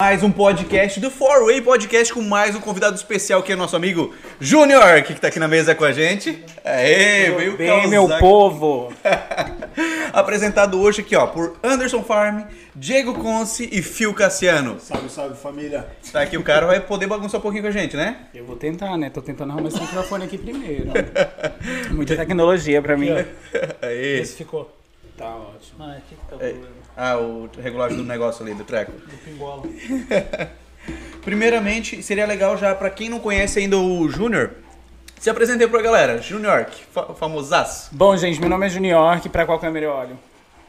Mais um podcast do Four Way Podcast com mais um convidado especial que é nosso amigo Júnior, que tá aqui na mesa com a gente. Aê, veio Bem, causar meu povo. Apresentado hoje aqui, ó, por Anderson Farm, Diego Conce e Phil Cassiano. Salve, salve família. Tá aqui o cara vai poder bagunçar um pouquinho com a gente, né? Eu vou tentar, né? Tô tentando arrumar esse microfone aqui primeiro. Muita tecnologia pra mim. Aê. Esse ficou. Tá ótimo. Ah, aqui que tá É. Ah, o regulagem do negócio ali, do treco. Do pingola. Primeiramente, seria legal já, pra quem não conhece ainda o Júnior, se apresentei pra galera. Júnior, fa famosaço. Bom, gente, meu nome é Junior, que pra qual câmera eu olho?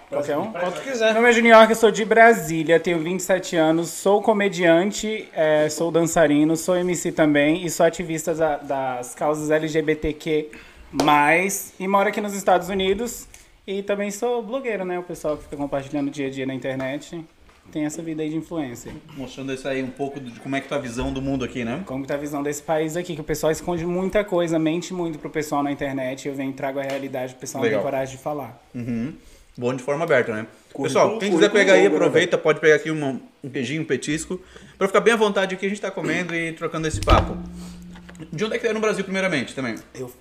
Qualquer um? Qual tu Meu quiser. nome é Junior, que eu sou de Brasília, tenho 27 anos, sou comediante, é, sou dançarino, sou MC também e sou ativista da- das causas LGBTQ+, e moro aqui nos Estados Unidos e também sou blogueiro, né? O pessoal que fica compartilhando dia a dia na internet tem essa vida aí de influencer. Mostrando isso aí um pouco de como é que tá a visão do mundo aqui, né? Como que tá a visão desse país aqui, que o pessoal esconde muita coisa, mente muito pro pessoal na internet, eu venho e trago a realidade, o pessoal Legal. não tem coragem de falar. Uhum. Bom de forma aberta, né? Currículo- Pessoal, quem quiser pegar aí, né, aproveita, pode pegar aqui uma- um queijinho, um petisco, pra ficar bem à vontade aqui, a gente tá comendo e trocando esse papo. De onde é que é no Brasil, primeiramente, também? Eu...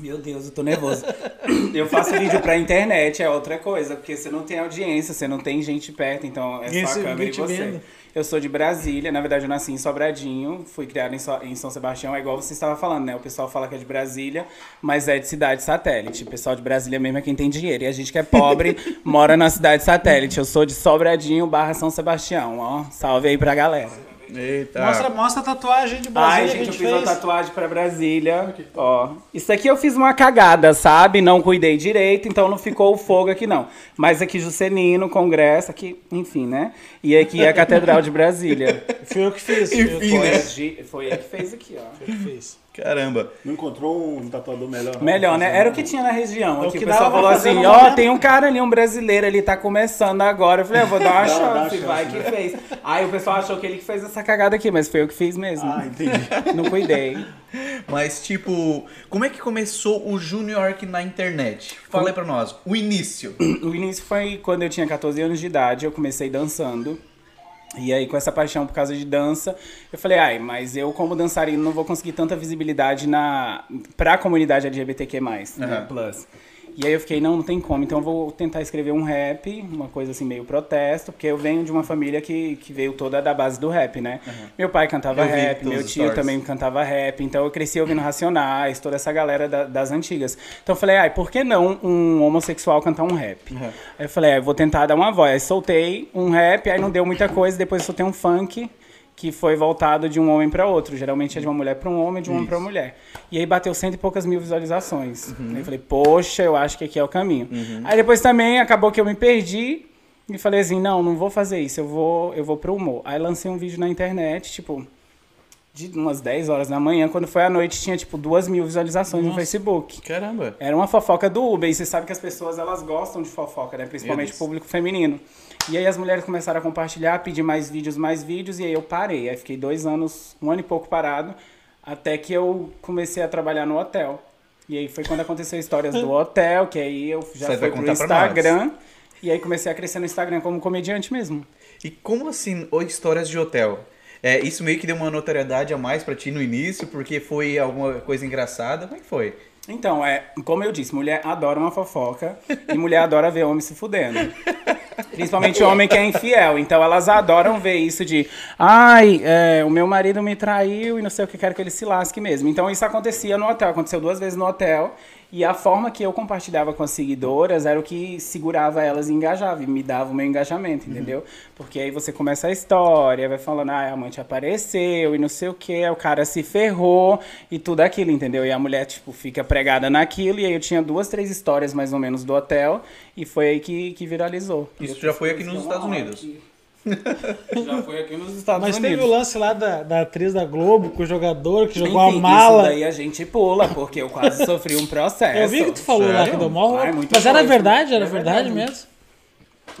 Meu Deus, eu tô nervoso. eu faço vídeo pra internet, é outra coisa, porque você não tem audiência, você não tem gente perto, então é só a câmera e você. vendo. Eu sou de Brasília, na verdade eu nasci em Sobradinho, fui criado em, So- em São Sebastião, é igual você estava falando, né? O pessoal fala que é de Brasília, mas é de cidade satélite. O pessoal de Brasília mesmo é quem tem dinheiro. E a gente que é pobre mora na cidade satélite. Eu sou de Sobradinho barra São Sebastião, ó. Salve aí pra galera. Eita. Mostra, mostra a tatuagem de Brasília Ai, que a gente, eu fiz uma fez. tatuagem pra Brasília. Ó. Isso aqui eu fiz uma cagada, sabe? Não cuidei direito, então não ficou o fogo aqui, não. Mas aqui Juscelino, Congresso, aqui, enfim, né? E aqui é a Catedral de Brasília. Fui eu que fiz. Eu Enfim, Foi, né? a Gi- foi ele que fez aqui, ó. Fui eu que fiz. Caramba. Não encontrou um tatuador melhor? não? Melhor, né? Era o que tinha na região. É o Aqui o que pessoal falou assim: ó, momento. tem um cara ali, um brasileiro, ele tá começando agora. Eu falei, eu vou dar uma Dá- dá uma chance, chance, vai que né? fez. Aí o pessoal achou que ele que fez essa cagada aqui, mas foi eu que fiz mesmo. Ah, entendi. Não cuidei. Mas, tipo, como é que começou o Júnior aqui na internet? Fala aí pra nós, o início. O início foi quando eu tinha 14 anos de idade, eu comecei dançando. E aí, com essa paixão por causa de dança, eu falei, ai, mas eu, como dançarino, não vou conseguir tanta visibilidade na pra comunidade LGBTQ+, né, Aham. plus. E aí eu fiquei, não, não tem como, então eu vou tentar escrever um rap, uma coisa assim, meio protesto, porque eu venho de uma família que, que veio toda da base do rap, né? Meu pai cantava Eu rap, meu tio stories. também cantava rap, então eu cresci ouvindo Racionais, toda essa galera da- das antigas. Então eu falei, ai, por que não um homossexual cantar um rap? Uhum. Aí eu falei, eu vou tentar dar uma voz. Aí soltei um rap, aí não deu muita coisa, depois soltei um funk que foi voltado de um homem pra outro. Geralmente é de uma mulher pra um homem, de um homem pra uma mulher. E aí bateu cento e poucas mil visualizações. Uhum. Aí eu falei, poxa, eu acho que aqui é o caminho. Aí depois também acabou que eu me perdi e falei assim, não, não vou fazer isso, eu vou, eu vou pro humor. Aí lancei um vídeo na internet, tipo, de umas 10 horas da manhã, quando foi à noite tinha tipo duas mil visualizações no Facebook. Caramba. Era uma fofoca do Uber, e você sabe que as pessoas elas gostam de fofoca, né? Principalmente o público feminino. E aí as mulheres começaram a compartilhar, pedir mais vídeos, mais vídeos, e aí eu parei. Aí fiquei dois anos, um ano e pouco parado, até que eu comecei a trabalhar no hotel. E aí foi quando aconteceu histórias do hotel, que aí eu já Você fui pro. Instagram. E aí comecei a crescer no Instagram como comediante mesmo. E como assim, o histórias de hotel? É, isso meio que deu uma notoriedade a mais pra ti no início, porque foi alguma coisa engraçada. Como é que foi? Então, é, como eu disse, mulher adora uma fofoca e mulher adora ver homem se fudendo. Principalmente homem que é infiel. Então elas adoram ver isso de ai, é, o meu marido me traiu e não sei o que, quero que ele se lasque mesmo. Então isso acontecia no hotel, aconteceu duas vezes no hotel. E a forma que eu compartilhava com as seguidoras era o que segurava elas e engajava, e me dava o meu engajamento, entendeu? Porque aí você começa a história, vai falando, ah, a amante apareceu e não sei o que, o cara se ferrou e tudo aquilo, entendeu? E a mulher, tipo, fica pregada naquilo, e aí eu tinha duas, três histórias mais ou menos do hotel, e foi aí que, que viralizou. Isso já foi aqui nos Estados Unidos. Já foi aqui nos Estados Mas Unidos. teve o lance lá da, da atriz da Globo com o jogador que jogou Enfim, a mala. Isso daí a gente pula, porque eu quase sofri um processo. Eu vi que tu falou lá Sério? que deu mó. Mas era verdade, era É verdade, verdade. mesmo.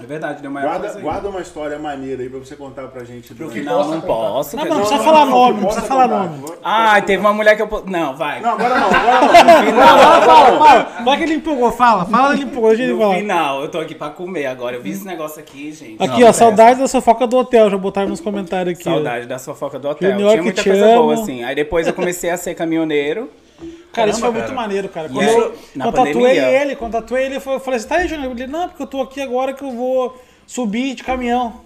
É verdade, deu uma Guarda, coisa aí. guarda uma história maneira aí pra você contar pra gente. Do... Não, não posso. Não, não precisa falar nome, não precisa falar contar. nome. Ah, teve uma mulher que eu. Não, vai. Não, agora não, agora não. Fala, fala, fala. Vai que ele empolgou, fala. Fala que ele empolgou, ele No falar. final, eu tô aqui pra comer agora. Eu vi esse negócio aqui, gente. Aqui, Não, ó, saudade da fofoca do hotel. Já botaram nos comentários aqui. Saudade da fofoca do hotel. Tinha que muita coisa boa, assim. Aí depois eu comecei a ser caminhoneiro. Cara, isso foi Caramba, muito cara. maneiro, cara. Quando eu, eu tatuei ele, quando eu tatuei ele, eu falei assim, tá aí, Júnior? Ele, não, porque eu tô aqui agora que eu vou subir de caminhão.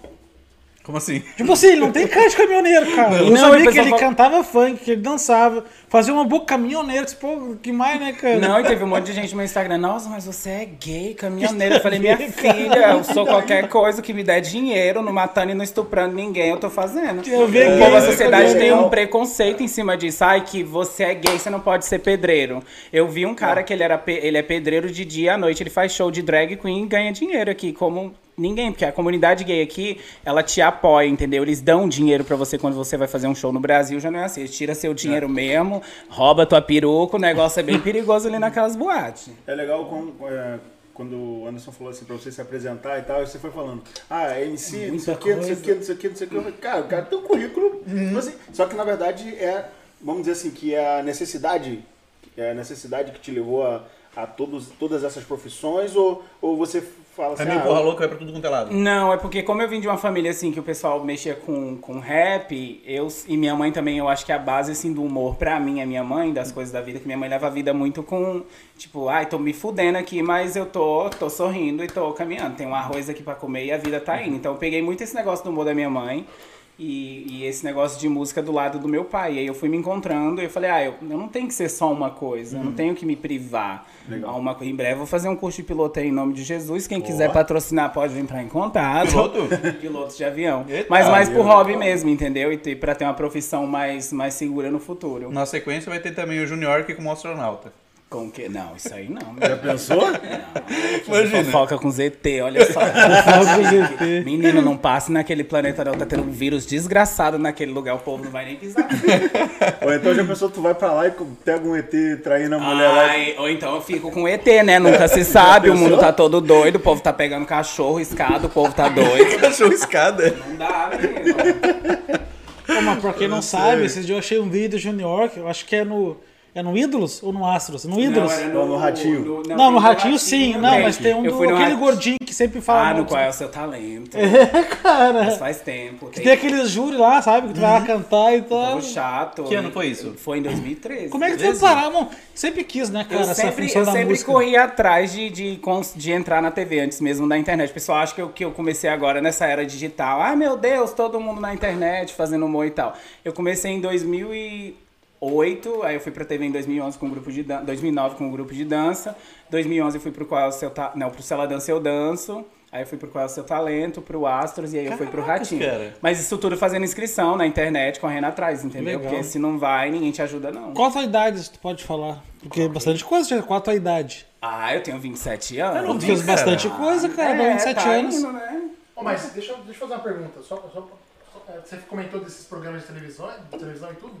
Como assim? Tipo assim, ele não tem cara de caminhoneiro, cara. Eu Não, sabia e o que ele fala- cantava funk, que ele dançava, fazia uma boca caminhoneiro. Tipo, que mais, né, cara? Não, e teve um monte de gente no meu Instagram. Nossa, mas você é gay, caminhoneiro. Eu falei, minha filha, eu sou qualquer coisa que me der dinheiro, não matando e não estuprando ninguém, eu tô fazendo. Eu vi gay, a né, sociedade tem um preconceito em cima disso. Ai, que você é gay, você não pode ser pedreiro. Eu vi um cara que ele, era ele é pedreiro de dia à noite, ele faz show de drag queen e ganha dinheiro aqui, como ninguém, porque a comunidade gay aqui, ela te apoia, entendeu? Eles dão dinheiro pra você quando você vai fazer um show no Brasil, já não é assim. Eles tiram seu dinheiro mesmo, rouba tua peruca, o negócio é bem perigoso ali naquelas boates. É legal quando, é, quando o Anderson falou assim pra você se apresentar e tal, e você foi falando, ah, é MC, não sei o que, não sei o que, não sei o que, não sei o que. Eu falei, Cara, o cara tem um currículo. tipo assim, só que na verdade é, vamos dizer assim, que é a necessidade, é a necessidade que te levou a, a todos, todas essas profissões, ou, ou você fala assim, É meio ah, porra louca, vai pra tudo quanto é lado. Não, é porque como eu vim de uma família assim que o pessoal mexia com, com rap, eu e minha mãe também, eu acho que a base assim do humor pra mim é minha mãe, das coisas da vida, que minha mãe leva a vida muito com, tipo, ai, tô me fudendo aqui, mas eu tô, tô sorrindo e tô caminhando. Tem um arroz aqui pra comer e a vida tá indo. Então eu peguei muito esse negócio do humor da minha mãe. E, e esse negócio de música do lado do meu pai. E aí eu fui me encontrando e eu falei, ah, eu, eu não tenho que ser só uma coisa, eu não tenho que me privar a uma coisa. Em breve eu vou fazer um curso de piloto aí em nome de Jesus. Quem quiser patrocinar pode entrar em contato. Piloto? Pilotos de avião. Eita, Mas mais por hobby mesmo, entendeu? E ter, pra ter uma profissão mais, mais segura no futuro. Na sequência vai ter também o Junior que como astronauta. Com que? Não, isso aí não. já pensou? Imagina. Fofoca com ZT, olha só. Fofoca com ZT. Menino, não passe naquele planeta não. Tá tendo um vírus desgraçado naquele lugar. O povo não vai nem pisar. ou então já pensou, tu vai pra lá e pega um ET traindo a mulher lá. Ai, ou então eu fico com ET, né? Nunca se sabe. O mundo tá todo doido. O povo tá pegando cachorro, escada. O povo tá doido. Cachorro escada. Não dá, menino. Pô, mas pra quem não sabe, esses dias eu achei um vídeo do Junior, que eu acho que é no. É no Ídolos ou no Astros? No Ídolos. era Não, no Ratinho. Não, tem no Ratinho sim. Não, tem. mas tem um Eu do fui no aquele Ratinho. gordinho que sempre fala. Ah, no muito. qual é o seu talento. Cara. Mas faz tempo. Que tem aqueles júri lá, sabe? Que tu vai lá cantar e tal. Povo chato. Que ano foi isso? Foi em 2013. Como é que tu foi parar, mano? Sempre quis, né, cara, Eu essa sempre, eu da sempre música. corri atrás de, de, de entrar na TV antes mesmo da internet. O pessoal acha que eu, que eu comecei agora nessa era digital. Ah, meu Deus, todo mundo na internet fazendo humor e tal. Eu comecei em 2008, aí eu fui pra TV em 2011 com um grupo de dan 2009 com um grupo de dança. 2011 eu fui pro qual é o seu ta... não, pro Se Ela Dança Eu Danço. Aí eu fui pro Qual é o Seu Talento, pro Astros e aí eu fui pro Ratinho. cara. Mas isso tudo fazendo inscrição na internet, correndo atrás, entendeu? Legal. Porque se não vai, ninguém te ajuda, não. Qual a tua idade, se tu pode falar? Porque é bastante coisa. Qual a tua idade? Ah, eu tenho 27 anos. Tu fez bastante coisa, cara, É, 27 tá anos. indo, né? Ô, mas deixa, eu- deixa eu fazer uma pergunta. Só, só- só- é, você comentou desses programas de televisão, de televisão e tudo.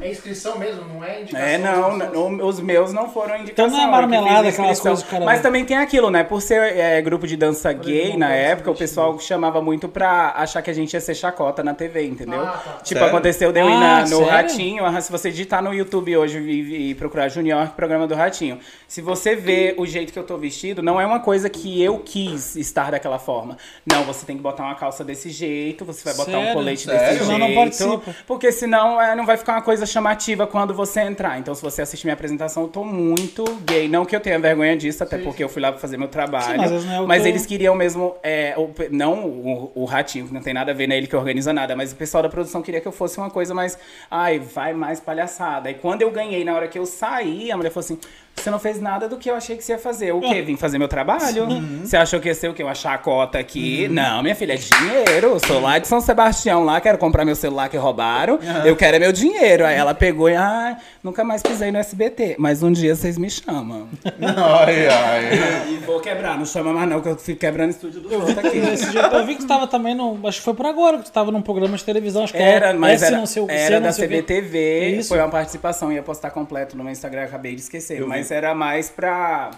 É inscrição mesmo, não é indicação? É, não, não, os meus não foram indicação. Então não é marmelada, aquelas coisas que Mas também tem aquilo, né? Por ser é, grupo de dança gay, na época, o pessoal chamava muito pra achar que a gente ia ser chacota na TV, entendeu? Ah, tá. Tipo, Sério? aconteceu de eu ir Ah, na- no sério? Ratinho, se você digitar no YouTube hoje e, e procurar Junior, programa do Ratinho, se você vê o jeito que eu tô vestido, não é uma coisa que eu quis estar daquela forma. Não, você tem que botar uma calça desse jeito, você vai botar um Sério? colete Sério? desse jeito. não participa. Porque senão é, não vai ficar uma coisa chamativa quando você entrar. Então, se você assistir minha apresentação, eu tô muito gay. Não que eu tenha vergonha disso, até porque eu fui lá pra fazer meu trabalho. Sim, mas é o mas teu- eles queriam mesmo. é, o- não o, o Ratinho, que não tem nada a ver, né? Ele que organiza nada. Mas o pessoal da produção queria que eu fosse uma coisa mais. Ai, vai mais palhaçada. E quando eu ganhei, na hora que eu saí, a mulher falou assim. Você não fez nada do que eu achei que você ia fazer. O quê? Vim fazer meu trabalho? Você achou que ia ser o quê? Eu achar a cota aqui? Não, minha filha, é dinheiro. Eu sou lá de São Sebastião, lá, quero comprar meu celular que roubaram. Eu quero é meu dinheiro. Aí ela pegou e, ai, nunca mais pisei no SBT. Mas um dia vocês me chamam. Ai, ai. E vou quebrar, não chama mais não, que eu fico quebrando o estúdio do outro aqui. Esse dia eu vi que tu tava também no. Acho que foi por agora, que tu tava num programa de televisão, acho que Era, mas S era, não sei o- C era não da. CBTV, foi uma participação, ia postar completo no meu Instagram, acabei de esquecer. mas era mais pra,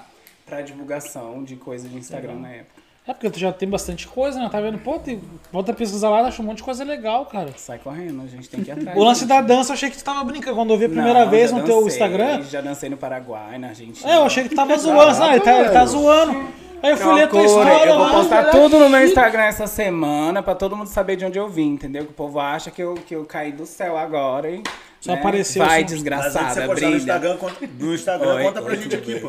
pra divulgação de coisa de Instagram na época. É porque tu já tem bastante coisa, né? Tá vendo? Pô, tem, volta a pesquisar lá, acha um monte de coisa legal, cara. Sai correndo, a gente tem que ir atrás. O lance gente. da dança, eu achei que tu tava brincando. Quando eu vi a primeira Não, vez no teu dancei, Instagram, Já dancei no Paraguai, na Argentina. é, eu achei que tu tava zoando. Ah, ele tá, ele tá zoando. Aí eu fui ler a tua história Eu vou lá, postar tudo no meu. Instagram essa semana pra todo mundo saber de onde eu vim, entendeu? Que o povo acha que eu, que eu caí do céu agora, hein? Só apareceu Vai, só- Mas antes de você desgraçada, postar no. Instagram, conta, no Instagram Oi, conta pra oi, gente aqui, bem? pô.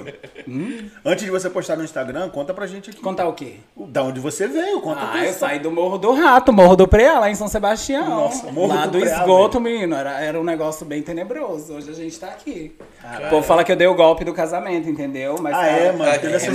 Antes de você postar no Instagram, conta pra gente aqui. Contar o quê? Da onde você veio, conta Ah, eu saí do Morro do Rato, Morro do Preá, lá em São Sebastião. Nossa, Morro lá do do, Preá, esgoto, menino. Era, era um negócio bem tenebroso. Hoje a gente tá aqui. O povo fala que eu dei o golpe do casamento, entendeu? Mas Ah, cara, é, mano, é, teve é, saiu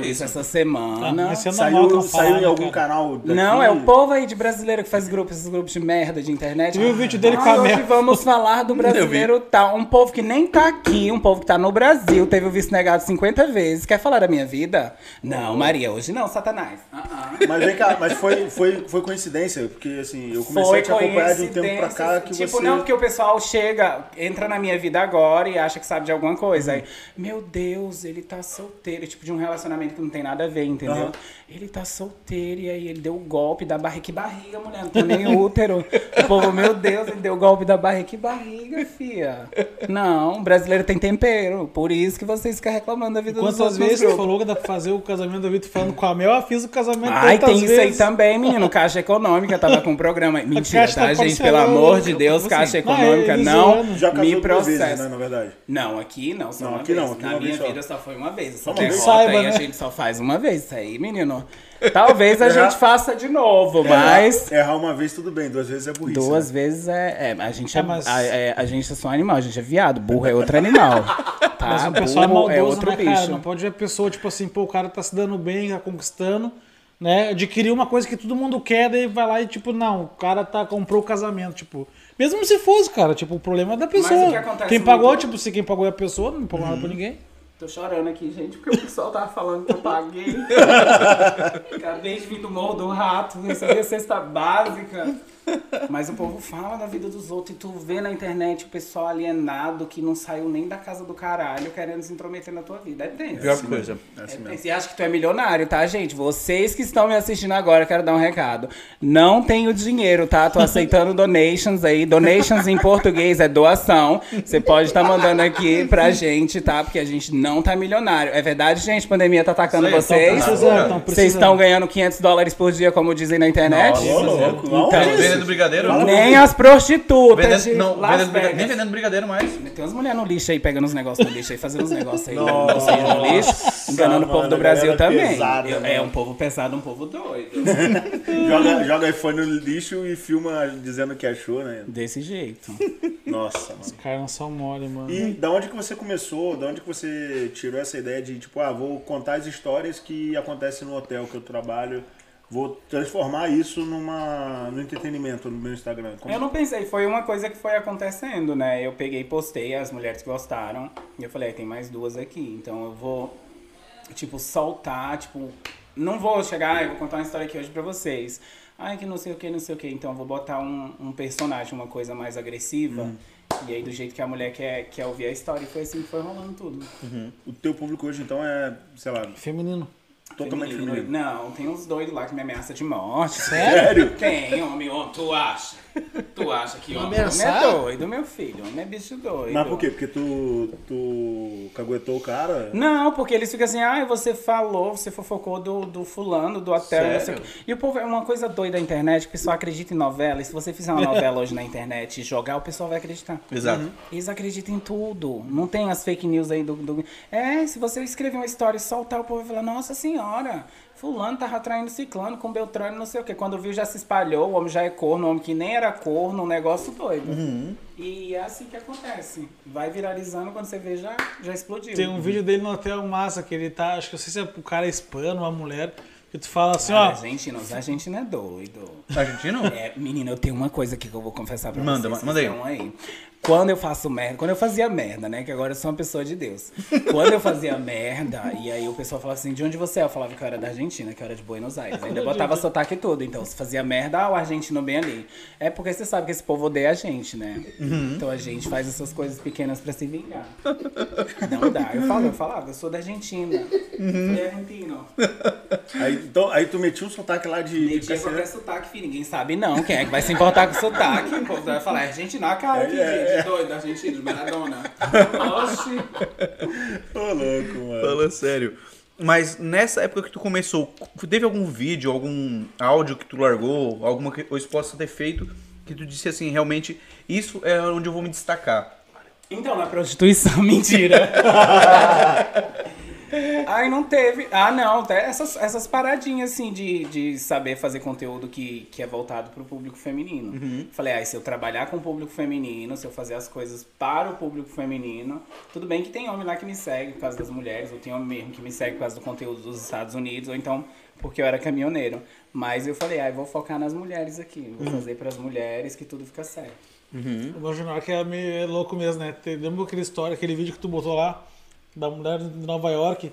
né? isso essa Ah, semana. mas isso é normal que Saiu, não saiu em né, algum canal daqui. Não, é o povo aí de brasileiro que faz grupos, esses grupos de merda de internet. Viu o vídeo dele Ah, com a hoje merda? vamos falar do brasileiro tal. Um povo que nem tá aqui, um povo que tá no Brasil, teve o visto negado 50 vezes. Quer falar da minha vida? Não, Maria, hoje não, Satanás. Ah, ah. Mas vem cá, mas foi, foi, foi coincidência, porque assim, eu comecei Foi a te acompanhar de um tempo pra cá que tipo, você. não, porque o pessoal chega, entra na minha vida agora e acha que sabe de alguma coisa. Uhum. Aí, meu Deus, ele tá solteiro. Tipo, de um relacionamento que não tem nada a ver, entendeu? Aham. Ele tá solteiro e aí ele deu o golpe da barriga. Que barriga, mulher? Não tem nem útero. o povo, meu Deus, ele deu o golpe da barriga. Que barriga, fia. Não, o brasileiro tem tempero. Por isso que vocês ficam reclamando da vida dos Quantas outros nos vezes grupos. falou que dá pra fazer o casamento do Vitor falando com a Mel? Eu fiz o casamento Ai, tem isso aí vezes. também, menino. Caixa Econômica tava com um programa. Mentira, tá, tá gente? Pelo amor de Deus, assim, Caixa Econômica ele não me processa. vezes, né, na verdade. Não, aqui não, só Não, uma aqui vez. não, aqui Na uma minha só. vida só foi uma vez. Só uma vez? Saiba, aí né? a gente só faz uma vez. Isso aí, menino. Talvez a gente faça de novo, mas... Errar uma vez tudo bem, duas vezes é burrice. Duas né? vezes é, é, a gente é, É, mas- a, é- a gente é só animal, a gente é viado, burro é outro animal. Tá? Mas o pessoal é burro maldoso, é outro né, bicho. cara? Não pode ver a pessoa, tipo assim, pô, o cara tá se dando bem, tá conquistando, né? Adquiriu uma coisa que todo mundo quer, daí vai lá e, tipo, não, o cara tá, comprou o casamento, tipo. Mesmo se fosse, cara, tipo, o problema é da pessoa. o que acontece quem pagou, muito- tipo, se quem pagou é a pessoa, não pagou nada pra ninguém. Tô chorando aqui, gente, porque o pessoal tava falando que eu paguei. Acabei de vir do Morro do Rato, recebi a cesta básica. Mas o povo fala da vida dos outros e tu vê na internet o pessoal alienado que não saiu nem da casa do caralho querendo se intrometer na tua vida. É tenso. Pior coisa. É assim É. E acha que tu é milionário, tá, gente? Vocês que estão me assistindo agora, quero dar um recado. Não tenho dinheiro, tá? Tô aceitando donations aí. Donations em português é doação. Você pode estar mandando aqui pra gente, tá? Porque a gente não tá milionário. É verdade, gente? A pandemia tá atacando vocês. Tão precisando, tão Vocês estão ganhando 500 dólares por dia, como dizem na internet? Nossa. Então? Vendendo brigadeiro? Nem as prostitutas Vendendo, de não, Las vendendo nem vendendo brigadeiro mais. Tem umas mulheres no lixo aí, pegando os negócios no lixo aí, fazendo uns negócios aí, Nossa, no lixo, enganando o povo mano, do Brasil galera também. pesada, Eu- mano. é um povo pesado, um povo doido. Joga, joga iPhone no lixo e filma dizendo que achou, né? Desse jeito. Nossa, mano. Os caras não são mole, mano. E da onde que você começou, da onde que você tirou essa ideia de, tipo, ah, vou contar as histórias que acontecem no hotel que eu trabalho, vou transformar isso numa, no entretenimento no meu Instagram? Como- Eu não pensei, foi uma coisa que foi acontecendo, né? Eu peguei e postei, as mulheres gostaram, e eu falei, "Ah, tem mais duas aqui, então eu vou, tipo, soltar, tipo, não vou chegar, "Ah, eu vou contar uma história aqui hoje pra vocês. Ai, que não sei o que, não sei o que, então eu vou botar um, um personagem, uma coisa mais agressiva, e aí do jeito que a mulher quer, quer ouvir a história, e foi assim que foi rolando tudo. O teu público hoje, então, é, sei lá, Feminino. Totalmente feminino. Não, tem uns doidos lá que me ameaçam de morte. Sério? Tem, homem, homem, tu acha? Tu acha que homem, homem é doido, meu filho? Homem é bicho doido. Mas por quê? Porque tu, tu caguetou o cara? Não, porque eles ficam assim, ah, você falou, você fofocou do, do fulano, do hotel, não sei o Sério? quê. E o povo é uma coisa doida da internet, que o pessoal acredita em novela, e se você fizer uma novela hoje na internet e jogar, o pessoal vai acreditar. Exato. Eles acreditam em tudo. Não tem as fake news aí do. do- É, se você escrever uma história e soltar, o povo vai falar, nossa senhora, fulano tava traindo ciclano com Beltrano, não sei o quê. Quando viu, já se espalhou, o homem já é corno, o homem que nem era corno, um negócio doido. E é assim que acontece. Vai viralizando, quando você vê, já, já explodiu. Tem um vídeo dele no hotel massa, que ele tá, acho que eu sei se é o cara é hispano ou a mulher, que tu fala assim, Ah, ó. Argentino, os argentinos é doido. Argentino? É, menina, eu tenho uma coisa aqui que eu vou confessar pra Manda, vocês. manda aí. que estão aí. Quando eu faço merda, quando eu fazia merda, né? Que agora eu sou uma pessoa de Deus. Quando eu fazia merda, e aí o pessoal falava assim, de onde você é? Eu falava que eu era da Argentina, que eu era de Buenos Aires. Ainda botava sotaque tudo. Então, se fazia merda, ah, o argentino bem ali. É porque você sabe que esse povo odeia a gente, né? Então a gente faz essas coisas pequenas pra se vingar. Não dá. Eu falo, eu falava, eu sou da Argentina. Sou argentino. Aí, então, aí tu metia um sotaque lá de, Metia Caceira. qualquer sotaque, filho. Ninguém sabe não. Quem é que vai se importar com sotaque? O povo vai falar, é argentina, cara, que É, gente doido, argentino, de Maradona. Oxi. Ô, louco, mano. Falando sério. Mas nessa época que tu começou, teve algum vídeo, algum áudio que tu largou, alguma que- coisa que possa ter feito, que tu disse assim, realmente, isso é onde eu vou me destacar. Então, na prostituição, mentira. Ai, não teve. Ah, não. Até essas, essas paradinhas, assim, de, de saber fazer conteúdo que, que é voltado pro público feminino. Falei, ah, se eu trabalhar com o público feminino, se eu fazer as coisas para o público feminino, tudo bem que tem homem lá que me segue por causa das mulheres, ou tem homem mesmo que me segue por causa do conteúdo dos Estados Unidos, ou então porque eu era caminhoneiro. Mas eu falei, ah, eu vou focar nas mulheres aqui. Vou fazer para as mulheres que tudo fica certo. O jornal que é meio louco mesmo, né? Tem- Lembra aquela história, aquele vídeo que tu botou lá, da mulher de Nova York,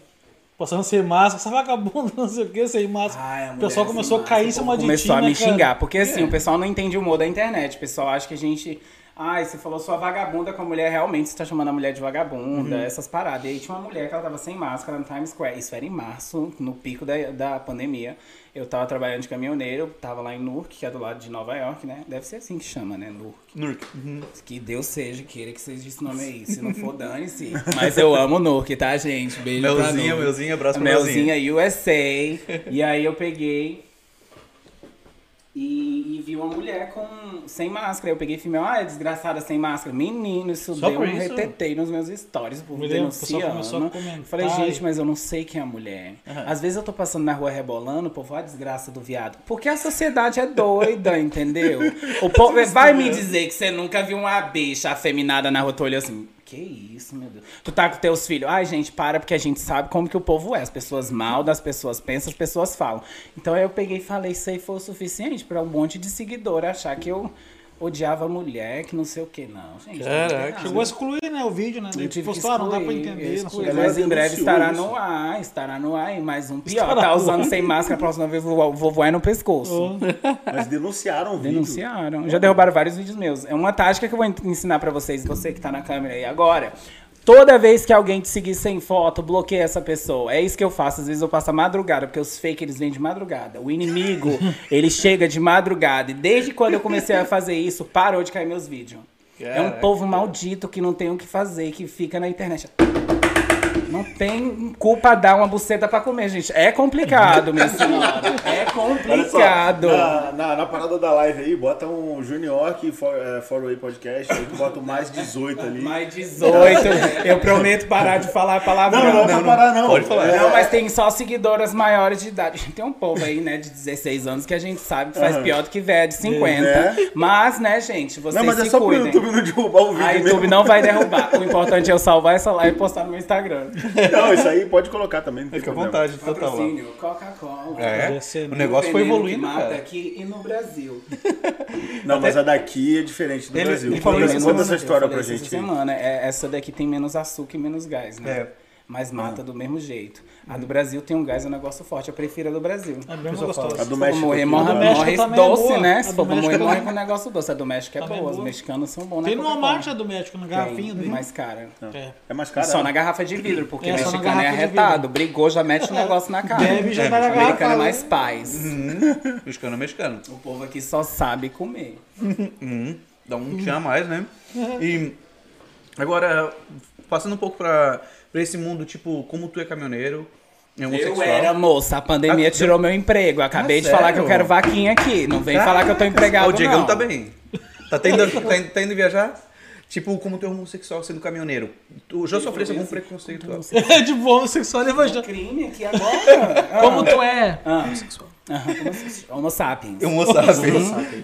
passando sem máscara, essa vagabunda, não sei o que, sem máscara. Ai, o pessoal começou a cair em cima de ti, Começou a né, me cara? xingar, porque assim, É. o pessoal não entende o humor da internet. O pessoal acha que a gente. Ai, você falou sua vagabunda com a mulher, realmente você tá chamando a mulher de vagabunda, Uhum. essas paradas. E aí tinha uma mulher que ela tava sem máscara no Times Square. Isso era em março, no pico da, da pandemia. Eu tava trabalhando de caminhoneiro, tava lá em Newark, que é do lado de Nova York, né? Deve ser assim que chama, né? Newark. Nurk. Uhum. Que Deus seja, queira que seja esse nome aí. Se não for, dane-se. Mas eu amo Newark, tá, gente? Beijo pra Melzinha, Newark. Melzinha, abraço pra Melzinha. Melzinha USA. e aí eu peguei e, e vi uma mulher com sem máscara. Eu peguei e filmei, ah, é desgraçada sem máscara. Menino, isso Só deu um isso? retetei nos meus stories, por Me a denunciando. Falei, gente, mas eu não sei quem é a mulher. Às vezes eu tô passando na rua rebolando, o povo, ah, desgraça do viado. Porque a sociedade é doida, entendeu? O povo vai me dizer que você nunca viu uma bicha afeminada na rua, tu olhou assim. Que isso, meu Deus. Tu tá com teus filhos. Ai, gente, para, porque a gente sabe como que o povo é. As pessoas mal, as pessoas pensam, as pessoas falam. Então aí eu peguei e falei, isso aí foi o suficiente pra um monte de seguidor achar que eu odiava mulher, que não sei o que. Não, gente. Caraca. Chegou a excluir, né, o vídeo, né? Eu Ele tive que postou, ah, não dá pra excluir, entender, excluí. Mas em breve estará no ar, estará no ar. E mais um pior, Estará tá usando sem máscara, a próxima vez vou, vou voar no pescoço. Mas denunciaram o vídeo. Denunciaram. Já derrubaram vários vídeos meus. É uma tática que eu vou en- ensinar pra vocês, você que tá na câmera aí agora. Toda vez que alguém te seguir sem foto, bloqueia essa pessoa. É isso que eu faço. Às vezes eu passo a madrugada, porque os fake eles vêm de madrugada. O inimigo, ele chega de madrugada. E desde quando eu comecei a fazer isso, parou de cair meus vídeos. É um Caraca. povo maldito que não tem o que fazer, que fica na internet. Não tem culpa dar uma buceta pra comer, gente. É complicado, minha senhora. É Olha só, complicado. na, na, na parada da live aí, bota um Junior que for, é, Forway Podcast, aí tu bota o mais 18 ali. Mais 18. Eu prometo parar de falar palavrão. Não, não, é pra parar não. Pode falar. É, Não, mas tem só seguidoras maiores de idade. Tem um povo aí, né, de 16 anos que a gente sabe que faz Aham. pior do que velho de 50. É. Mas, né, gente, vocês Não, mas é se só pro cuidem. YouTube não derrubar o vídeo A mesmo. YouTube não vai derrubar. O importante é eu salvar essa live e postar no meu Instagram. Não, isso aí pode colocar também. Não tem Fica à vontade, total. lá. Patrocínio, Coca-Cola. É, ser, o negócio foi que evoluindo, mata cara. aqui e no Brasil. Não, mas a daqui é diferente do Ele- Brasil. ele falou Conta, isso conta essa história pra gente Essa semana, é, essa daqui tem menos açúcar e menos gás, né? É. Mas mata do mesmo jeito. A do Brasil tem um gás, é um negócio forte. Eu prefiro a do Brasil. É gostosa. fala, A do México morrer, morre, a do México morre é doce, boa. né? A Se do for México morrer, morre também- com negócio doce. A do México é Também é boa. Os boa. mexicanos são bons, né? Tem numa Coca-Cola. marcha do médico, na garrafinha dele. mais cara. É. É mais caro. Só né? na garrafa de vidro, porque É, mexicano é arretado. Brigou, já mete o negócio na cara. Bebe já na Americano garrafa. é mais paz. Mexicano é mexicano. O povo aqui só sabe comer. Uhum. Dá um tchan a mais, né? E agora, passando um pouco pra, pra esse mundo, tipo, como tu é caminhoneiro, é. Eu era moça, a pandemia Ah, tirou meu emprego. Acabei Ah, de falar que eu sério? quero vaquinha aqui. Não vem Ah, falar que eu tô empregado, Ó, O Diegão não. tá bem. Tá, tendo, tá, indo- tá indo viajar? Tipo, como tu é homossexual sendo caminhoneiro. Tu já sofresse algum preconceito? É de bom homossexual e Um evangélico. crime aqui agora. Ah, Como tu é? ah. Aham, homo- Homo sapiens. Eu moçasse.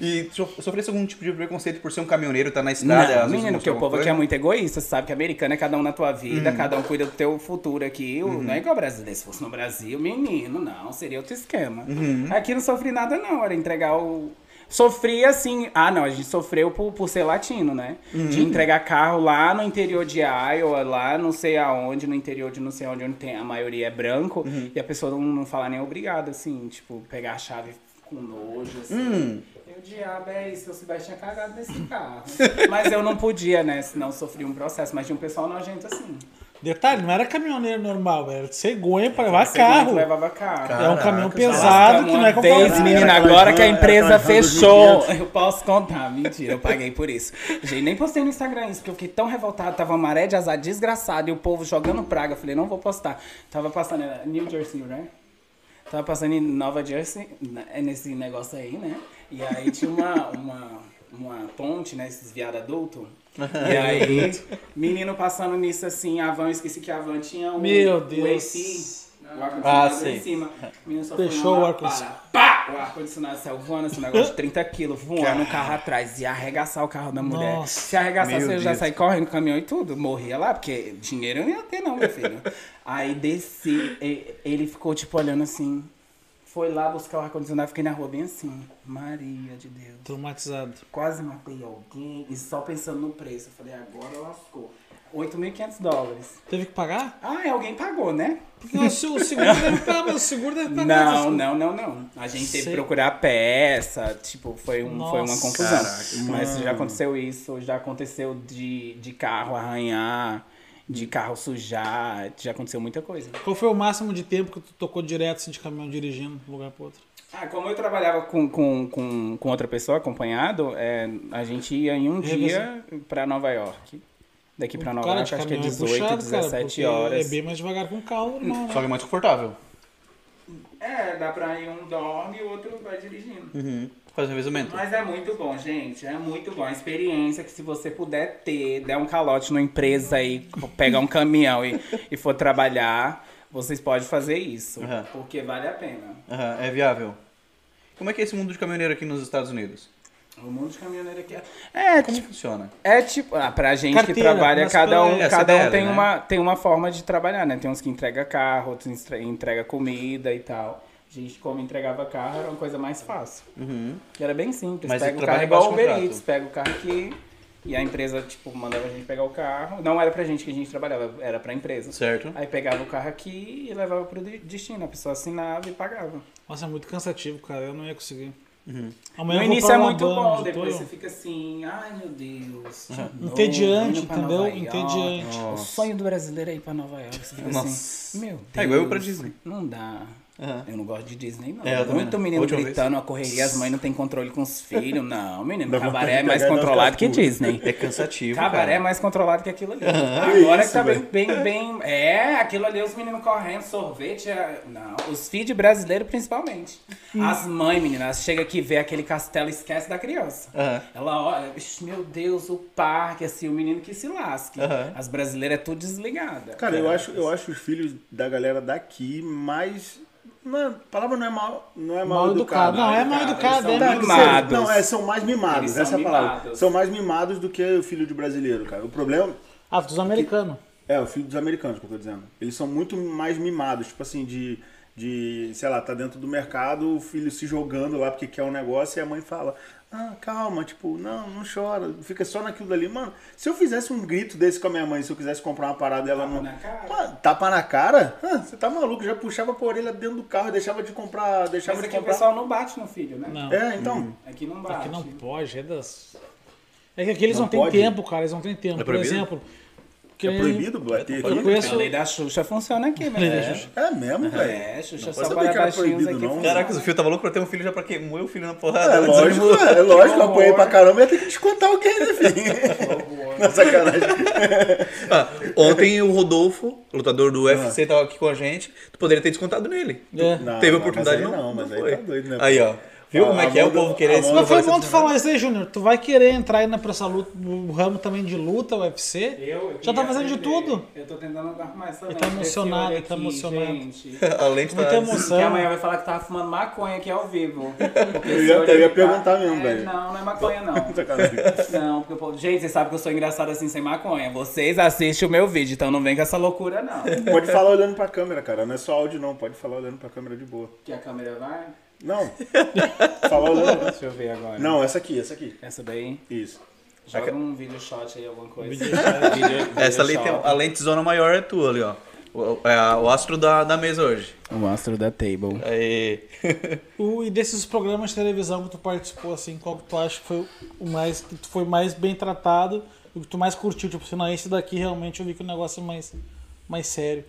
E tu sofresse algum tipo de preconceito por ser um caminhoneiro, tá na estrada? Não, menino, porque o povo aqui é muito egoísta. Você sabe que americano é cada um na tua vida, cada um cuida do teu futuro aqui. Não é igual brasileiro. Se fosse no Brasil, menino, não, seria outro esquema. Aqui não sofri nada, não. Era entregar o. Sofri assim. Ah, não, a gente sofreu por, por ser latino, né? De entregar carro lá no interior de Iowa, lá não sei aonde, no interior de não sei onde, onde tem, a maioria é branco, e a pessoa não, não fala nem obrigado, assim, tipo, pegar a chave com nojo, assim. E o diabo é isso, o Sebastião tinha cagado nesse carro. Mas eu não podia, né? Senão sofri um processo. Mas tinha um pessoal nojento assim. Detalhe, não era caminhoneiro normal, era de cegonha pra levar carro. levava carro. É um caminhão Caraca, pesado que não é qualquer vez, menina, Era agora que a empresa era fechou, 2500. eu posso contar. Mentira, eu paguei por isso. Gente, nem postei no Instagram isso, porque eu fiquei tão revoltado. Tava uma maré de azar desgraçado e o povo jogando praga. Eu falei, não vou postar. Tava passando em New Jersey, né? Tava passando em Nova Jersey, né, nesse negócio aí, né? E aí tinha uma, uma, uma ponte, né? Esses adulto. E aí, menino passando nisso assim, a van, eu esqueci que a van tinha um, Meu o Deus. AC, o ar-condicionado Ah, em sei. cima. O menino só Fechou o ar-condicionado. para, Pá! O ar-condicionado saiu voando, esse negócio de 30 quilos, voando no carro atrás. E arregaçar o carro da mulher. Nossa. Se arregaçasse, Meu eu já saí correndo com o caminhão e tudo. Morria lá, porque dinheiro eu não ia ter, não, meu filho. Aí desci, e- ele ficou tipo olhando assim. Foi lá buscar o ar-condicionado, fiquei na rua bem assim. Maria de Deus. Traumatizado. Quase matei alguém e só pensando no preço. Eu falei, agora lascou. 8.500 dólares. Teve que pagar? Ah, alguém pagou, né? Porque o se- o seguro deve pagar, mas o seguro deve pagar. Não, não, não, não. A gente teve que procurar peça, tipo, foi, um, foi uma Nossa. confusão. Caraca, Mas já aconteceu isso, já aconteceu de, de carro arranhar, de carro sujar, já aconteceu muita coisa. Qual foi o máximo de tempo que tu tocou direto assim, de caminhão dirigindo de um lugar pro outro? Ah, como eu trabalhava com, com, com, com outra pessoa acompanhado, é, a gente ia em um Revezando. dia pra Nova York. Daqui pra Nova Cara, York, acho que é caminhão 18, puxado, cara, 17 porque horas. É bem mais devagar com o carro normal, Só né? que é mais confortável. É, dá pra ir um dorme e o outro vai dirigindo. Uhum. Faz revezamento. Mas é muito bom, gente. É muito bom. A experiência que se você puder ter, der um calote numa empresa aí, pegar um caminhão e, e for trabalhar, vocês podem fazer isso. Uhum. Porque vale a pena. Aham, é viável. Como é que é esse mundo de caminhoneiro aqui nos Estados Unidos? O mundo de caminhoneiro aqui é. É, Como tipo, funciona? é tipo. Ah, pra gente que Carteira, trabalha, mas cada um, É, cada um CDL, tem, né? uma, tem uma forma de trabalhar, né? Tem uns que entrega carro, outros entre- entrega comida e tal. A gente, como entregava carro, era uma coisa mais fácil. Uhum. Que era bem simples. Mas pega o carro igual o Uber. Eats, pega o carro aqui e a empresa, tipo, mandava a gente pegar o carro. Não era pra gente que a gente trabalhava, era pra empresa. Certo. Aí pegava o carro aqui e levava pro de- destino. A pessoa assinava e pagava. Nossa, é muito cansativo, cara. Eu não ia conseguir. Uhum. Amanhã no início é muito bom, depois você fica assim, ai meu Deus. de novo, Entediante, entendeu? Entediante. O sonho do brasileiro é ir pra Nova York. Você fica Nossa. assim, meu Deus. É igual eu pra Disney. Não dá. Aham. Eu não gosto de Disney, não. É, eu também Muito não. menino Última gritando, a correria, as mães não têm controle com os filhos. Não, menino, Dá cabaré é mais controlado que. Disney. É cansativo, Cabaré é cara. mais controlado que aquilo ali. Que Agora que isso, tá bem, bem, bem. É, aquilo ali, os meninos correndo, sorvete. é- Não, os feed brasileiros principalmente. As mães, meninas, chega aqui, vê aquele castelo e esquece da criança. Aham. Ela olha, "Ixi, meu Deus, o parque, assim, o menino que se lasque. As brasileiras é tudo desligada. Cara, eu acho, eu acho os filhos da galera daqui mais. Não, é- a palavra não é mal, não é mal, Mal educado. Não, é mal educado, são é Tá, mimados. Não, é, são mais mimados, Eles são essa é a palavra. mimados. São mais mimados do que o filho de brasileiro, cara. O problema Ah, dos americanos. é o filho dos americanos que eu tô dizendo. Eles são muito mais mimados, tipo assim, de, de sei lá, tá dentro do mercado, o filho se jogando lá porque quer um negócio e a mãe fala: Ah, calma, tipo, não, não chora, fica só naquilo dali. Mano, se eu fizesse um grito desse com a minha mãe, se eu quisesse comprar uma parada ela Tapa não. na cara. Mano, tapa na cara? Ah, você tá maluco, já puxava a orelha dentro do carro e deixava de comprar, deixava Mas de aqui o comprar. pessoal não bate no filho, né? Não. É, então. Aqui não bate. Aqui não pode, é das. É que aqui eles Não não, têm tempo, cara, eles não têm tempo. É Por exemplo. Que É nem- proibido bater Eu aqui? conheço- A lei da Xuxa funciona aqui, né? Xuxa. É mesmo, velho. É, Xuxa Não só para que era baixinhos proibido, aqui. não. funciona. Caraca, o filho tava louco pra ter um filho já pra que moer o filho na porrada. É lógico, é lógico, eu apanhei pra caramba ia ter que descontar alguém, né, filho? Na sacanagem. Ah, ontem o Rodolfo, lutador do UFC, tava aqui com a gente. Tu poderia ter descontado nele. É. Não, Teve não, oportunidade, mas aí não, não, mas aí tá doido, né, Aí, ó. Viu como é que é? O povo querer a se mão- Mas foi bom tu falar isso aí, Júnior. Tu vai querer entrar aí na pra essa luta, no ramo também de luta, UFC? Eu, eu Já tá fazendo de tudo. Eu tô tentando arrumar essa Ele tá emocionado, ele tá emocionado. gente. A lente tá... Muita emoção. Que amanhã vai falar que tava fumando maconha aqui ao vivo. Eu esse ia- eu ia aqui perguntar mesmo, É, velho. Não, não é maconha não. Não, porque, pô, gente, vocês sabem que eu sou engraçado assim sem maconha. Vocês assistem o meu vídeo, então não vem com essa loucura, não. Pode falar olhando pra câmera, cara. Não é só áudio, não. Pode falar olhando pra câmera de boa. Que a câmera vai? Não. Falar olhando. Deixa eu ver agora. Não, essa aqui, essa aqui. Essa daí. Isso. Joga um vídeo shot aí, alguma coisa. Vídeo Vídeo- Essa ali tem a lente zona maior é tua ali, ó. O, é o astro da, da mesa hoje. O astro da table. Aí. O- e desses programas de televisão que tu participou, assim, qual que tu acha que foi o mais, que tu foi mais bem tratado, o que tu mais curtiu? Tipo, assim, não, esse daqui realmente eu vi que o negócio é mais, mais sério.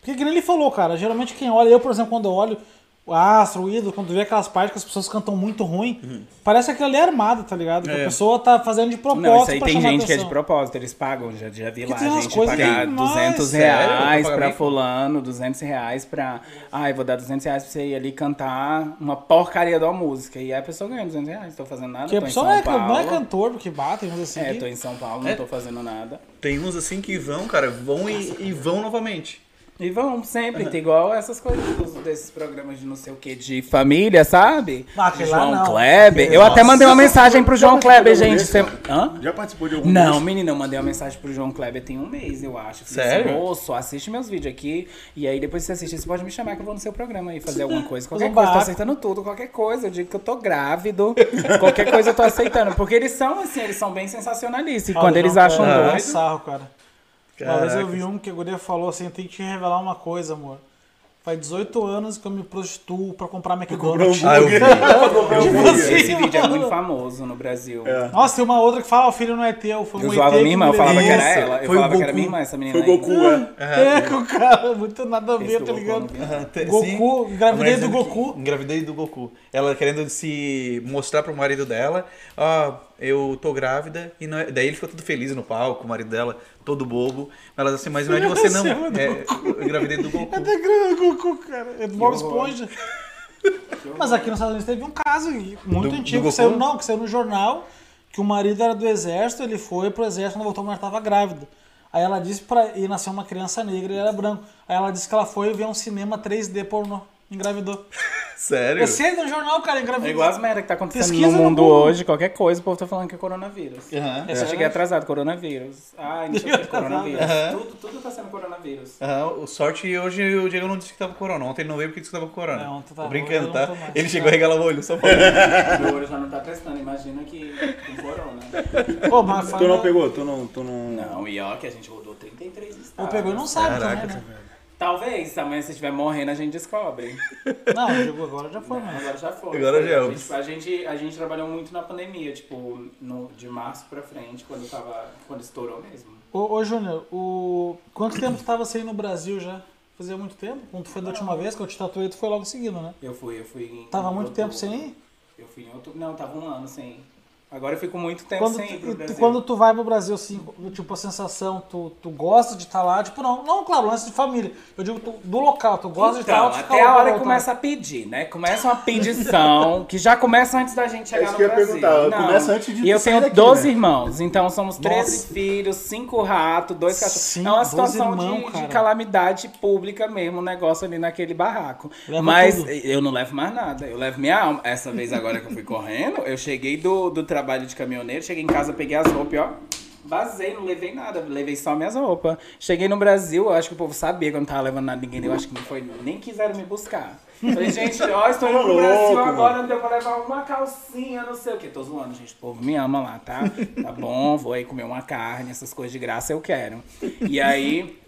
Porque que nem ele falou, cara, geralmente quem olha, eu, por exemplo, quando eu olho o Astro, o Ídolo, quando tu vê aquelas partes que as pessoas cantam muito ruim, parece que aquilo ali é armado, tá ligado? Que É. a pessoa tá fazendo de propósito Não, isso aí pra tem gente que é de propósito, eles pagam, já, já vi Que lá, gente pagar demais, 200 sério? reais pra fulano, 200 reais pra... Ai, vou dar 200 reais pra você ir ali cantar uma porcaria de uma música. E aí a pessoa ganha 200 reais, não tô fazendo nada, Que a tô em pessoa São não é, não é cantor, porque batem, mas assim. É, que- tô em São Paulo, não É. tô fazendo nada. Tem uns assim que vão, cara, vão e, e vão novamente. E vão sempre, tem igual essas coisas desses programas de não sei o que, de família, sabe? Ah, lá João não. Kleber. Eu até mandei uma mensagem pro João Kleber, gente. Hã? Já participou de algum Não, desses? menina, eu mandei uma mensagem pro João Kleber tem um mês, eu acho. Falei Sério? Assim, Moço, assiste meus vídeos aqui. E aí depois que você assiste, você pode me chamar que eu vou no seu programa aí fazer alguma coisa. Qualquer coisa, tô barraco. aceitando tudo, qualquer coisa. Eu digo que eu tô grávido. qualquer coisa eu tô aceitando. Porque eles são assim, eles são bem sensacionalistas. E quando eles acham Kleber é doido. sarro, cara. Uma vez eu Caraca. vi um que a guria falou assim, tem que te revelar uma coisa, amor. Faz 18 anos que eu me prostituo pra comprar McDonald's. Ah, eu vi. Esse vídeo é muito famoso no Brasil. Nossa, tem uma outra que fala, o filho não é teu, foi um Eu ET zoava minha irmã, eu falava que era ela. Eu foi o falava que era minha irmã, essa menina Foi aí. Goku, é. É, com o cara, muito nada a ver, tá ligado? Goku, engravidei do Goku. Engravidei do Goku. Ela querendo se mostrar pro marido dela, ó, eu tô grávida, e não é- daí ele ficou todo feliz no palco, o marido dela, todo bobo. Ela disse assim, mas não é de você não, do é, eu engravidei do Goku. É da grana do Goku, cara. É do Bob Esponja. Mas aqui nos Estados Unidos teve um caso muito Do- do antigo, Goku? que saiu, não, que saiu no jornal, que o marido era do exército, ele foi pro exército, quando voltou, a mulher tava grávida. Aí ela disse pra ir nascer uma criança negra e ele era branco. Aí ela disse que ela foi ver um cinema 3D pornô. Engravidou. Sério? É sério, no jornal, cara, engravidou. É igual as merda que tá acontecendo Pesquisa no no mundo Google. hoje, qualquer coisa, o povo tá falando que é coronavírus. Aham. Eu cheguei atrasado, coronavírus. Ai, não sei o que, coronavírus. Tudo, tudo tá sendo coronavírus. O sorte hoje o Diego não disse que tava com corona. Ontem ele não veio porque disse que tava com corona. É, ontem tô tava, brincando, eu tá? não tô mais. Ele chegou a regalar o olho, só falando. Meu olho já não tá prestando, imagina que com corona. Pô, mas Tu não fala- pegou? Tu não... Tu não... Não, e ó que a gente rodou 33 estados. Eu pegou e não sabe Caraca, também, né? Talvez, amanhã se estiver morrendo a gente descobre. Não, agora já foi, mano. agora já foi. Agora já é. A gente, a gente, a gente trabalhou muito na pandemia, tipo, no, de março pra frente, quando tava. Quando estourou mesmo. Ô, ô Júnior, o... quanto tempo tu tava sem no Brasil já? Fazia muito tempo? Quando tu foi da última vez que eu te tatuei, tu foi logo seguindo, né? Eu fui, eu fui em. Tava em muito outubro. tempo sem ir? Eu fui em outubro. Não, tava um ano sem ir. Agora eu fico muito tempo Quando, sem ir pro tu, e Brasil. quando tu vai pro Brasil, assim, tipo, a sensação, tu, tu gosta de estar lá? Tipo, não, não, claro, lance de família. Eu digo tu- do local, tu gosta de estar Então, lá, fica até a hora que voltar. começa a pedir, né? Começa uma pedição, que já começa antes da gente chegar isso no que eu ia Brasil. perguntar, começa antes de E eu tenho daqui, 12 né? irmãos, então somos 13 Nossa. filhos, 5 ratos, 2 cachorros. Sim, é uma 12 situação irmão, de, de calamidade pública mesmo, o negócio ali naquele barraco. Leva Mas tudo. eu não levo mais nada, eu levo minha alma. Essa vez agora que eu fui correndo, eu cheguei do, do trabalho de caminhoneiro, cheguei em casa, peguei as roupas e ó... Vazei, não levei nada, levei só minhas roupas. Cheguei no Brasil, eu acho que o povo sabia que eu não tava levando nada ninguém, eu acho que não foi, nem quiseram me buscar. Falei, gente, ó, estou indo pro Louco, Brasil agora, não deu pra levar uma calcinha, não sei o que. Tô zoando, gente, o povo me ama lá, tá? Tá bom, vou aí comer uma carne, essas coisas de graça eu quero. E aí,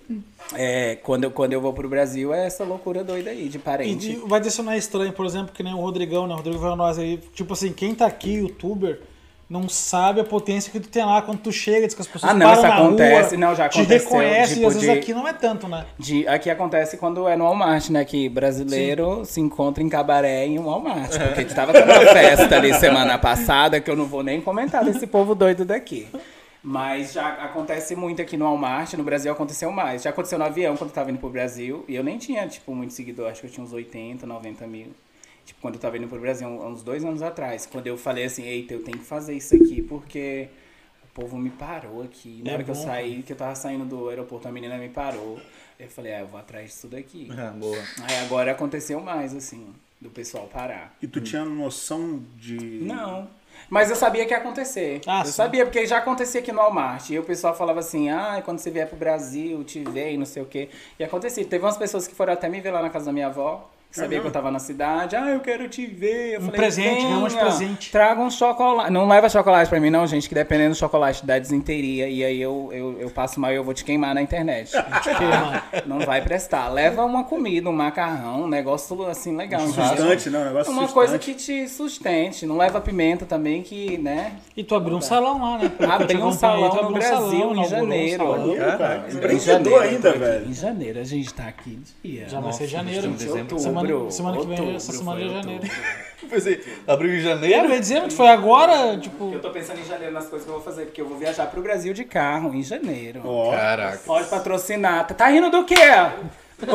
é, quando, eu, quando eu vou pro Brasil, é essa loucura doida aí, de E parente. de- vai é estranho, por exemplo, que nem o Rodrigão, né? O Rodrigo vai nós aí. Tipo assim, quem tá aqui, youtuber, não sabe a potência que tu tem lá quando tu chega, diz que as pessoas Ah, não, isso acontece, rua, não, já te aconteceu, reconhece tipo, e às vezes de- aqui não é tanto, né? De, aqui acontece quando é no Walmart, né? Que brasileiro se encontra em cabaré em um Walmart. Porque tava tendo uma festa ali semana passada que eu não vou nem comentar desse povo doido daqui. Mas já acontece muito aqui no Walmart, no Brasil aconteceu mais. Já aconteceu no avião quando eu tava indo pro Brasil. E eu nem tinha, tipo, muito seguidor, acho que eu tinha uns 80, 90 mil. Tipo, quando eu tava indo pro Brasil, há uns dois anos atrás. Quando eu falei assim, eita, eu tenho que fazer isso aqui porque o povo me parou aqui. Na É hora que eu bom, saí, que eu tava saindo do aeroporto, a menina me parou. Eu falei, ah, eu vou atrás disso daqui. Ah, boa. Aí agora aconteceu mais, assim, do pessoal parar. E tu tinha noção de... Não. Mas eu sabia que ia acontecer. Ah, eu sim. sabia, porque já acontecia aqui no Walmart. E o pessoal falava assim, ah, quando você vier pro Brasil, te vê e não sei o quê. E acontecia. Teve umas pessoas que foram até me ver lá na casa da minha avó. Sabia que eu tava na cidade, ah, eu quero te ver. Eu Um falei, presente, "Venha, ganhou um presente." Traga um chocolate. Não leva chocolate pra mim, não, gente, que dependendo do chocolate dá desinteria. E aí eu, eu, eu passo mal e eu vou te queimar na internet. não vai prestar. Leva uma comida, um macarrão, um negócio assim legal. entendeu? Sustante, não, um negócio Uma sustante. coisa que te sustente. Não leva pimenta também, que, né? E tu abriu um salão lá, né? Eu te Abri um salão no abriu um Brasil, salão, em um janeiro. salão. Cara, Em empreendedor janeiro, ainda, aqui. velho. Em janeiro, a gente tá aqui dia. Já vai ser janeiro. estamos dezembro. Semana, que vem, outubro, essa semana é janeiro. Pensei, abriu em É, eu janeiro. ia dizer, mas foi agora, tipo... Eu tô pensando em janeiro nas coisas que eu vou fazer, porque eu vou viajar pro Brasil de carro em janeiro. Ó, Caraca. Pode patrocinar. Tá- Tá rindo do quê?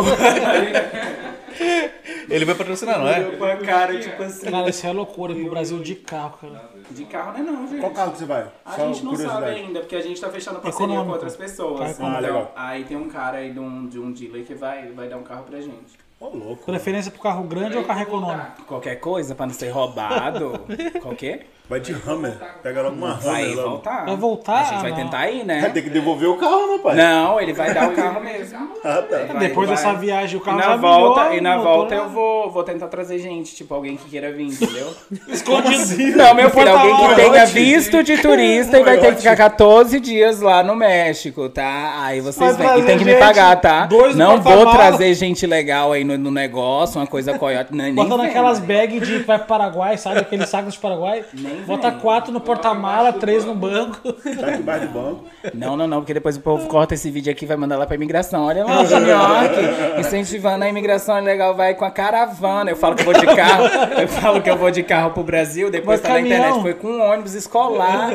Ele vai patrocinar, não é? Olhou pra cara, tipo assim. Cara, isso é loucura pro Brasil de carro, cara. De carro não é não, gente. qual carro que você vai? A Só gente não sabe ainda, porque a gente tá fechando parceria com outras pessoas. Tá Ah, legal. aí tem um cara aí de um, de um dealer que vai, vai dar um carro pra gente. Ô, louco. Preferência pro carro grande ou carro econômico? Qualquer coisa pra não ser roubado. Qualquer? Vai de Hammer. Pega logo uma Vai Hammer. logo. voltar. Vai voltar? A gente vai Não. tentar ir, Vai né? ter que devolver o carro, né, pai? Não, ele vai dar o carro mesmo. Ah, tá. Vai- Depois vai- dessa viagem, o E carro na já volta, e na motor volta eu vou, vou tentar trazer gente, tipo, alguém que queira vir, entendeu? Escondido. Não, meu filho, alguém que tenha visto de turista e vai ter que ficar 14 dias lá no México, tá? Aí vocês Vai vêm. E trazer tem que me gente, pagar, tá? dois Não vou trazer gente legal aí no, no negócio, uma coisa coiote. Não, nem vem, naquelas né? bags de que vai pro Paraguai, sabe? Aqueles sacos de Paraguai. Bota vem. quatro no porta-mala, três no banco. Tá aqui embaixo do banco. Não, não, não, porque depois o povo corta esse vídeo aqui e vai mandar lá pra imigração. Olha lá, o Junior, incentivando a imigração é legal, vai com a caravana. Eu falo que eu vou de carro, eu falo que eu vou de carro pro Brasil, depois Mas tá na caminhão. internet, foi com um ônibus escolar,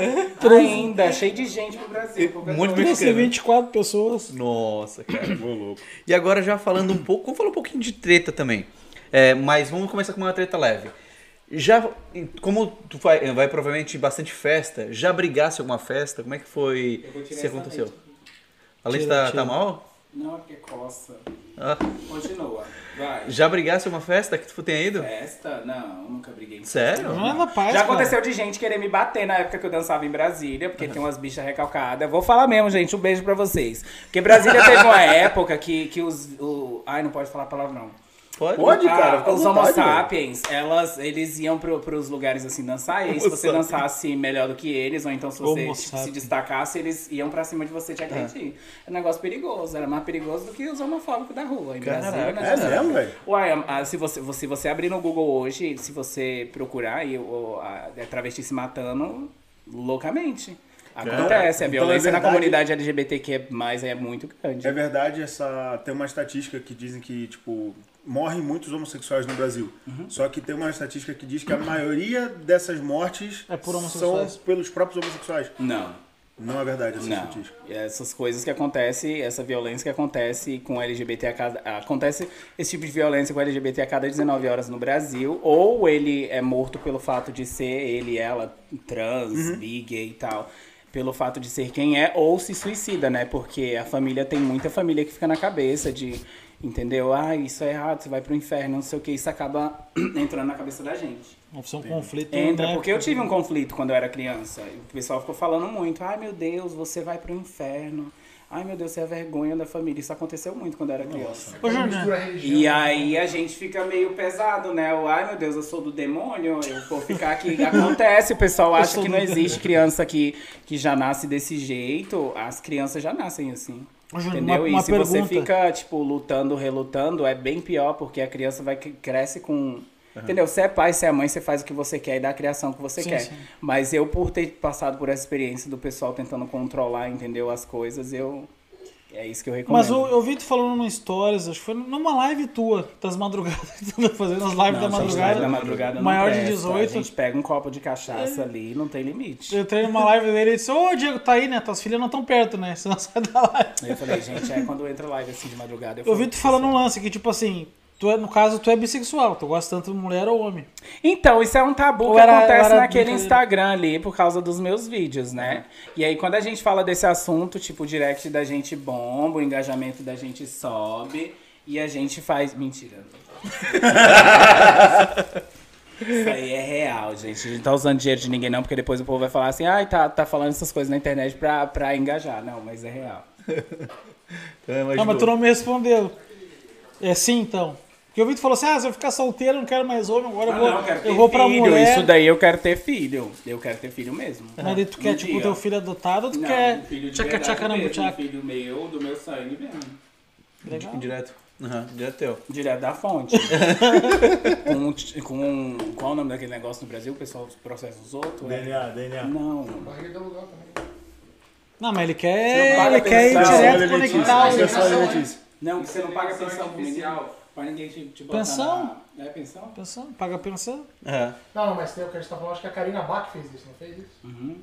ainda, cheio de gente pro Brasil. Muito. Esse 24 pessoas. Nossa, cara. Ô, louco. E agora já falando um pouco, vamos falar um pouquinho de treta também. É, mas vamos começar com uma treta leve. Já, como tu vai, vai provavelmente em bastante festa, já brigasse em alguma festa? Como é que foi? Se essa aconteceu? A leite Tira, tá, tá mal? Não, é porque coça. Ah, Continua, vai. já brigasse em uma festa que tu tenha ido? Festa? Não, nunca briguei. Sério? Não é na paz, Já cara. aconteceu de gente querer me bater na época que eu dançava em Brasília, porque tem umas bichas recalcadas. Vou falar mesmo, gente, um beijo pra vocês. Porque Brasília teve uma época que, que os. O... Ai, não pode falar palavrão. Pode? Pode, cara. Ah, os Homo sapiens, elas, eles iam pro, pros lugares assim dançar, e aí se você dançasse melhor do que eles, ou então se você tipo, se destacasse, eles iam pra cima de você te agredir. É um negócio perigoso, era mais perigoso do que os homofóbicos da rua. Em Caraca. Brasília, né? É mesmo, velho? Uai, ah, se você, se você abrir no Google hoje, se você procurar aí o, a, a travesti se matando loucamente. Acontece, a Então, violência é na verdade- comunidade LGBTQ+, é muito grande. É verdade, essa tem uma estatística que dizem que, tipo, morrem muitos homossexuais no Brasil. Uhum. Só que tem uma estatística que diz que a maioria dessas mortes É por são pelos próprios homossexuais. Não, Não é verdade essa não. estatística. Essas coisas que acontecem, essa violência que acontece com LGBT a cada... Acontece esse tipo de violência com LGBT a cada 19 horas no Brasil, ou ele é morto pelo fato de ser ele, ela, trans, bi, gay e tal, pelo fato de ser quem é, ou se suicida, né? Porque a família tem muita família que fica na cabeça de, entendeu? Ah, isso é errado, você vai pro inferno, não sei o que, isso acaba entrando na cabeça da gente. Deve ser um conflito. Entra, né? porque eu tive um conflito quando eu era criança. O pessoal ficou falando muito, ai meu Deus, você vai pro inferno. Ai meu Deus, você é a vergonha da família. Isso aconteceu muito quando eu era criança. Ô, Júnior, Mistura a religião. E aí a gente fica meio pesado, né? O, ai meu Deus, eu sou do demônio, eu vou ficar aqui. Acontece, o pessoal acha que não existe criança que, que já nasce desse jeito. As crianças já nascem assim. Entendeu? uma- e uma se você pergunta. fica, tipo, lutando, relutando, é bem pior, porque a criança vai cresce com. Entendeu? Você é pai, você é mãe, você faz o que você quer e dá a criação que você Sim, quer. sim. Mas eu, por ter passado por essa experiência do pessoal tentando controlar, entendeu? As coisas, eu. É isso que eu recomendo. Mas eu, eu vi tu falando no Stories, acho que foi numa live tua, das madrugadas, fazendo as lives da Não, gente, madrugada. live da madrugada maior de presta. 18. A gente pega um copo de cachaça ali não tem limite. Eu entrei numa live dele e disse, ô Diego, tá aí, né? Tuas filhas não estão perto, né? Senão sai da live. Eu falei, gente, é quando entra live assim de madrugada. Eu, Eu vi tu falando um lance que, tipo assim, tu é, no caso, tu é bissexual, tu gosta tanto de mulher ou homem. Então, isso é um tabu Ou que era- acontece era naquele? Instagram ali por causa dos meus vídeos, né? E aí, quando a gente fala desse assunto, tipo, o direct da gente bomba, o engajamento da gente sobe e a gente faz. Mentira. Isso aí é real, gente. A gente não tá usando dinheiro de ninguém, não, porque depois o povo vai falar assim, ai, tá, tá falando essas coisas na internet pra, pra engajar. Não, mas é real. É, Não, mas tu não me respondeu. É sim, então. Porque o Vitor falou assim: ah, se eu ficar solteiro, não quero mais homem, agora eu Ah, vou, não, quero ter eu vou pra filho. mulher. Isso daí eu quero ter filho. Eu quero ter filho mesmo. Mas daí tu quer, Um tipo, dia. teu filho adotado ou tu Não, quer um filho de tchaca tchaca mesmo, buchaca? Um filho meu, do meu sangue mesmo. Legal. Direto. Aham, direto teu. Direto da fonte. com, com. Qual é o nome daquele negócio no Brasil? O pessoal processa os outros? É- DNA, DNA. Não. Barriga do lugar também. Não, mas ele quer, ele quer ir direto conectar isso é o... Não, que você não paga pensão pro menino. Pra ninguém te, te botar Pensão? Na... É pensão? Pensão, paga pensão. Aham. Não, não, mas tem o que a gente tá falando, acho que a Karina Bach fez isso, não fez isso? Uhum.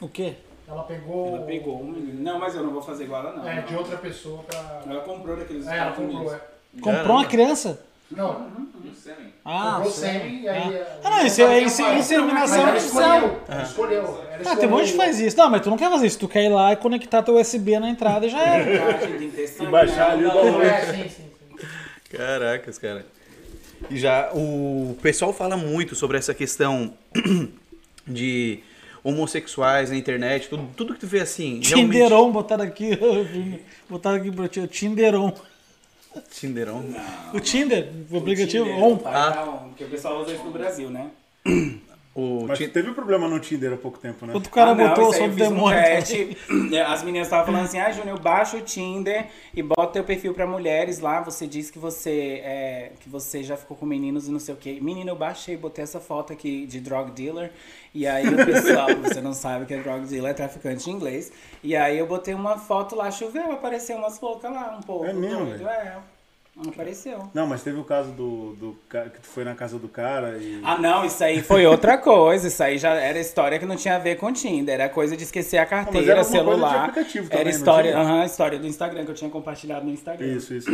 O quê? Ela pegou. Ela pegou um menino. Não, mas eu não vou fazer igual ela, não. É, de outra pessoa pra. Ela comprou daqueles É, ela Estados comprou, Unidos. é. Comprou uma criança? Não, No sêmen. Ah, comprou sim. sêmen e aí. Ah, não, isso é inse- inseminação ela artificial. escolheu. Ela escolheu. Ela Ah, tem um monte de escolheu- faz isso. Não, mas tu não quer fazer isso. Tu quer ir lá e conectar teu USB na entrada e já era. Ah, que sangue, E baixar né? ali o. É, sim, sim. Caracas, cara. E já o pessoal fala muito sobre essa questão de homossexuais na internet, tudo, tudo que tu vê assim. realmente- Tinderon, botaram aqui. botaram aqui pro tio. Tinderon. Tinderão. O Tinder, o aplicativo Tinder, on. tá, Ah. on, Porque o pessoal usa isso no Brasil, né? O Mas Tin- teve um problema no Tinder há pouco tempo, né? Outro cara Ah, não, botou eu do fiz um demônio. teste. É, As meninas estavam falando assim, ah, Júnior, baixa o Tinder e bota teu perfil pra mulheres lá. Você diz que você é, que você já ficou com meninos e não sei o quê. Menina, eu baixei, botei essa foto aqui de drug dealer. E aí o pessoal, você não sabe que é drug dealer, é traficante em inglês. E aí eu botei uma foto lá, choveu, apareceu umas loucas lá, um pouco. É mesmo, doido, velho? É, apareceu. Não, mas teve o caso do, do que tu foi na casa do cara e. Ah, não, isso aí foi outra coisa. Isso aí já era história que não tinha a ver com Tinder. Era coisa de esquecer a era carteira, alguma coisa de celular. aplicativo também, era não história, tinha? aham, história do Instagram que eu tinha compartilhado no Instagram. Isso, isso.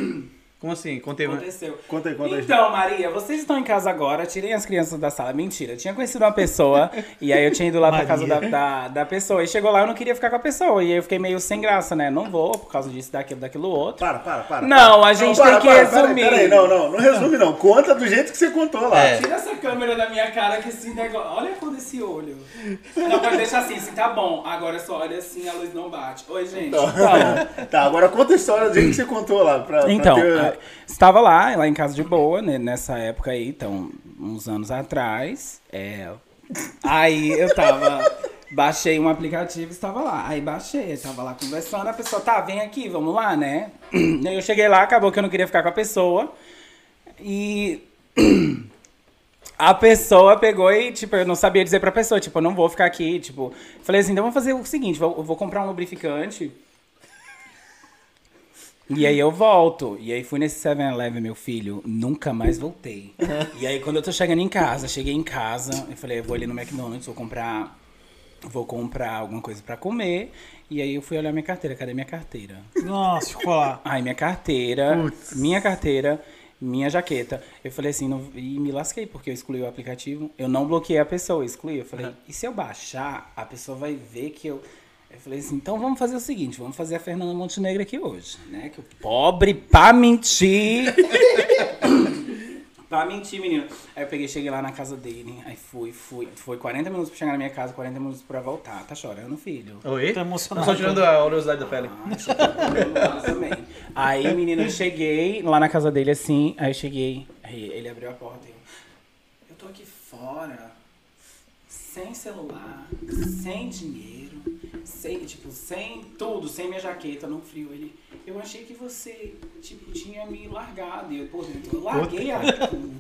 Como assim? Contei Aconteceu. Conta aí, conta aí. Então, Maria, vocês estão em casa agora, tirem as crianças da sala. Mentira, eu tinha conhecido uma pessoa e aí eu tinha ido lá pra casa da, da, da pessoa. E chegou lá, eu não queria ficar com a pessoa. E aí eu fiquei meio sem graça, né? Não vou por causa disso, daquilo, daquilo outro. Para, para, para. Não, a gente para, tem que para, para, resumir. Peraí, não, não, não resume não. Conta do jeito que você contou lá. É. Tira essa câmera da minha cara que esse negócio. Olha a cor desse olho. Não, pode deixar assim, assim, tá bom. Agora só olha assim, a luz não bate. Oi, gente. Então, Tá, agora conta a história do jeito que você contou lá. Pra, pra então ter- estava lá, lá em casa de boa, né, nessa época aí, então, uns anos atrás. É, aí eu tava. Baixei um aplicativo e estava lá. Aí baixei, tava lá conversando, a pessoa, tá, vem aqui, vamos lá, né? Aí eu cheguei lá, acabou que eu não queria ficar com a pessoa. E a pessoa pegou e, tipo, eu não sabia dizer pra pessoa, tipo, eu não vou ficar aqui, tipo. Falei assim, então vamos fazer o seguinte, eu vou comprar um lubrificante. E aí eu volto. E aí fui nesse 7-Eleven, meu filho, nunca mais voltei. e aí quando eu tô chegando em casa, cheguei em casa, eu falei, eu vou ali no McDonald's, vou comprar. Vou comprar alguma coisa pra comer. E aí eu fui olhar minha carteira. Cadê minha carteira? Nossa, ficou lá. Ai, minha carteira, minha carteira, minha jaqueta. Eu falei assim, não- e me lasquei, porque eu excluí o aplicativo. Eu não bloqueei a pessoa, eu excluí. Eu falei, e se eu baixar, a pessoa vai ver que eu. Eu falei assim, então vamos fazer o seguinte, vamos fazer a Fernanda Montenegro aqui hoje, né? Que o pobre, pra mentir. pra mentir, menino. Aí eu peguei, cheguei lá na casa dele, aí fui, fui. Foi 40 minutos pra chegar na minha casa, 40 minutos pra voltar. Tá chorando, filho? Oi? Tô emocionado. Não, só tirando a oleosidade da pele. também. Aí, menino, eu cheguei lá na casa dele assim, aí eu cheguei, aí ele abriu a porta e eu, eu tô aqui fora, sem celular, sem dinheiro, sem, tipo, sem tudo, sem minha jaqueta, no frio. Ele, eu achei que você, tipo, tinha me largado. E eu, pô, eu larguei há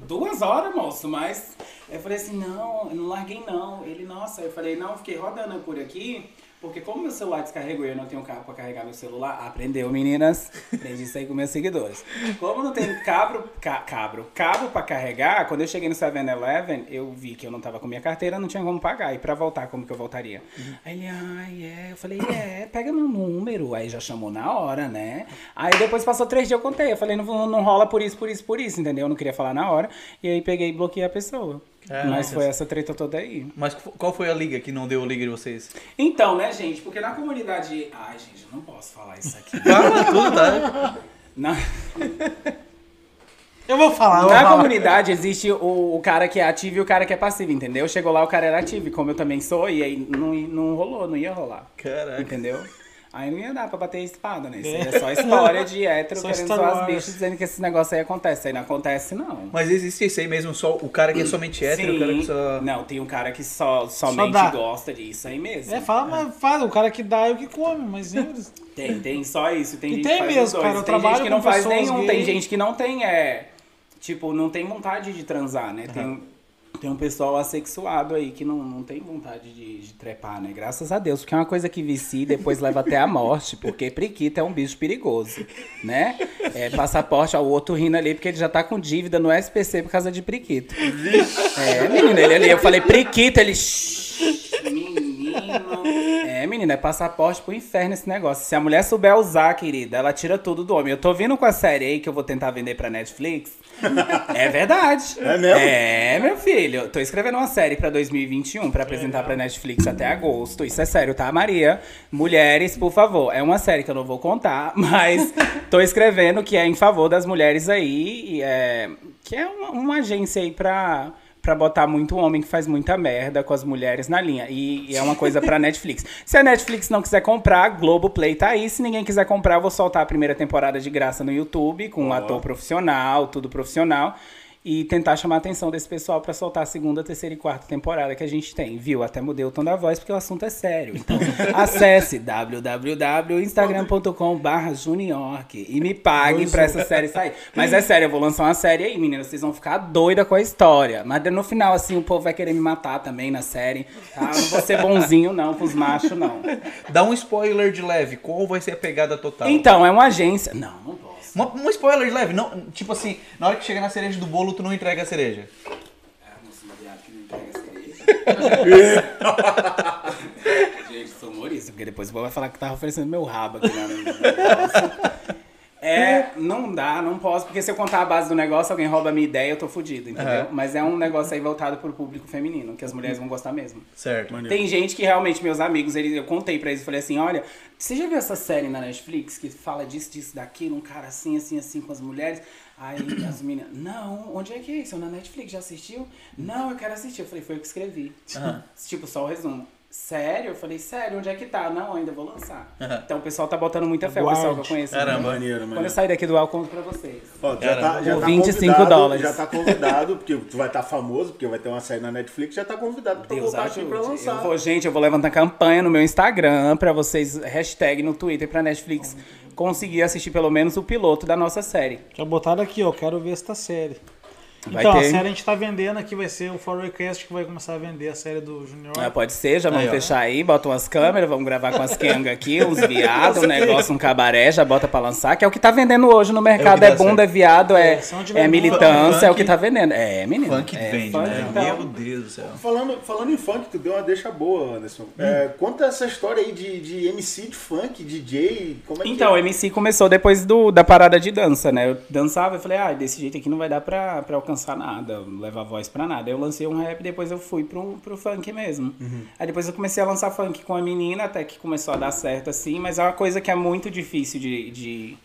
duas horas, moço, mas eu falei assim, não, eu não larguei não. Ele, nossa, eu falei, não, eu fiquei rodando por aqui, porque como meu celular descarregou e eu não tenho cabo pra carregar meu celular, aprendeu, meninas. Aprendi isso aí com meus seguidores. Como não tem cabro, ca, cabro, cabo pra carregar, quando eu cheguei no 7-Eleven, eu vi que eu não tava com minha carteira, não tinha como pagar. E pra voltar, como que eu voltaria? Aí ele, ai, é. Eu falei, é, pega meu número. Aí já chamou na hora, né? Aí depois passou três dias, eu contei. Eu falei, não, não rola por isso, por isso, por isso, entendeu? Eu não queria falar na hora. E aí peguei e bloqueei a pessoa. Caraca. Mas foi essa treta toda aí. Mas qual foi a liga que não deu liga de vocês? Então, né, gente? Porque na comunidade. Ai, gente, eu não posso falar isso aqui. Fala tudo, tá? Na, Eu vou falar, eu vou na falar. comunidade existe o, o cara que é ativo e o cara que é passivo, entendeu? Chegou lá, o cara era ativo, e como eu também sou, e aí não, não rolou, não ia rolar. Caraca. Entendeu? Aí não ia dar pra bater espada, né? Isso aí é só história de hétero Só querendo zoar as bichas dizendo que esse negócio aí acontece. Aí não acontece, não. Mas existe isso aí mesmo, só o cara que é somente hétero, o cara que Sim. só. Não, tem um cara que só, somente dá. gosta disso aí mesmo. É, fala, mas fala, o cara que dá é o que come, mas. Tem, tem só isso. Tem E gente tem que faz mesmo, cara, eu Tem gente que não faz nenhum. gay. Tem gente que não tem, é. Tipo, não tem vontade de transar, né? Tem, tem um pessoal assexuado aí que não, não tem vontade de, de trepar, né? Graças a Deus. Porque é uma coisa que vicia e depois leva até a morte. Porque priquita é um bicho perigoso, né? É, passaporte, ó, o outro rindo ali porque ele já tá com dívida no SPC por causa de priquito. É, menino, ele ali, eu falei priquito, ele. "Shh, É, menina, é passaporte pro inferno esse negócio. Se a mulher souber usar, querida, ela tira tudo do homem. Eu tô vindo com a série aí que eu vou tentar vender pra Netflix. É verdade. É mesmo? É, meu filho. Tô escrevendo uma série pra 2021 pra apresentar pra Netflix até agosto. Isso é sério, tá, Maria? Mulheres, por favor. É uma série que eu não vou contar, mas tô escrevendo que é em favor das mulheres aí. E é, que é uma, uma agência aí pra. Pra botar muito homem que faz muita merda com as mulheres na linha. E, e é uma coisa pra Netflix. Se a Netflix não quiser comprar, Globoplay tá aí. Se ninguém quiser comprar, eu vou soltar a primeira temporada de graça no YouTube, com um ator profissional, tudo profissional. E tentar chamar a atenção desse pessoal pra soltar a segunda, terceira e quarta temporada que a gente tem, viu? Até mudei o tom da voz porque o assunto é sério. Então, acesse www.instagram.com barra juniork e me pague pra essa série sair. Mas é sério, eu vou lançar uma série aí, meninas. Vocês vão ficar doida com a história. Mas no final, assim, o povo vai querer me matar também na série. Tá? Eu não vou ser bonzinho, não, com os machos, não. Dá um spoiler de leve, qual vai ser a pegada total? Então, é uma agência. Não, não posso. Uma- um spoiler de leve, não, tipo assim, na hora que chega na cereja do bolo, tu não entrega a cereja. Gente, sou humorista, porque depois o povo vai falar que tava oferecendo meu rabo aqui na. É, não dá, não posso, porque se eu contar a base do negócio, alguém rouba a minha ideia, eu tô fudido, entendeu? Aham. Mas é um negócio aí voltado pro público feminino, que as mulheres vão gostar mesmo. Certo. Tem gente que realmente, meus amigos, eles, eu contei pra eles, falei assim, olha, você já viu essa série na Netflix que fala disso, disso, daquilo, um cara assim, assim, assim com as mulheres? Aí as meninas, não, onde é que é isso? Na Netflix, já assistiu? Não, eu quero assistir. Eu falei, foi eu que escrevi. Tipo, só o resumo. Sério? Eu falei, sério, onde é que tá? Não, ainda vou lançar. Então o pessoal tá botando muita fé, o pessoal que eu conheço. Caramba. Maneiro, Quando eu maneiro. sair daqui do ar, eu conto pra vocês. Ó, já Caramba. tá, já Por tá 25 convidado, dólares. Já tá convidado, porque tu vai estar famoso, porque vai ter uma série na Netflix, já tá convidado pra Deus voltar aqui ajude. pra lançar. Eu vou, gente, eu vou levantar campanha no meu Instagram pra vocês, hashtag no Twitter pra Netflix conseguir assistir pelo menos o piloto da nossa série. Já botaram aqui, ó. Quero ver esta série. Vai então, ter- a série a gente tá vendendo aqui, vai ser o Forecast que vai começar a vender a série do Junior. Ah, pode ser, já vamos Aí, ó. fechar aí, bota umas câmeras, vamos gravar com as Kenga aqui, uns viados, um negócio, um cabaré, já bota pra lançar, que é o que tá vendendo hoje no mercado. dá É, bunda, é viado, é, É, é militância, funk- é o que tá vendendo. É, menino. Funk é, vende, funk, né? então. Meu Deus do céu. Falando, falando em funk, tu deu uma deixa boa, Anderson. É, Hum. conta essa história aí de, de MC de funk, DJ, como é Então, que o MC começou depois do, da parada de dança, né? Eu dançava e falei, ah, desse jeito aqui não vai dar pra, pra alcançar nada, levar voz pra nada. Eu lancei um rap, depois eu fui pro, pro funk mesmo. Aí depois eu comecei a lançar funk com a menina, até que começou a dar certo assim, mas é uma coisa que é muito difícil de, de,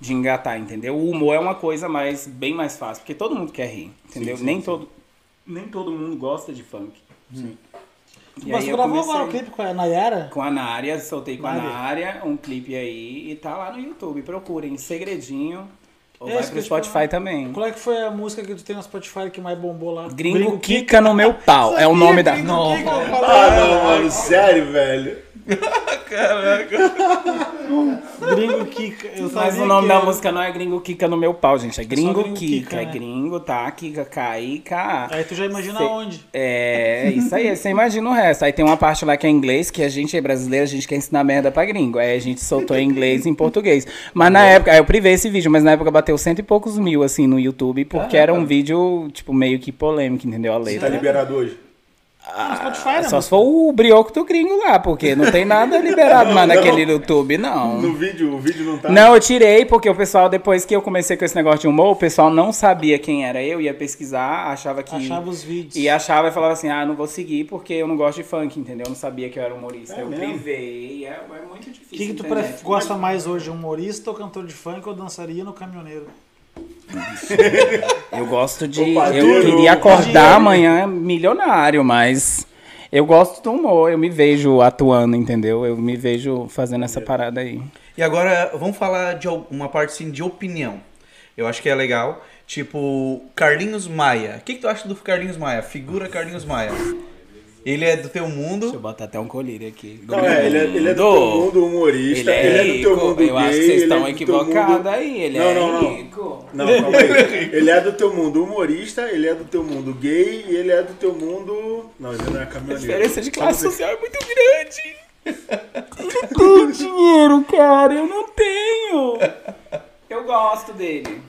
de engatar, entendeu? O humor é uma coisa mais, bem mais fácil, porque todo mundo quer rir, entendeu? nem, Todo, nem todo mundo gosta de funk. Sim. E Mas eu gravou agora o clipe com a Nayara? com a Nária, soltei com a Nária. Nária, um clipe aí, e tá lá no YouTube. Procurem Segredinho. Ou É vai pro Spotify também. Qual é que foi a música que tu tem no Spotify que mais bombou lá? Gringo Kika no meu pau. É o nome da. Gringo Kika, eu falei. Ah, não, mano, sério, velho. Gringo Kika. Eu Mas o nome que da música não é Gringo Kika no meu pau, gente. É Gringo, Gringo Kika. Kika, É né? gringo, tá? Kika, K-I-K-A. Aí tu já imagina Cê- onde. É, isso aí, você imagina o resto. Aí tem uma parte lá que é inglês, que a gente é brasileiro, a gente quer ensinar merda pra gringo. Aí a gente soltou em inglês e em português. Mas na época, aí eu privei esse vídeo, mas na época bateu cento e poucos mil, assim, no YouTube, porque era um vídeo, tipo, meio que polêmico, entendeu? A Tá letra. liberado hoje. No Spotify, né? Só se for o brioco do gringo lá, porque não tem nada liberado mais Não, naquele não. YouTube, não. No vídeo, o vídeo não tá. Não, eu tirei porque o pessoal, depois que eu comecei com esse negócio de humor, o pessoal não sabia quem era eu, ia pesquisar, achava que. Achava os vídeos. E achava e falava assim, ah, não vou seguir porque eu não gosto de funk, entendeu? Eu não sabia que eu era humorista. É eu mesmo? privei, é, é muito O difícil. que, que tu gosta mais hoje, humorista ou cantor de funk ou dançarino ou caminhoneiro? Eu gosto de. Opa, eu queria acordar amanhã milionário, mas. Eu gosto do humor, eu me vejo atuando, entendeu? Eu me vejo fazendo essa parada aí. E agora, vamos falar de uma parte assim, de opinião. Eu acho que é legal. Tipo, Carlinhos Maia. O que, que tu acha do Carlinhos Maia? Figura Carlinhos Maia. Ele é do teu Deixa eu mundo. botar até um colírio aqui. Não, é, ele, é, ele é do teu mundo humorista, Ele é ele é do teu mundo Eu acho que gay, vocês ele estão é do teu equivocados mundo- aí. Ele Não, é não, não. rico. Não, calma aí. Ele é do teu mundo humorista, ele é do teu mundo gay e ele é do teu mundo. Não, ele não é A caminhoneiro. diferença de classe Vamos social é muito grande. Eu não tenho dinheiro, cara. Eu não tenho. Eu gosto dele.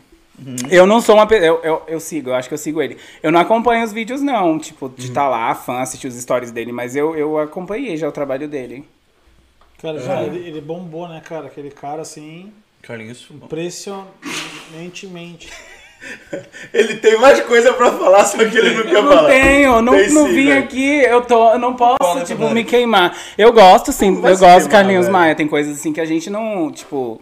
Eu não sou uma pessoa. Eu, eu, eu sigo, eu acho que eu sigo ele. Eu não acompanho os vídeos, não. Tipo, de estar lá, fã, assistir os stories dele, mas eu, eu acompanhei já o trabalho dele. Cara, já, ele, ele bombou, né, cara? Aquele cara assim, Carlinhos. impressionantemente. Ele tem mais coisa pra falar, só que ele não quer Eu não tenho, não, Tem não sim, vim velho. aqui, eu, tô, eu não posso, Fala, tipo, me queimar. Eu gosto, sim, eu gosto do queimar, Carlinhos velho. Maia. Tem coisas assim que a gente não, tipo.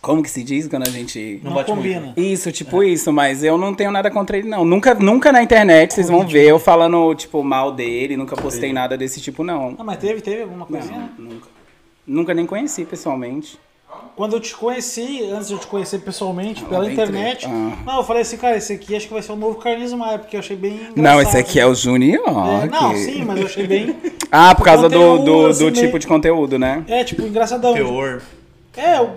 Como que se diz quando a gente. Não, bate combina. muito. Isso, tipo isso, mas eu não tenho nada contra ele, não. Nunca, nunca na internet vocês vão ver eu falando, tipo, mal dele, nunca postei nada desse tipo, não. Ah, mas teve, teve alguma coisinha? Não, nunca. Nunca nem conheci pessoalmente. Quando eu te conheci, antes de eu te conhecer pessoalmente, Ah, pela internet. Ah. não, eu falei assim, cara, esse aqui acho que vai ser o novo Carlinhos Maia, porque eu achei bem engraçado. Não, esse aqui é o Junior. É, não, que- sim, mas eu achei bem. Ah, por causa do, conteúdo, do, assim, do tipo meio- de conteúdo, né? É, tipo, engraçadão. Teor. É, o-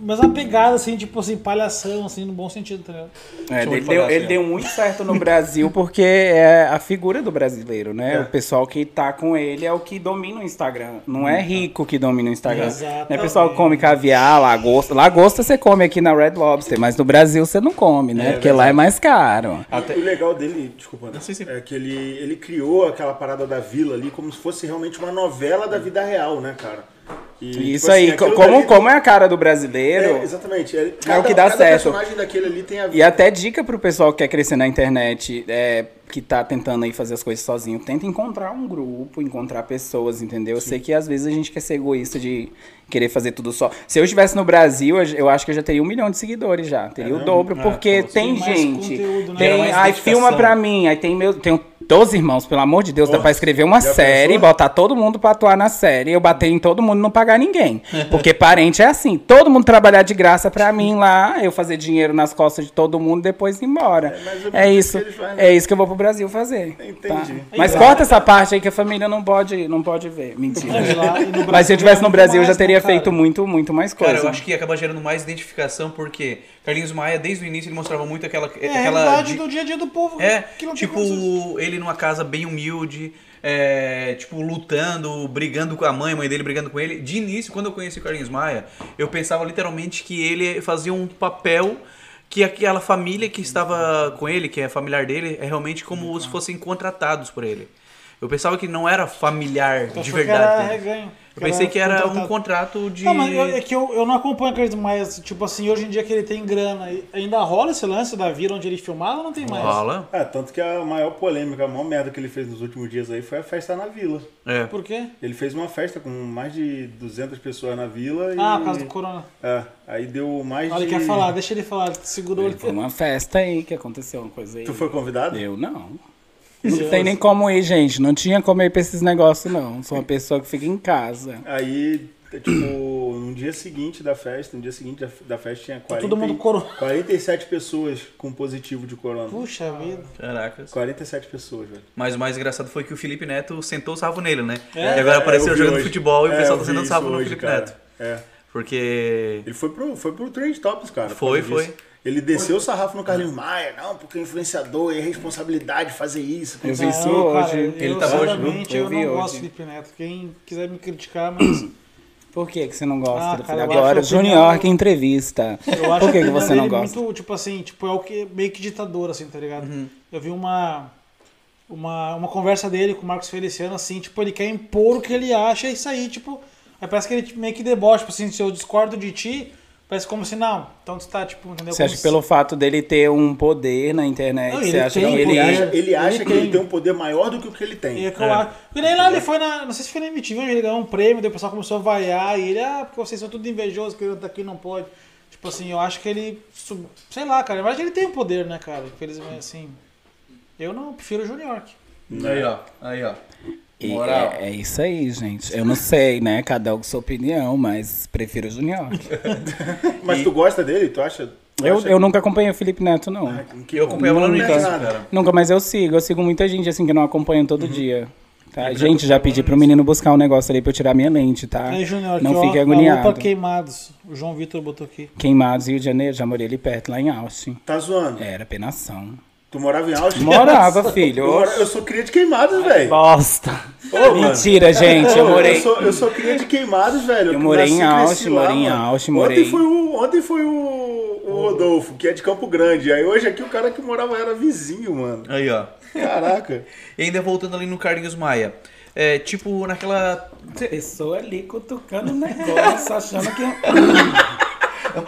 mas uma pegada assim, tipo assim, palhação, assim, no bom sentido, tá ligado? É, ele, de deu, ele é. deu muito certo no Brasil porque é a figura do brasileiro, né? É. O pessoal que tá com ele é o que domina o Instagram. Não é rico que domina o Instagram. Exatamente. Não é pessoal que come caviar, lagosta. Lagosta você come aqui na Red Lobster, mas no Brasil você não come, né? É porque lá é mais caro. Até- O legal dele, desculpa, André, sim, sim. é que ele, ele criou aquela parada da vila ali como se fosse realmente uma novela da vida real, né, cara? E, tipo Isso assim, aí, como, dali- como é a cara do brasileiro. É, exatamente. É, o que dá cada certo. tem E até dica pro pessoal que quer crescer na internet, é, que tá tentando aí fazer as coisas sozinho, tenta encontrar um grupo, encontrar pessoas, entendeu? Eu sei que às vezes a gente quer ser egoísta de querer fazer tudo só. Se eu estivesse no Brasil, eu- acho que eu já teria um milhão de seguidores já. Teria o mesmo? dobro, porque como tem gente. conteúdo, né? Tem, aí filma pra mim, aí tem meu. Tenho 12 irmãos, pelo amor de Deus, dá pra escrever uma série, pensou? botar todo mundo pra atuar na série, eu bater em todo mundo e não pagar ninguém. Porque parente é assim, todo mundo trabalhar de graça pra mim lá, eu fazer dinheiro nas costas de todo mundo e depois ir embora. É É isso, fazem, é isso que eu vou pro Brasil fazer. Entendi. tá? Mas corta essa parte aí que a família não pode, não pode ver. Mentira. Mas lá- no Mas se eu é no muito Brasil, eu já mais, teria cara? feito muito, muito mais coisa. Cara, eu acho que acaba gerando mais identificação porque Carlinhos Maia, desde o início, ele mostrava muito aquela. É a aquela realidade di- do dia a dia do povo. É, tipo, ele numa casa bem humilde, é, tipo, lutando, brigando com a mãe, a mãe dele brigando com ele. De início, quando eu conheci o Carlinhos Maia, eu pensava literalmente que ele fazia um papel que aquela família que estava com ele, que é familiar dele, é realmente como se fossem contratados por ele. Eu pensava que não era familiar de verdade. Era reganho. Eu pensei que era um contratado. contrato de. Não, mas eu- é que eu, eu não acompanho Carlos Maia, tipo assim, hoje em dia que ele tem grana, ainda rola esse lance da vila onde ele filmava ou não tem mais? Rola. É, tanto que a maior polêmica, a maior merda que ele fez nos últimos dias aí foi a festa na vila. É. Por quê? Ele fez uma festa com mais de 200 pessoas na vila e... Ah, por causa do corona. É, aí deu mais Olha, de... ele quer falar, deixa ele falar, segurou ele. Foi uma festa aí que aconteceu, uma coisa aí. Tu foi convidado? Eu não. Não tem nem como ir, gente. Não tinha como ir pra esses negócios, não. Sou uma pessoa que fica em casa. Aí, tipo, no dia seguinte da festa, no dia seguinte da, festa tinha 40, Todo mundo corona. 47 pessoas com positivo de corona. Puxa vida. Caracas. 47 pessoas, velho. Mas o mais engraçado foi que o Felipe Neto sentou o sarro nele, né? É. e agora apareceu eu vi jogando hoje. futebol e o É, pessoal tá sentando sarro no Felipe cara. Neto. É. Porque. Ele foi pro, foi pro Trade Topics, cara. Foi, foi. disso. Ele desceu o sarrafo no Carlinhos Maia. Não, porque é influenciador e é responsabilidade fazer isso. Eu vi isso hoje. eu, Ele tava hoje, viu? Eu, Eu vi não gosto hoje. do Felipe Neto. Quem quiser me criticar, mas Por que, que você não gosta Ah, do cara, eu Agora, Junior, que entrevista. eu acho Por que, que você não dele gosta? muito, tipo assim, tipo, é o que meio que ditador, assim, tá ligado? Uhum. Eu vi uma, uma, uma conversa dele com o Marcos Feliciano, assim, tipo, ele quer impor o que ele acha, é isso aí, tipo. Aí parece que ele meio que debocha, tipo assim, se eu discordo de ti, parece como se, não, então tu tá, tipo, entendeu? Você Como acha que se- pelo fato dele ter um poder na internet, Não, você ele acha tem que ele... Ele acha, ele acha Ele que ele tem. tem um poder maior do que o que ele tem. E é que eu acho. E nem lá ele foi na. Não sei se foi na MTV, ele ganhou um prêmio, daí o pessoal começou a vaiar, e ele, ah, porque vocês são tudo invejosos, que ele tá aqui não pode. Tipo assim, eu acho que ele. Sei lá, cara. Verdade ele tem um poder, né, cara? Infelizmente, assim. Eu não, prefiro o Junior. Aí, ó. Aí, ó. E Moral. É, é isso aí, gente. Eu não sei, né? Cada um com sua opinião, mas prefiro o Junior. Mas tu gosta dele? Tu acha? tu Eu, acha eu nunca acompanhei o Felipe Neto, não. que- Eu acompanhava no Nada. cara. Nunca, mas eu sigo. Eu sigo muita gente assim que não acompanho todo dia. Tá? Gente, já pedi pro menino buscar um negócio ali pra eu tirar minha lente, tá? Aí, Junior, não fique agoniado. Pra queimados. O João Vitor botou aqui. Queimados, Rio de Janeiro, já morei ali perto, lá em Austin. Tá zoando. Era penação. Tu morava em Austin? Morava, filho. Eu, mora- eu sou cria de queimados, velho. Bosta. Ô. Mentira, gente. Eu morei. Eu sou, eu sou cria de queimados, velho. Eu morei em nasci e cresci Austin, lá, morei em mano. Austin, Ontem morei- foi o, ontem foi o, o Rodolfo, que é de Campo Grande. Aí hoje aqui o cara que morava era vizinho, mano. Aí, ó. Caraca. E ainda voltando ali no Carlinhos Maia. É, tipo, naquela. Pessoa ali cutucando o negócio, achando que.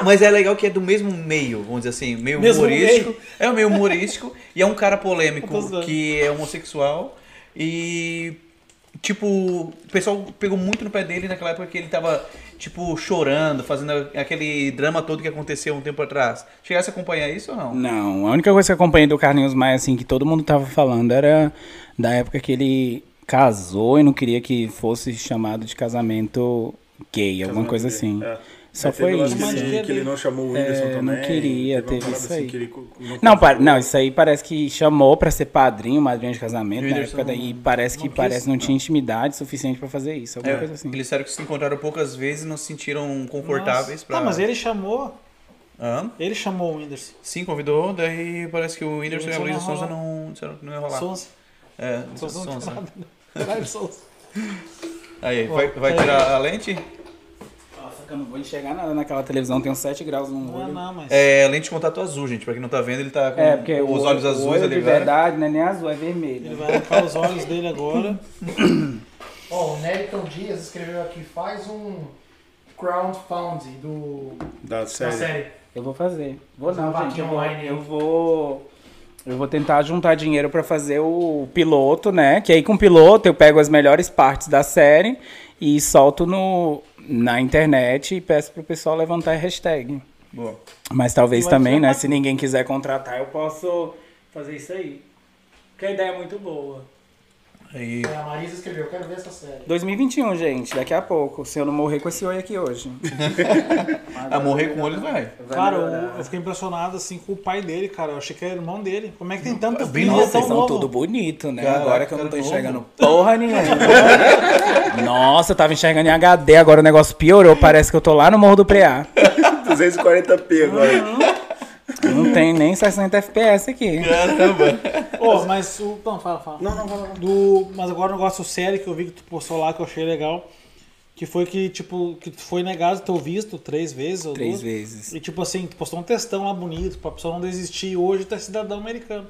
Mas é legal que é do mesmo meio, vamos dizer assim, meio Mesmo humorístico. meio. É um meio humorístico e é um cara polêmico zoando. que é homossexual. E. Tipo, o pessoal pegou muito no pé dele naquela época que ele tava, tipo, chorando, fazendo aquele drama todo que aconteceu um tempo atrás. Chegasse a acompanhar isso ou não? Não, a única coisa que eu acompanhei do Carlinhos Maia, assim, que todo mundo tava falando era da época que ele casou e não queria que fosse chamado de casamento gay, alguma coisa assim. É. Só foi isso. Ele, que ele não chamou o Whindersson É, também. não queria, teve teve isso assim aí. que ele co- Não, convidou. não, isso aí parece que chamou pra ser padrinho, madrinha de casamento, E na época daí parece que não parece quis, não tinha intimidade suficiente pra fazer isso, alguma É, coisa assim. Eles disseram que se encontraram poucas vezes e não se sentiram confortáveis Nossa. pra. Ah, mas ele chamou. Hã? Ele chamou o Whindersson. Sim, convidou, daí parece que o Whindersson e a Luísa não Sonza rola. não, disseram que não ia rolar. Sonsa. É, não. Aí, vai, vai é. tirar a lente? Eu não vou enxergar nada naquela televisão, tem uns 7 graus no Não, olho. não, mas. É lente de contato azul, gente. Pra quem não tá vendo, ele tá com É, porque os o olhos o azuis olho ali de agora. verdade não é nem azul, é Ele vermelho. vai arrancar os olhos dele agora. Ó, o Neriton Dias escreveu aqui, faz um crowdfunding do, Da da série. série. Eu vou fazer. Vou Fazer não, uma gente. Eu vou, eu vou. Eu vou tentar juntar dinheiro pra fazer o piloto, né? Que aí com o piloto eu pego as melhores partes da série e solto no, na internet e peço pro pessoal levantar a hashtag. Boa. Mas talvez também, ser né? Se ninguém quiser contratar, eu posso fazer isso aí. Porque a ideia é muito boa. Aí, É, a Marisa escreveu, quero ver essa série. 2021, gente, daqui a pouco. Se eu não morrer com esse oi aqui hoje. a morrer com olhos vai. Cara, eu, eu fiquei impressionado assim com o pai dele, cara. Eu achei que era irmão dele. Como é que tem tanto Bem filho novo, Nossa, tão são novo? tudo bonito, né? Caraca, agora que eu não tô cara enxergando novo. porra nenhuma. Nossa, eu tava enxergando em HD, agora o negócio piorou. Parece que eu tô lá no Morro do Preá. 240p agora. Não tem nem 60 FPS aqui. Caramba. Ô, mas o. Não, fala, fala. Não, não, não. não. Do, mas agora o negócio sério que eu vi que tu postou lá, que eu achei legal. Que foi que, tipo, que tu foi negado teu visto três vezes ou Três duas. vezes. E tipo assim, tu postou um textão lá bonito pra pessoa não desistir. Hoje tu é cidadão americano.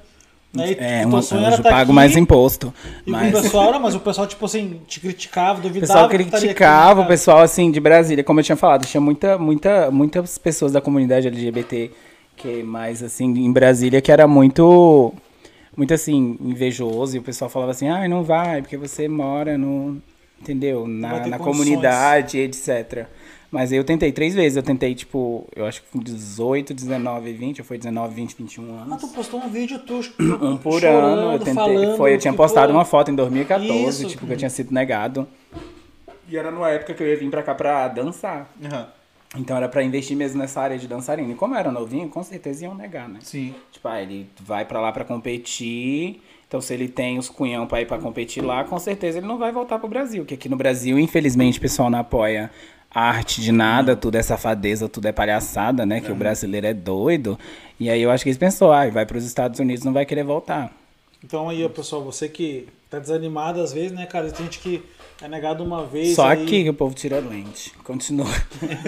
Aí, É, teu uma, sonho eu tá pago aqui, mais imposto. E Mas... o pessoal, não, mas o pessoal, tipo assim, te criticava, O duvidava. pessoal que tu estaria aqui, criticava, o pessoal assim de Brasília, como eu tinha falado, tinha muita, muita, muitas pessoas da comunidade LGBT que mais assim em Brasília que era muito, muito assim invejoso e o pessoal falava assim, ai não vai porque você mora no, entendeu, na, na comunidade, etc. Mas aí eu tentei três vezes, eu tentei tipo, eu acho que com 18, 19, 20, ou foi 19, 20, 21 Mas anos. tu postou um vídeo tu Um por chorando, ano, eu tentei. falando foi, eu tinha postado uma foto em 2014, Isso. tipo, que eu tinha sido negado. E era numa época que eu ia vir pra cá pra dançar. Aham. Então era pra investir mesmo nessa área de dançarina. E como eu era novinho, com certeza iam negar, né? Sim. Tipo, ah, ele vai pra lá pra competir. Então, se ele tem os cunhão pra ir pra competir lá, com certeza ele não vai voltar pro Brasil. Que aqui no Brasil, infelizmente, o pessoal não apoia arte de nada, tudo é safadeza, tudo é palhaçada, né? Que o brasileiro é doido. E aí eu acho que eles pensou, ah, vai pros Estados Unidos, não vai querer voltar. Então aí, pessoal, você que tá desanimado às vezes, né, cara? Tem gente que é negado uma vez. Só aí aqui que o povo tira lente. Continua.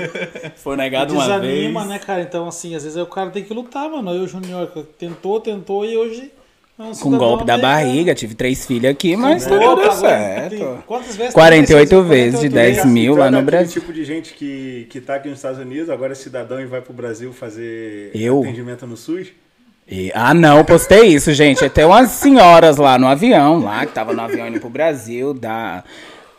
Foi negado uma Desanima, vez. né, cara? Então, assim, às vezes o cara tem que lutar, mano. Eu, Junior, tentou, tentou e hoje. Com cidadão golpe da americano. barriga, tive três filhos aqui, mas tá Pô, tudo certo. tem- Quantas vezes? 48 36, vezes de 10 vezes. mil lá no Brasil. tipo de gente que, que tá aqui nos Estados Unidos, agora é cidadão e vai pro Brasil fazer Eu? atendimento no SUS? E- ah, não, postei isso, gente. Tem umas senhoras lá no avião, lá, que tava no avião indo pro Brasil, da,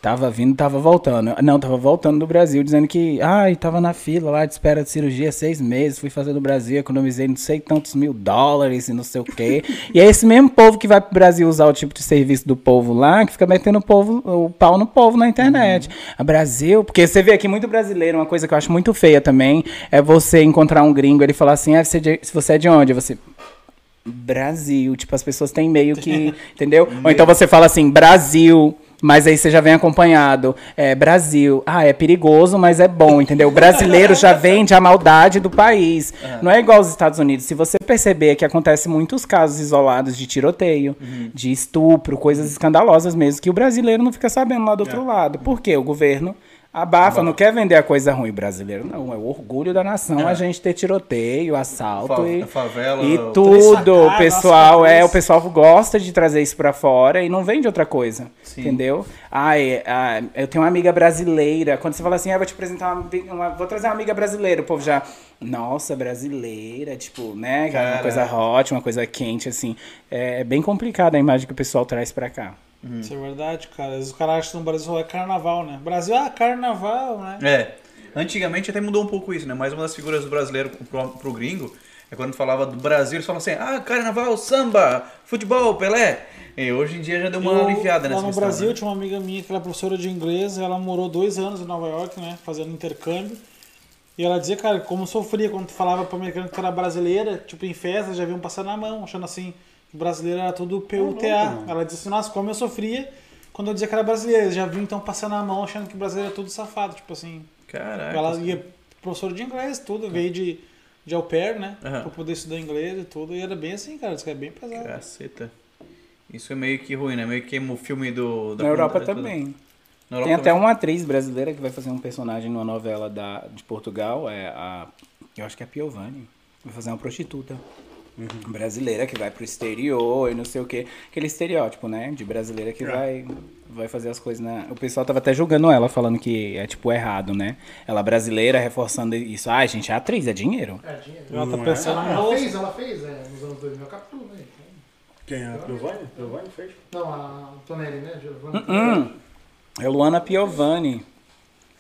Tava vindo, tava voltando. Não, tava voltando do Brasil, dizendo que, ai, tava na fila lá de espera de cirurgia seis meses, fui fazer no Brasil, economizei não sei tantos mil dólares e não sei o quê. e é esse mesmo povo que vai pro Brasil usar o tipo de serviço do povo lá, que fica metendo o, povo, o pau no povo na internet. A Brasil, porque você vê aqui muito brasileiro, uma coisa que eu acho muito feia também, é você encontrar um gringo, ele falar assim, ah, você é de- se você é de onde? Você, Brasil. Tipo, as pessoas têm meio que. entendeu? Ou então você fala assim, Brasil. Mas aí você já vem acompanhado. É, Brasil. Ah, é perigoso, mas é bom, entendeu? O brasileiro já vende a maldade do país. Não é igual aos Estados Unidos. Se você perceber que acontece muitos casos isolados de tiroteio, de estupro, coisas escandalosas mesmo, que o brasileiro não fica sabendo lá do outro lado. Por quê? O governo abafa, não quer vender a coisa ruim. Brasileiro não. É o orgulho da nação a gente ter tiroteio, assalto Fa- e, favela, e o- tudo. O pessoal nossa, é, o pessoal gosta de trazer isso pra fora e não vende outra coisa. Sim. Entendeu? Ai, ah, eu tenho uma amiga brasileira. Quando você fala assim, ah, vou te apresentar uma, uma- vou trazer uma amiga brasileira, o povo já, nossa, brasileira, tipo, né, cara, uma coisa hot, uma coisa quente assim. É, é bem complicada a imagem que o pessoal traz pra cá. Isso é verdade, cara. Às vezes o cara acha que no Brasil é carnaval, né? Brasil, ah, carnaval, né? É. Antigamente até mudou um pouco isso, né? Mas uma das figuras do brasileiro pro, pro gringo é quando falava do Brasil, eles falavam assim: ah, carnaval, samba, futebol, Pelé. E hoje em dia já deu uma Eu, aliviada lá nessa no questão, Brasil né? tinha uma amiga minha que era professora de inglês, ela morou dois anos em Nova York, né, fazendo intercâmbio. E ela dizia, cara, como sofria quando falava pro americano que era brasileira, tipo em festa, já vinham passar na mão, achando assim, que brasileiro era tudo PUTA. ela disse assim, nossa, como eu sofria quando eu dizia que era brasileira, já vinham então passando na mão, achando que brasileiro era tudo safado, tipo assim. Caraca. Ela ia professora de inglês, tudo, veio de, de au pair, né, Aham. pra poder estudar inglês e tudo, e era bem assim, cara, isso que é bem pesado. Caceta. Isso é meio que ruim, né? Meio que o filme do. da Na Europa também. Na Europa Tem até também? uma atriz brasileira que vai fazer um personagem numa novela da, de Portugal, é a. Eu acho que é a Piovani. Vai fazer uma prostituta. Brasileira que vai pro exterior e não sei o quê. Aquele estereótipo, né? De brasileira que vai, vai fazer as coisas na. O pessoal tava até julgando ela, falando que é tipo errado, né? Ela brasileira reforçando isso. Ai, gente, é atriz, é dinheiro. É, dinheiro. Ela tá é? pensando Ela, ela fez, ela fez, é, nos anos 2000, a Capitu, né? Quem é? Giovanni? Giovanni fez? Não, a Antonelli, né? Giovanni. Hum, é Luana Piovani.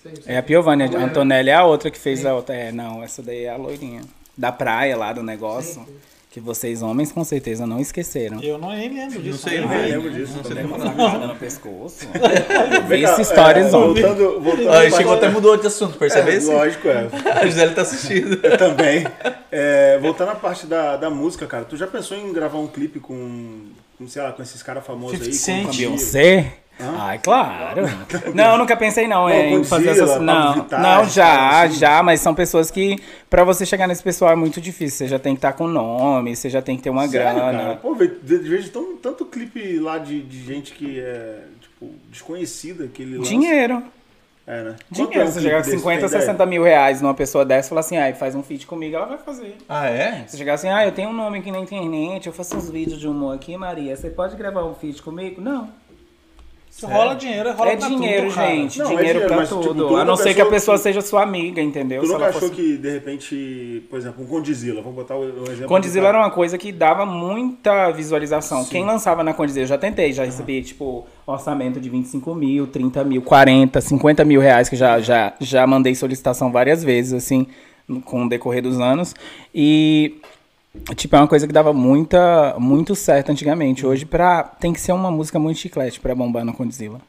Sei, sei. É a Piovani, a. Antonelli é a outra que fez a outra. É, não, essa daí é a loirinha. Da praia lá do negócio. Sim, sim. Que vocês, homens, com certeza não esqueceram. Eu não nem lembro disso. sei, nem não Eu vi. lembro disso Não sei nem facada no pescoço. Vi cá, essa história, é, homem. Voltando, voltando Ah, chegou até mudou de assunto, É, percebesse? lógico, é. A Gisele tá assistindo. Também. É, voltando à parte da, da música, cara, tu já pensou em gravar um clipe com, com sei lá, com esses caras famosos 50 aí? Com Beyoncé? Ai, claro. Não, eu nunca pensei não, é, Não, em fazer Godzilla, essas... Não, Vittar, não, esses já, assim. já, mas são pessoas que, pra você chegar nesse pessoal é muito difícil. Você já tem que estar com nome, você já tem que ter uma Sério, grana. cara? Pô, vejo tão, tanto clipe lá de, de gente que é, tipo, desconhecida que ele lança. Dinheiro. É, né? É Dinheiro. um Você chegar com desse? 50, Tem ideia? 60 mil reais numa pessoa dessa e falar assim, ai, faz um feat comigo, ela vai fazer. Ah, é? Você chegar assim, ah, eu tenho um nome aqui na internet, eu faço uns vídeos de humor aqui, Maria, você pode gravar um feat comigo? Não. Se rola dinheiro, rola é pra dinheiro, tudo, gente. Não, é dinheiro dinheiro, pra mas, tipo, tudo. tu a não ser que a pessoa que- seja sua amiga, entendeu? Tu nunca achou fosse- que, de repente, por exemplo, um Condizila, vamos botar o exemplo. Condizila era uma coisa que dava muita visualização. Quem lançava na Condizila, eu já tentei, já recebi, tipo, orçamento de 25 mil, 30 mil, 40, 50 mil reais, que já, já, já mandei solicitação várias vezes, assim, com o decorrer dos anos. E, tipo, é uma coisa que dava muita, muito certo antigamente. Hoje, pra, tem que ser uma música muito chiclete pra bombar na Condizila.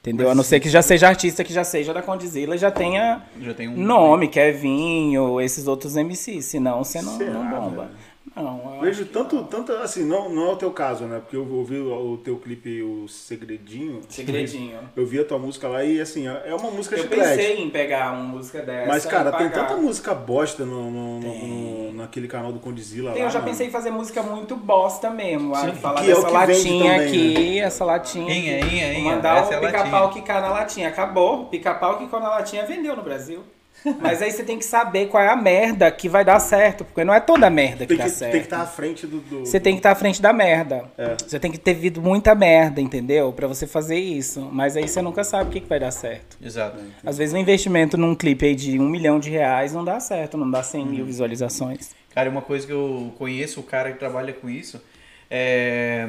Entendeu? A não ser que já seja artista, que já seja da Condizila e já tenha Já tem um. nome, Kevinho, esses outros MCs. Senão você não, Será, não bomba. velho? Não, eu Vejo acho que tanto, tanto, assim, não, não é o teu caso, né? Porque eu ouvi o, teu clipe, o Segredinho. Segredinho. Eu vi a tua música lá e, assim, é uma música Eu chiclete. pensei em pegar uma música dessa. Mas, cara, tem tanta música bosta no, no- no- no- naquele canal do Condizila Tem, lá. eu já mano. pensei em fazer música muito bosta mesmo. ah, falar que é o dessa que latinha também, aqui, essa latinha. Inha, inha, inha. Mandar é o a pica-pau latinha. quicar na latinha. Acabou. Pica-pau quicou na latinha vendeu no Brasil. Mas aí você tem que saber qual é a merda que vai dar certo. Porque não é toda merda que Tem dá que, certo. tem que estar à frente do. do- Você tem que estar à frente da merda. É. Você tem que ter vindo muita merda, entendeu? Pra você fazer isso. Mas aí você nunca sabe o que, que vai dar certo. Exato. Às vezes um investimento num clipe aí de um milhão de reais não dá certo, não dá 100 mil visualizações. Cara, uma coisa que eu conheço, o cara que trabalha com isso, é,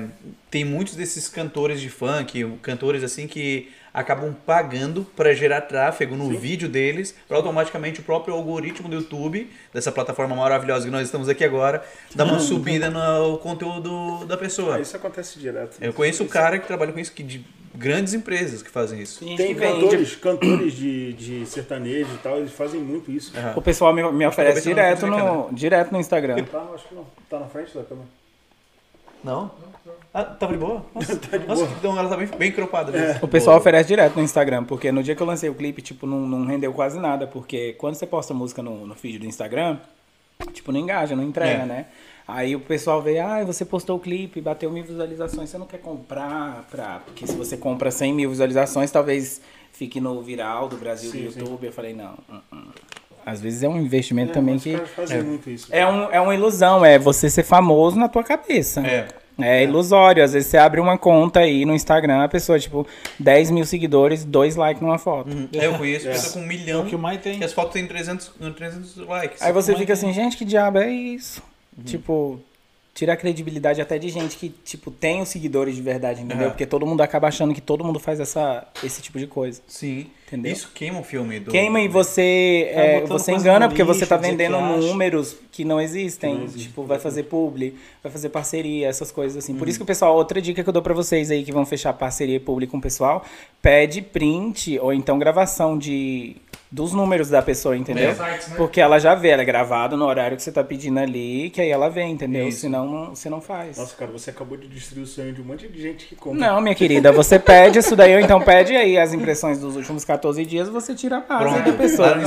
tem muitos desses cantores de funk, cantores assim que acabam pagando para gerar tráfego no vídeo deles, para automaticamente o próprio algoritmo do YouTube, dessa plataforma maravilhosa que nós estamos aqui agora, dar uma subida no conteúdo da pessoa. Ah, Isso acontece direto. Eu conheço um cara que trabalha com isso, que de grandes empresas que fazem isso. Tem gente Tem cantores, cantores de, de sertanejo e tal, eles fazem muito isso. Aham. O pessoal me, me oferece não direto no, direto no Instagram. Tá, acho que não. Tá na frente da câmera. Não? Ah, tava de boa? Nossa, Tá de Nossa, boa. então ela tá bem, bem cropada. mesmo. O pessoal Boa. oferece direto no Instagram, porque no dia que eu lancei o clipe, tipo, não, não rendeu quase nada, porque quando você posta música no, no feed do Instagram, tipo, não engaja, não entrega, É. né? Aí o pessoal vê, ah, você postou o clipe, bateu mil visualizações, você não quer comprar pra... Porque se você compra 100 mil visualizações, talvez fique no viral do Brasil, Sim, do sim. YouTube. Eu falei, não, hum, hum. às vezes é um investimento também Os que... muito isso. É, um, é uma ilusão, é você ser famoso na tua cabeça. É. É ilusório. Às vezes você abre uma conta aí no Instagram, a pessoa, tipo, 10 mil seguidores, dois likes numa foto. Uhum. É, eu conheço pessoa com um milhão. É o que mais tem. E as fotos têm 300, 300 likes. Aí você Mas fica tem- assim, gente, que diabo é isso? Uhum. Tipo, tira a credibilidade até de gente que, tipo, tem os seguidores de verdade, entendeu? Aham. Porque todo mundo acaba achando que todo mundo faz essa, esse tipo de coisa. Sim. Entendeu? Isso queima o filme do. Queima e você, Tá é, você engana porque você lixo, tá dizer vendendo que números que não existem. Que não existem. Tipo, vai fazer publi, vai fazer parceria, essas coisas assim. Por Uhum. isso que o pessoal, outra dica que eu dou pra vocês aí que vão fechar parceria e publi com o pessoal, pede print ou então gravação de dos números da pessoa, entendeu? É. Sites, né? Porque ela já vê, ela é gravado no horário que você tá pedindo ali, que aí ela vê, entendeu? Isso. Senão não- você não faz. Nossa, cara, você acabou de destruir o sonho de um monte de gente que compra. Não, minha querida, você pede isso daí, ou então pede aí as impressões dos últimos 14 dias, você tira a base Pronto. da pessoa.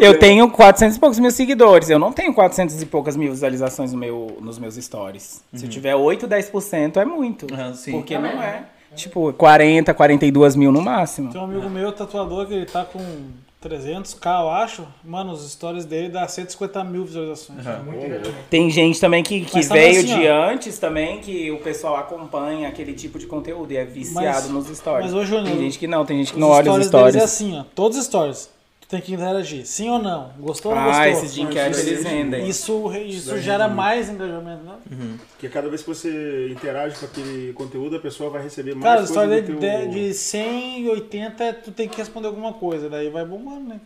Eu tenho 400 e poucos mil seguidores. Eu não tenho 400 e poucas mil visualizações no meu, nos meus stories. Se eu tiver 8, 10% é muito. Sim. Porque não é. Tipo, 40, 42 mil no máximo. Tem um amigo meu, tatuador, que ele tá com 300k, eu acho. Mano, os stories dele dá 150 mil visualizações. Muito engajamento. Tem gente também que, que Mas também veio assim, de ó. antes também, que o pessoal acompanha aquele tipo de conteúdo e é viciado Mas- nos stories. mas hoje eu tem não- gente que não, tem gente que não olha os deles stories. é assim, ó. Todos os stories. Tu tem que interagir. Sim ou não? Gostou ou não ah, gostou? esses de enquete Isso eles vendem. Isso, isso gera mais engajamento, né? Porque cada vez que você interage com aquele conteúdo, a pessoa vai receber mais Cara, a coisa história do de, teu... de 100 e 80, tu tem que responder alguma coisa. Daí vai bombando, né?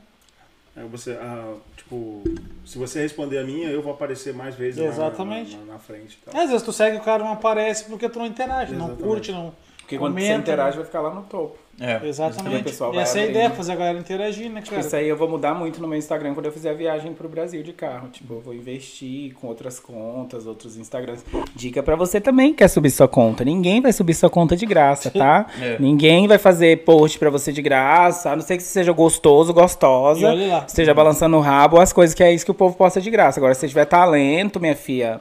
É, você, ah, tipo, se você responder a minha, eu vou aparecer mais vezes na- Exatamente. Na, na, na frente. e tal. Às vezes tu segue o cara não aparece porque tu não interage, não Exatamente. curte, não Porque quando você comenta. interage, vai ficar lá no topo. É. Exatamente. pessoal essa é a ideia, fazer a galera interagir, né, Tipo, cara? isso aí eu vou mudar muito no meu Instagram quando eu fizer a viagem pro Brasil de carro. Tipo, eu vou investir com outras contas, outros Instagrams. Dica pra você também que quer subir sua conta. Ninguém vai subir sua conta de graça, tá? É. Ninguém vai fazer post pra você de graça, a não ser que você seja gostoso, E gostosa, esteja balançando o rabo, as coisas que é isso que o povo posta de graça. Agora, se você tiver talento, minha filha,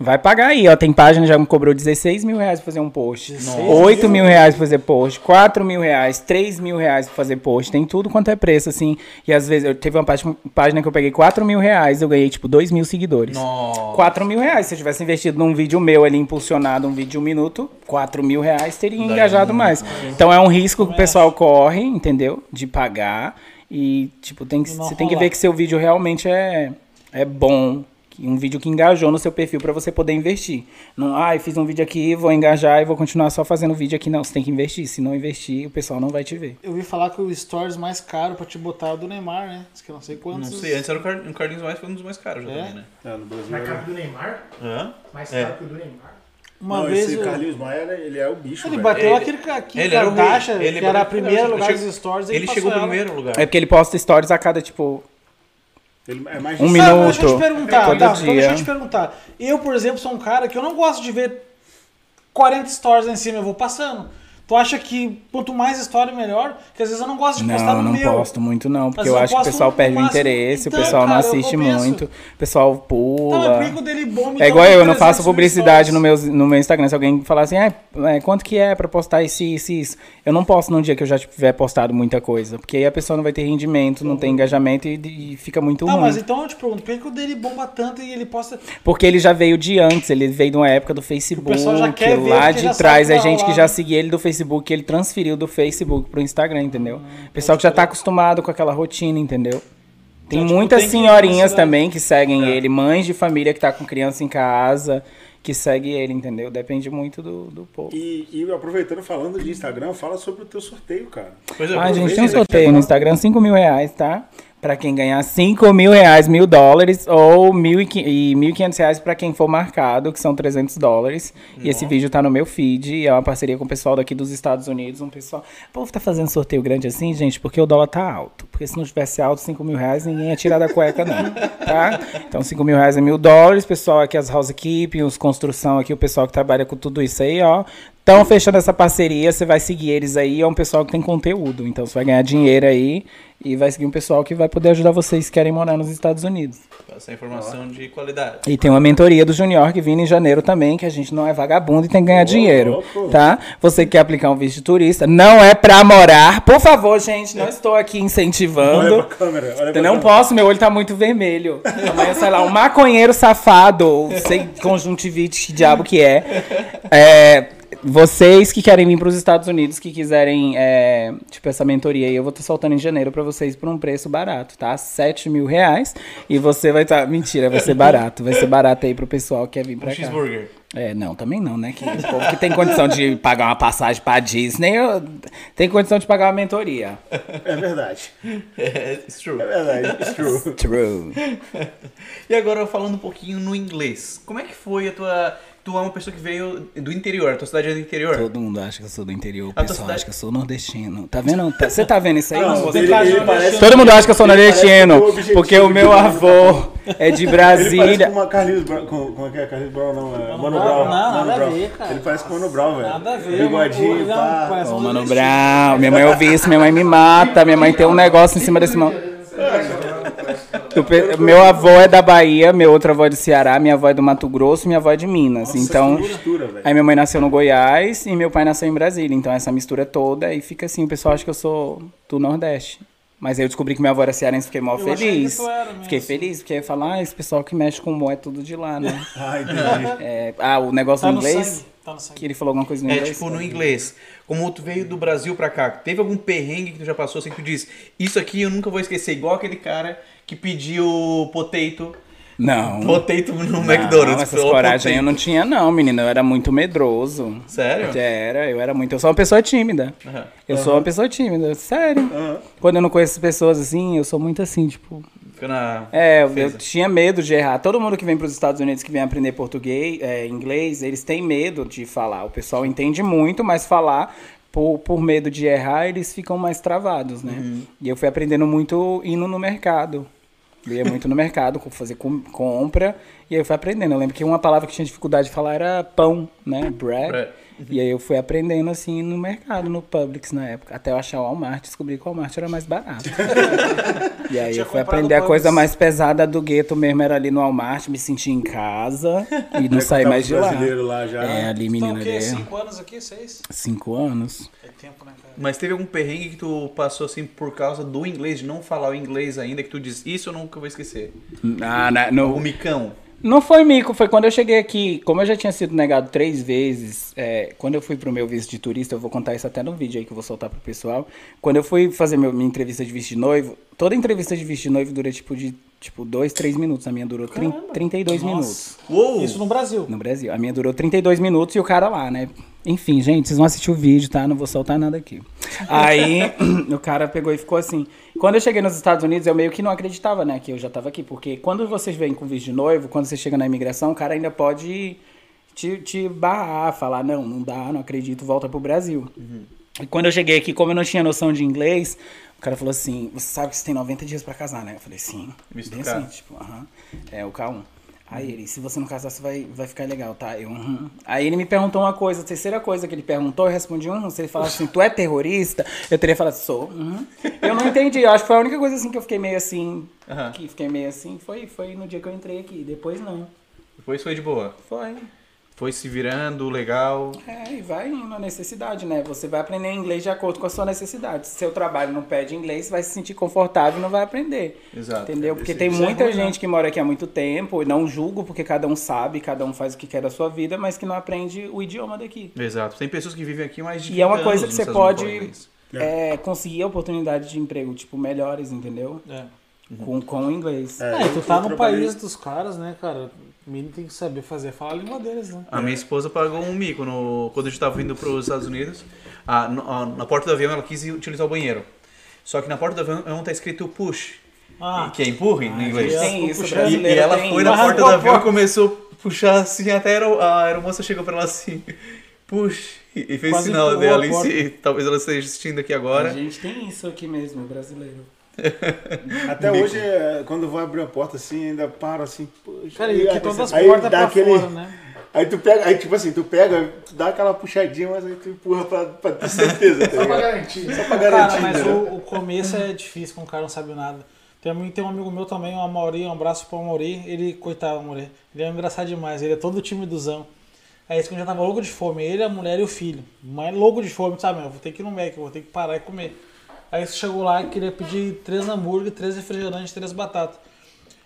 vai pagar aí, ó. Tem página que já me cobrou 16 mil reais pra fazer um post. 16 8 mil reais pra fazer post, 4 mil reais, 3 mil reais pra fazer post, tem tudo quanto é preço, assim. E às vezes, eu teve uma página, que eu peguei 4 mil reais, eu ganhei, tipo, 2 mil seguidores. Nossa. 4 mil reais. Se eu tivesse investido num vídeo meu ali, impulsionado, um vídeo de um minuto, 4 mil reais teria engajado mais. Então é um risco que o pessoal corre, entendeu? De pagar. E, tipo, tem que, você tem que ver que seu vídeo realmente é, é bom. Um vídeo que engajou no seu perfil pra você poder investir. Não, ah, eu fiz um vídeo aqui, vou engajar e vou continuar só fazendo vídeo aqui. Não, você tem que investir. Se não investir, o pessoal não vai te ver. Eu ouvi falar que o stories mais caro pra te botar é o do Neymar, né? Diz que eu não sei Não quantos. sei, antes era o, Car... o Carlinhos mais, foi um dos mais caros já É? também, né? É, no Brasil. Mais caro que o do Neymar? Hã? Mais É. caro que o do Neymar. Uma Não, vez esse eu- Carlinhos Maia, ele é o bicho, ele velho. bateu Ele- aquele ca- aqui ele era o. Kardashian, Ele que era primeira ele lugar chegou- dos stories. Ele passou chegou ela. primeiro lugar. É porque ele posta stories a cada, tipo, Ele é mais Um minuto. Sabe, deixa eu te perguntar, Todo tá, então dia. deixa eu te perguntar. Eu, por exemplo, sou um cara que eu não gosto de ver 40 stories lá em cima, eu vou passando. Tu acha que quanto mais história, melhor? Porque às vezes eu não gosto de postar Não, no não meu. posto muito não, porque eu acho que o pessoal perde o interesse, Então, o pessoal não cara, eu- assiste muito, o pessoal Tá, pula. o dele bomba, É igual eu, eu não 300 faço publicidade no meu, no meu Instagram. Se alguém falar assim, ah, é, quanto que é pra postar isso, isso, isso? Eu não posto num dia que eu já tiver postado muita coisa, porque aí a pessoa não vai ter rendimento, não tem engajamento e, e fica muito Tá, ruim. mas então eu te pergunto, por que, o dele bomba tanto e ele posta. Porque ele já veio de antes, ele veio de uma época do Facebook, pessoal já quer ver, lá de trás é gente que rolar, já né? seguia ele do Facebook, que ele transferiu do Facebook pro Instagram, entendeu? Ah, pessoal que já tá acostumado com aquela rotina, entendeu? Tem Então, tipo, muitas tem que ir senhorinhas na também que seguem É. ele, mães de família que tá com criança em casa que segue ele, entendeu? Depende muito do, do povo. E, e aproveitando, falando de Instagram, fala sobre o teu sorteio, cara. Pois é, Ah, gente, tem um sorteio no Instagram, 5 mil reais, tá? Pra quem ganhar 5 mil reais, mil dólares, ou mil e e 1.500 reais pra quem for marcado, que são 300 dólares. E esse vídeo tá no meu feed, e é uma parceria com o pessoal daqui dos Estados Unidos. Um pessoal. O povo tá fazendo sorteio grande assim, gente, porque o dólar tá alto. Porque se não tivesse alto, 5 mil reais, ninguém ia tirar da cueca, não. Tá? Então, 5 mil reais é mil dólares. Pessoal aqui, as housekeeping, os construção aqui, o pessoal que trabalha com tudo isso aí, ó. Estão fechando essa parceria, você vai seguir eles aí, é um pessoal que tem conteúdo. Então você vai ganhar dinheiro aí e vai seguir um pessoal que vai poder ajudar vocês que querem morar nos Estados Unidos. Essa informação de qualidade. E tem uma mentoria do Junior que vindo em janeiro também, que a gente não é vagabundo e tem que ganhar dinheiro, louco. tá? Você que quer aplicar um visto de turista, não é pra morar. Por favor, gente, não estou aqui Olha incentivando. pra câmera, olha pra Eu não câmera. posso, meu olho tá muito vermelho. Amanhã, sei lá, um maconheiro safado, ou sei conjuntivite, que diabo que é. É, Vocês que querem vir para os Estados Unidos, que quiserem, é, tipo, essa mentoria aí, eu vou estar soltando em janeiro para vocês por um preço barato, tá? 7 mil reais. E você vai estar. Mentira, vai ser barato. Vai ser barato aí pro pessoal que quer vir Um pra cá. cheeseburger. É, não, também não, né? Que o povo que tem condição de pagar uma passagem pra Disney, eu- tem condição de pagar uma mentoria. É verdade. É, it's true. É verdade. It's true. True. E agora falando um pouquinho no inglês. Como é que foi a tua. Tu é uma pessoa que veio do interior, a tua cidade é do interior. Todo mundo acha que eu sou do interior, o A pessoal cidade- acha que eu sou nordestino. Tá vendo? Tá- Você tá vendo isso aí? Não, Você ele- tá- ele parece- Todo mundo acha que eu sou nordestino, o porque o meu avô é de Ele parece Brasília. com uma Carlinhos Brown. Com, como é que é? Carlinhos Brown não, é Mano Brown? Brown. Não, Mano nada a Brown. ver, cara. Ele parece com o Mano Brown, velho. Nada a ver. Bigodinho, pá. Ô, Mano. Brown, minha mãe ouviu isso, minha mãe me mata, minha mãe tem um negócio em cima desse mão. O pe- Meu avô é da Bahia, meu outro avô é do Ceará, minha avó é do Mato Grosso, minha avó é de Minas. então, que mistura, aí minha mãe nasceu no Goiás e meu pai nasceu em Brasília. Então essa mistura toda e fica assim, o pessoal acha que eu sou do Nordeste. Mas aí eu descobri que minha avó era cearense, fiquei mó feliz. Fiquei feliz, porque ia falar, ah, esse pessoal que mexe com mo é tudo de lá, né? Ah, entendi. É, ah, o negócio Tá do no inglês, sangue. Tá no sangue. que ele falou alguma coisa no É inglês. tipo no inglês. Como tu veio do Brasil pra cá, teve algum perrengue que tu já passou assim que tu diz, isso aqui eu nunca vou esquecer, igual aquele cara que pediu potato, Não. potato no Não, McDonald's. essas coragem eu potato. não tinha, não, menina. Eu era muito medroso. Sério? Era, eu era muito. Eu sou uma pessoa tímida. Aham. Eu sou uma pessoa tímida, sério. Quando eu não conheço pessoas assim, eu sou muito assim, tipo. Fica na É, eu, eu tinha medo de errar. Todo mundo que vem para os Estados Unidos que vem aprender português, é, inglês, eles têm medo de falar. O pessoal entende muito, mas falar por, por medo de errar, eles ficam mais travados, né? Uhum. E eu fui aprendendo muito indo no mercado. Eu ia muito no mercado, fazer com- compra, e aí eu fui aprendendo. Eu lembro que uma palavra que tinha dificuldade de falar era pão, né? Bread. Bread. E aí eu fui aprendendo assim no mercado, no Publix na época. Até eu achar o Walmart, descobri que o Walmart era mais barato. e aí Tinha eu fui aprender a coisa mais pesada do gueto mesmo, era ali no Walmart, me sentir em casa e não sair mais de lá. brasileiro lá já. É, ali, Então menina, o quê? ali. Cinco anos aqui? Seis? Cinco anos. É tempo, né, cara? Mas teve algum perrengue que tu passou assim por causa do inglês, de não falar o inglês ainda, que tu diz, isso eu nunca vou esquecer. Ah, na- no, O micão. Não foi mico, foi quando eu cheguei aqui. Como eu já tinha sido negado três vezes, é, quando eu fui pro meu visto de turista, eu vou contar isso até no vídeo aí que eu vou soltar pro pessoal. Quando eu fui fazer meu- minha entrevista de visto de noivo, toda entrevista de visto de noivo dura tipo de tipo dois, três minutos. A minha durou trin- 32 minutos Uou! Isso no Brasil. no Brasil. A minha durou 32 minutos e o cara lá, né? Enfim, gente, vocês vão assistir o vídeo, tá? Não vou soltar nada aqui. Aí o cara pegou e ficou assim. Quando eu cheguei nos Estados Unidos, eu meio que não acreditava, né? Que eu já tava aqui. Porque quando vocês vêm com visto de noivo, quando você chega na imigração, o cara ainda pode te, te barrar, falar, não, não dá, não acredito, volta pro Brasil. E quando eu cheguei aqui, como eu não tinha noção de inglês, o cara falou assim, você sabe que você tem 90 dias pra casar, né? Eu falei, sim. Visto Bem assim, tipo, aham. É, o K1. Aí ele, se você não casar, você vai, vai ficar legal, tá? Eu, uhum. Aí ele me perguntou uma coisa, a terceira coisa que ele perguntou, eu respondi, uhum. Se ele falasse assim, tu é terrorista? Eu teria falado, sou. Uhum. Eu não entendi, eu acho que foi a única coisa assim que eu fiquei meio assim, que fiquei meio assim, foi, foi no dia que eu entrei aqui, depois não. Depois foi de boa. Foi. Foi se virando, legal. É, e vai indo na necessidade, né? Você vai aprender inglês de acordo com a sua necessidade. Se seu trabalho não pede inglês, você vai se sentir confortável e não vai aprender. Exato. Entendeu? Porque tem é muita né? gente que mora aqui há muito tempo, e não julgo, porque cada um sabe, cada um faz o que quer da sua vida, mas que não aprende o idioma daqui. Exato. Tem pessoas que vivem aqui mais de E é uma 30 coisa que você pode é, conseguir oportunidade de emprego, tipo, melhores, entendeu? É. Com, com o inglês. É, É, tu tá no trabalhei- país dos caras, né, cara? Menino tem que saber fazer, falar a língua deles, né? A minha esposa pagou um mico no, quando a gente tava vindo para os Estados Unidos. a- no- a- na porta do avião ela quis utilizar o banheiro. Só que na porta do avião tá escrito push, Ah, que é empurre em inglês. Tem isso. E, e ela tem. foi na porta do a avião e começou a puxar assim, até a aero- a aeromoça chegou pra ela assim, push, e fez Quase sinal dela a si. Talvez ela esteja assistindo aqui A agora. gente tem isso aqui mesmo, brasileiro. Até hoje, é, quando eu vou abrir a porta assim, ainda paro assim. Poxa, cara, aí, e que todas as portas pra aquele- fora, né? Aí tu pega, aí tipo assim, tu pega, tu dá aquela puxadinha, mas aí tu empurra pra, pra ter certeza, tá Só pra garantir. Só pra Cara, garantir, mas né? o, o começo é difícil quando o cara não sabe nada. Tem um, tem um amigo meu também, o Amaury, um abraço pro Amaury. Ele, coitado, o Amaury, ele é engraçado demais, ele é todo timidozão. Aí esse que já tava louco de fome, ele, a mulher e o filho. Mas louco de fome, sabe, meu, vou ter que ir no Mac, vou ter que parar e comer. Aí você chegou lá e queria pedir três hambúrguer, três refrigerantes, três batatas.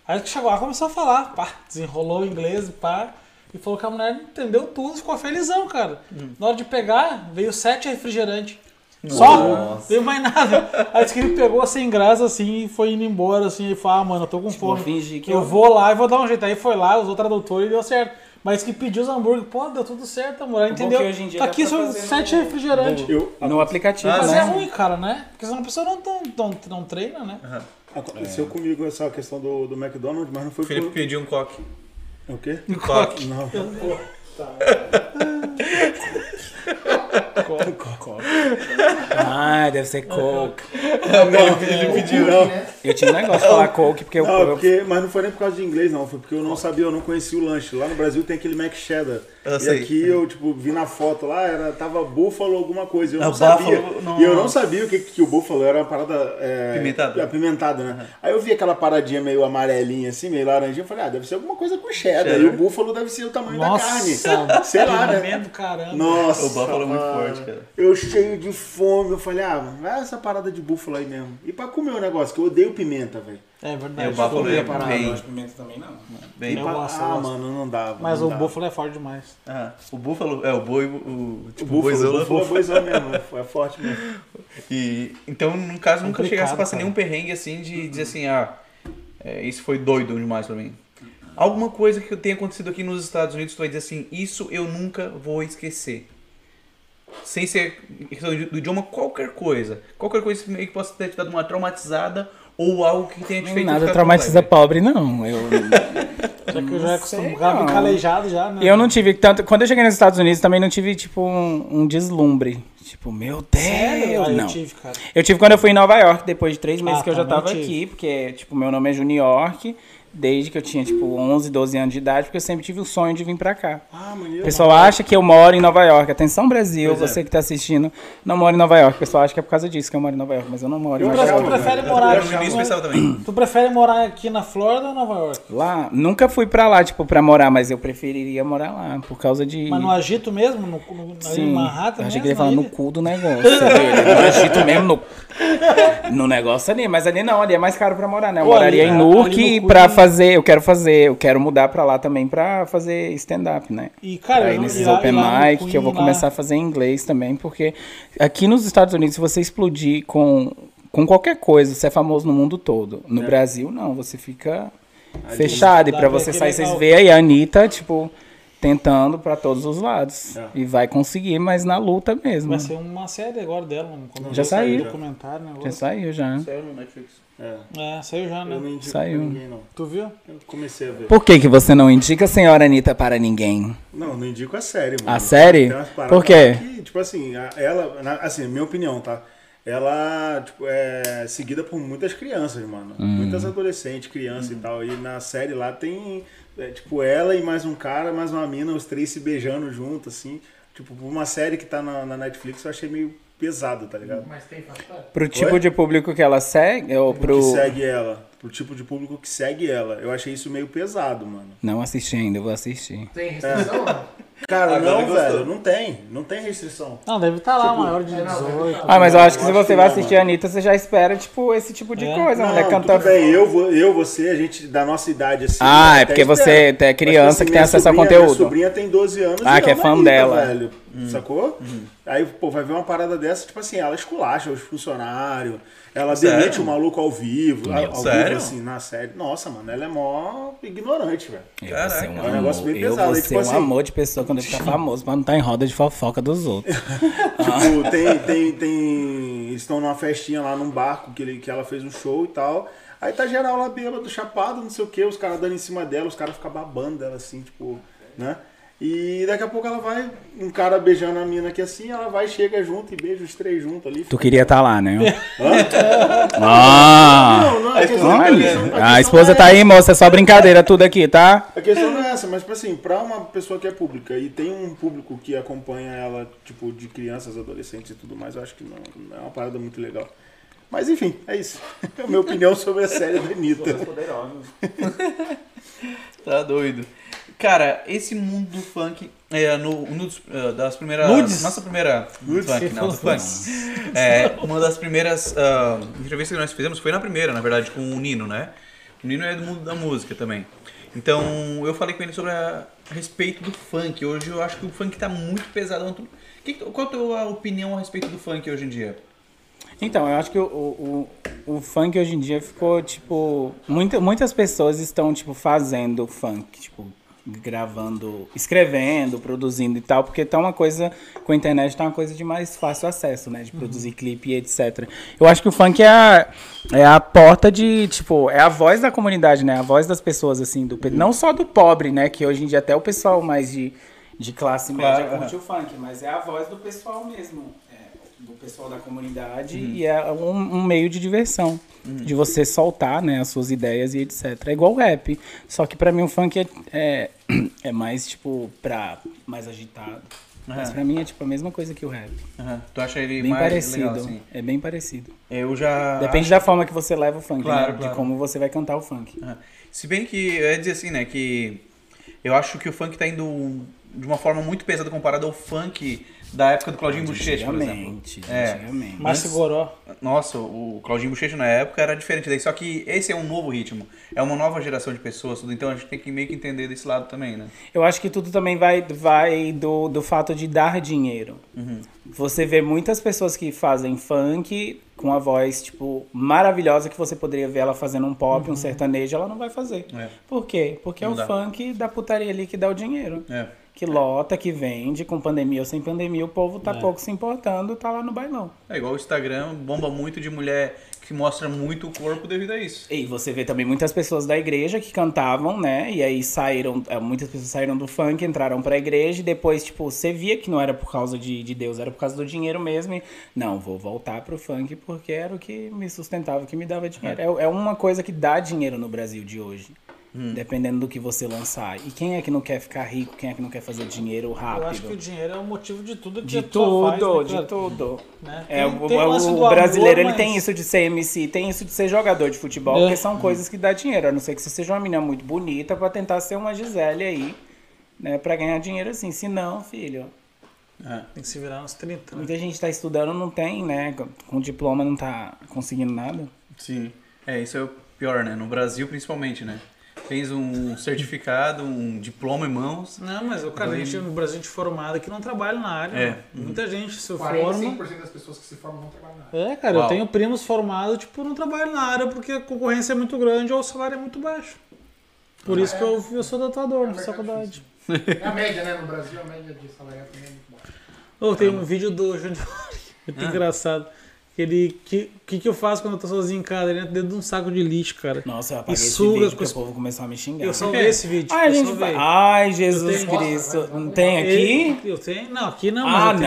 Aí que chegou lá, começou a falar, pá, desenrolou o inglês, pá, e falou que a mulher entendeu tudo, ficou felizão, cara. Na hora de pegar, veio sete refrigerantes. Só, não veio mais nada. Aí disse que ele pegou sem graça assim e foi indo embora assim. E falou: Ah, mano, eu tô com Vou fome. eu eu- vou lá e vou dar um jeito. Aí foi lá, usou o tradutor e deu certo. Mas que pediu os hambúrguer, pô, deu tudo certo, amor. Bom entendeu? hoje em dia Tá aqui são sete no- refrigerantes. Eu, No aplicativo, Ah, Mas né? é ruim, cara, né? Porque senão a pessoa não, não, não, não treina, né? aconteceu comigo essa questão do, do McDonald's, mas não foi O Felipe por... pediu um coque. O quê? Um coque. Não. Ah, deve ser Coke. Ele pediu, não. Eu tinha um negócio de falar Coke porque eu, Não, eu porque, mas não foi nem por causa de inglês, não. Foi porque eu não sabia, eu não conhecia o lanche. Lá no Brasil tem aquele Mac Cheddar. Eu e sei. aqui eu, tipo, vi na foto lá, era, tava Buffalo alguma coisa. Eu Ah, não sabia. Buffalo, E eu não nossa. sabia o que, que o Buffalo era uma parada. É, Apimentada. Apimentada, né? Aí eu vi aquela paradinha meio amarelinha, assim, meio laranjinha. Eu falei, ah, deve ser alguma coisa com cheddar. Cheddar. E o Buffalo deve ser o tamanho da carne. Nossa, Sei lá, né? caramba. Nossa. O Buffalo é muito forte, cara. Eu cheio de fome, eu falei, ah, vai essa parada de búfalo aí mesmo. E pra comer o negócio, que eu odeio pimenta, velho. É verdade. É, o Buffalo é parada, bem, gosto de pimenta também não. bem... Eu gosto, eu ah, gosto. mano, não dava. Mas não o dava. Buffalo é forte demais. Ah, o búfalo, é o boi, o, tipo, o búfalo, boizão o é búfalo é boizão mesmo, é, é forte mesmo. E, então, no caso, nunca Complicado, chegasse a passar nenhum perrengue assim de dizer assim, ah, é, isso foi doido demais pra mim. Alguma coisa que tenha acontecido aqui nos Estados Unidos, tu vai dizer assim, isso eu nunca vou esquecer. Sem ser questão do idioma, qualquer coisa. Qualquer coisa que meio que possa ter te dado uma traumatizada ou algo que tenha te feito Nada traumatiza pobre, não. Eu, Já que eu já acostumado, calejado já, né? eu não tive tanto. Quando eu cheguei nos Estados Unidos, também não tive, tipo, um, um deslumbre. Tipo, meu Deus, Sério? Ah, eu não. tive, cara. Eu tive quando eu fui em Nova York, depois de três meses Ah, que eu já também tava tive. aqui, porque, tipo, meu nome é Juniork, desde que eu tinha, tipo, 11, 12 anos de idade, porque eu sempre tive o sonho de vir pra cá. Ah, O maneiro. pessoal acha que eu moro em Nova York. Atenção, Brasil, Pois é. você que tá assistindo, não mora em Nova York. O pessoal acha que é por causa disso que eu moro em Nova York, mas eu não moro em Nova Tu, York. prefere velho. morar aqui? no. Tu prefere morar aqui na Flórida ou Nova York? Lá, nunca fui pra lá, tipo, pra morar, mas eu preferiria morar lá, por causa de... Mas no Agito mesmo? No, no, Sim, Manhattan eu achei mesmo? que ele ia falar no cu do negócio. no Egito mesmo, no, no negócio ali. Mas ali não, ali é mais caro pra morar, né? Eu Pô, moraria ali- em Newark pra de- fazer, eu quero fazer, eu quero mudar pra lá também pra fazer stand-up, né? E, cara, Aí eu- nesses lá- open mic, que eu vou lá- começar a fazer em inglês também, porque aqui nos Estados Unidos, se você explodir com, com qualquer coisa, você é famoso no mundo todo. No Brasil, não, você fica fechado. E pra você sair, que vocês legal. veem aí a Anitta, tipo, tentando pra todos os lados. É. E vai conseguir, mas na luta mesmo. Vai ser uma série agora dela, um Já saiu. documentário, né? Já saiu já. Saiu no Netflix. É, É, saiu já, eu né? não indico Saiu. pra ninguém, não. Tu viu? Eu comecei a ver. Por que, que você não indica a senhora Anitta para ninguém? Não, não indico a série, mano. A série? Por quê? Que, tipo assim, ela, na- assim, minha opinião, tá? Ela, tipo, é seguida por muitas crianças, mano. Hum. Muitas adolescentes, crianças e tal. E na série lá tem, é, tipo, ela e mais um cara, mais uma mina, os três se beijando junto, assim. Tipo, uma série que tá na, na Netflix, eu achei meio pesado, tá ligado? Mas tem fator. Pro tipo Oi? de público que ela segue, ou pro. Que segue ela. Pro tipo de público que segue ela. Eu achei isso meio pesado, mano. Não assisti ainda, eu vou assistir. Tem restrição? não? Cara, Agora não, velho. Não tem. Não tem restrição. Não, deve estar lá, Tipo, maior de é, não, 18. Ah, mas eu acho que se você vai não, assistir a Anitta, você já espera, tipo, esse tipo de É. coisa, Não, mulher tudo cantando. bem, eu, eu, você, a gente da nossa idade assim. Ah, é porque espera. você é Mas, criança assim, que tem acesso a sobrinha- conteúdo. Minha sobrinha tem 12 anos Ah, e que é ama fã Anitta, dela. velho. Sacou? Aí, pô, vai ver uma parada dessa, tipo assim, ela esculacha os funcionários, ela Sério? demite o maluco ao vivo, ao, ao sério? vivo, assim, na série. Nossa, mano, ela é mó ignorante, velho. Eu Caraca. um É um negócio bem eu pesado, vou aí, tipo um assim- amor de pessoa quando eu ficar famoso, pra não estar em roda de fofoca dos outros. Tipo, tem, tem, tem. Eles estão numa festinha lá num barco que, ele, que ela fez um show e tal. Aí tá geral lá bêbado, chapado, não sei o que, os caras dando em cima dela, os caras ficam babando dela assim, tipo, né? E daqui a pouco ela vai, um cara beijando a mina aqui assim, ela vai, chega junto e beija os três juntos ali. Tu queria estar lá, né? Hã? ah! Não, não, a questão, a Olha, questão- a a esposa não tá é aí, moça, é só brincadeira tudo aqui, tá? A questão não é essa, mas tipo assim, pra uma pessoa que é pública e tem um público que acompanha ela, tipo, de crianças, adolescentes e tudo mais, eu acho que não, não é uma parada muito legal. Mas enfim, é isso. É a minha opinião sobre a série da Anitta. Tá doido. Cara, esse mundo do funk, é, no, dos, eh, das primeiras... Nudes? Nossa primeira... Nudes? Funk, não, funk. É, uma das primeiras ah, entrevistas que nós fizemos foi na primeira, na verdade, com o Nino, né? O Nino é do mundo da música também. Então, eu falei com ele sobre a, a respeito do funk. Hoje eu acho que o funk tá muito pesado. Que, qual a tua opinião a respeito do funk hoje em dia? Então, eu acho que o, o, o, o funk hoje em dia ficou, tipo. Muita, muitas pessoas estão, tipo, fazendo funk, tipo, gravando, escrevendo, produzindo e tal, porque tá uma coisa. Com a internet tá uma coisa de mais fácil acesso, né? De produzir clipe e etc. Eu acho que o funk é a, é a porta de, tipo, é a voz da comunidade, né? A voz das pessoas, assim, do, não só do pobre, né? Que hoje em dia até o pessoal mais de, de classe média Claro, curte o funk, mas é a voz do pessoal mesmo. Do pessoal da comunidade e é um, um meio de diversão. De você soltar, né, as suas ideias e etc. É igual o rap. Só que pra mim o funk é, é, é mais, tipo, pra mais agitado. Mas Aham. pra mim é tipo a mesma coisa que o rap. Tu acha ele Bem mais parecido. legal assim? É bem parecido. Eu já... Depende da forma que você leva o funk, Claro, né? claro. De como você vai cantar o funk. Se bem que eu ia dizer assim, né, que eu acho que o funk tá indo de uma forma muito pesada comparado ao funk da época do Claudinho Bochecha, por exemplo. Antigamente, É. antigamente. Márcio Goró. Nossa, o Claudinho Bochecha na época era diferente daí, só que esse é um novo ritmo, é uma nova geração de pessoas, tudo, então a gente tem que meio que entender desse lado também, né? Eu acho que tudo também vai, vai do, do fato de dar dinheiro. Você vê muitas pessoas que fazem funk com a voz, tipo, maravilhosa, que você poderia ver ela fazendo um pop, um sertanejo, ela não vai fazer. É. Por quê? Porque é Não o dá. funk da putaria ali que dá o dinheiro. É. Que lota, que vende, com pandemia ou sem pandemia, o povo tá pouco se importando, tá lá no bailão. É igual o Instagram, bomba muito de mulher que mostra muito o corpo devido a isso. E você vê também muitas pessoas da igreja que cantavam, né? E aí saíram, eh, muitas pessoas saíram do funk, entraram pra igreja e depois, tipo, você via que não era por causa de, de Deus, era por causa do dinheiro mesmo. E, não, vou voltar pro funk porque era o que me sustentava, o que me dava dinheiro. É, é uma coisa que dá dinheiro no Brasil de hoje. Dependendo do que você lançar. E quem é que não quer ficar rico? Quem é que não quer fazer dinheiro rápido? Eu acho que o dinheiro é o motivo de tudo que De a pessoa faz, tudo, né, de tudo. Né? É, Tem- o, tem o- o brasileiro amor, ele tem mas- isso de ser MC, tem isso de ser jogador de futebol, É. porque são coisas que dá dinheiro. A não ser que você seja uma menina muito bonita pra tentar ser uma Gisele aí, né? Pra ganhar dinheiro assim. Se não, filho, É. Tem que se virar uns 30. né? muita gente tá estudando, não tem, né? Com diploma não tá conseguindo nada. Sim. É, isso é o pior, né? No Brasil, principalmente, né? Tens um certificado, um diploma em mãos. Não, mas o cara, a gente, no Brasil, gente formada que não trabalha na área. É. mano. Muita gente se forma. 45% das pessoas que se formam não trabalham na área. É, cara, Uau. eu tenho primos formados, tipo, não trabalham na área porque a concorrência é muito grande ou o salário é muito baixo. Por isso que eu, eu sou tatuador É na um mercado faculdade. É a média, né? No Brasil, a média de salariado também é muito baixa. Oh, tem um vídeo do Júnior, muito Ah. engraçado. Que ele. Que, que que eu faço quando eu tô sozinho em casa? Ele entra dentro de um saco de lixo, cara. Nossa, eu apaguei E esse suga vídeo porque o povo começou a me xingar. Eu salvei esse vídeo. Ai, eu gente, salvei. ai, Jesus tenho- Cristo. Não tem aqui? Eu, eu tenho? Não, aqui não, mas Ah, eu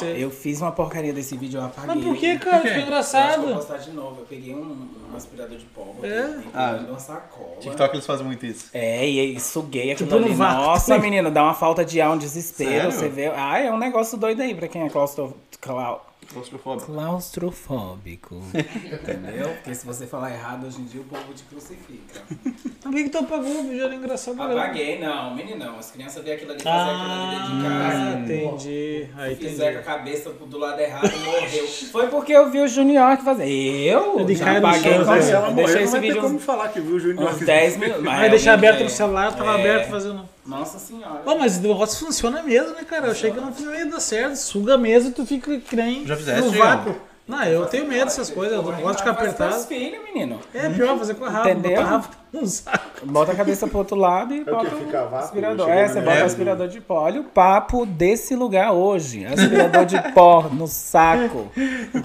tenho não. Eu fiz uma porcaria desse vídeo, eu apaguei. Mas por que, cara? Ficou que eu vou engraçado. postar de novo. Eu peguei um, um aspirador de pólvora, É? Ah. uma sacola. TikTok eles fazem muito isso. É, e aí suguei aquilo Tipo ali. Nossa, menino, dá uma falta de ar, um desespero. Sério? Você vê. Ah, é um negócio doido aí pra quem é claustro... clau- Claustrofóbico. claustrofóbico. Entendeu? Porque se você falar errado hoje em dia, o povo te crucifica. Por que, que tu apagou o vídeo? Era engraçado. né? Apaguei, não, meninão. As crianças vêem aquilo ali fazer aquilo ali dentro de Ah, casa. entendi. Aí Se fizer com a cabeça do lado errado, morreu. Foi porque eu vi o Junior que fazer. Eu? Ele Já apaguei chão, com né? Se ela Eu deixei não vai ter como falar que viu o Júnior uns 10 minutos. Vai deixar aberto é. no celular, tava É. aberto fazendo. Nossa senhora. Ô, mas o negócio funciona mesmo, né, cara? Eu achei que não ia dar certo. Suga mesmo e tu fica que nem Já fizeste, no vácuo. Não, eu tenho medo dessas coisas. Eu não gosto de ficar apertado. filhos, menino. É pior fazer com a Rafa. Entendeu? Num saco. Bota a cabeça pro outro lado e É o bota que? o Fica vácuo? aspirador. É, você bota aspirador de pó. Olha o papo desse lugar hoje. Aspirador de pó no saco.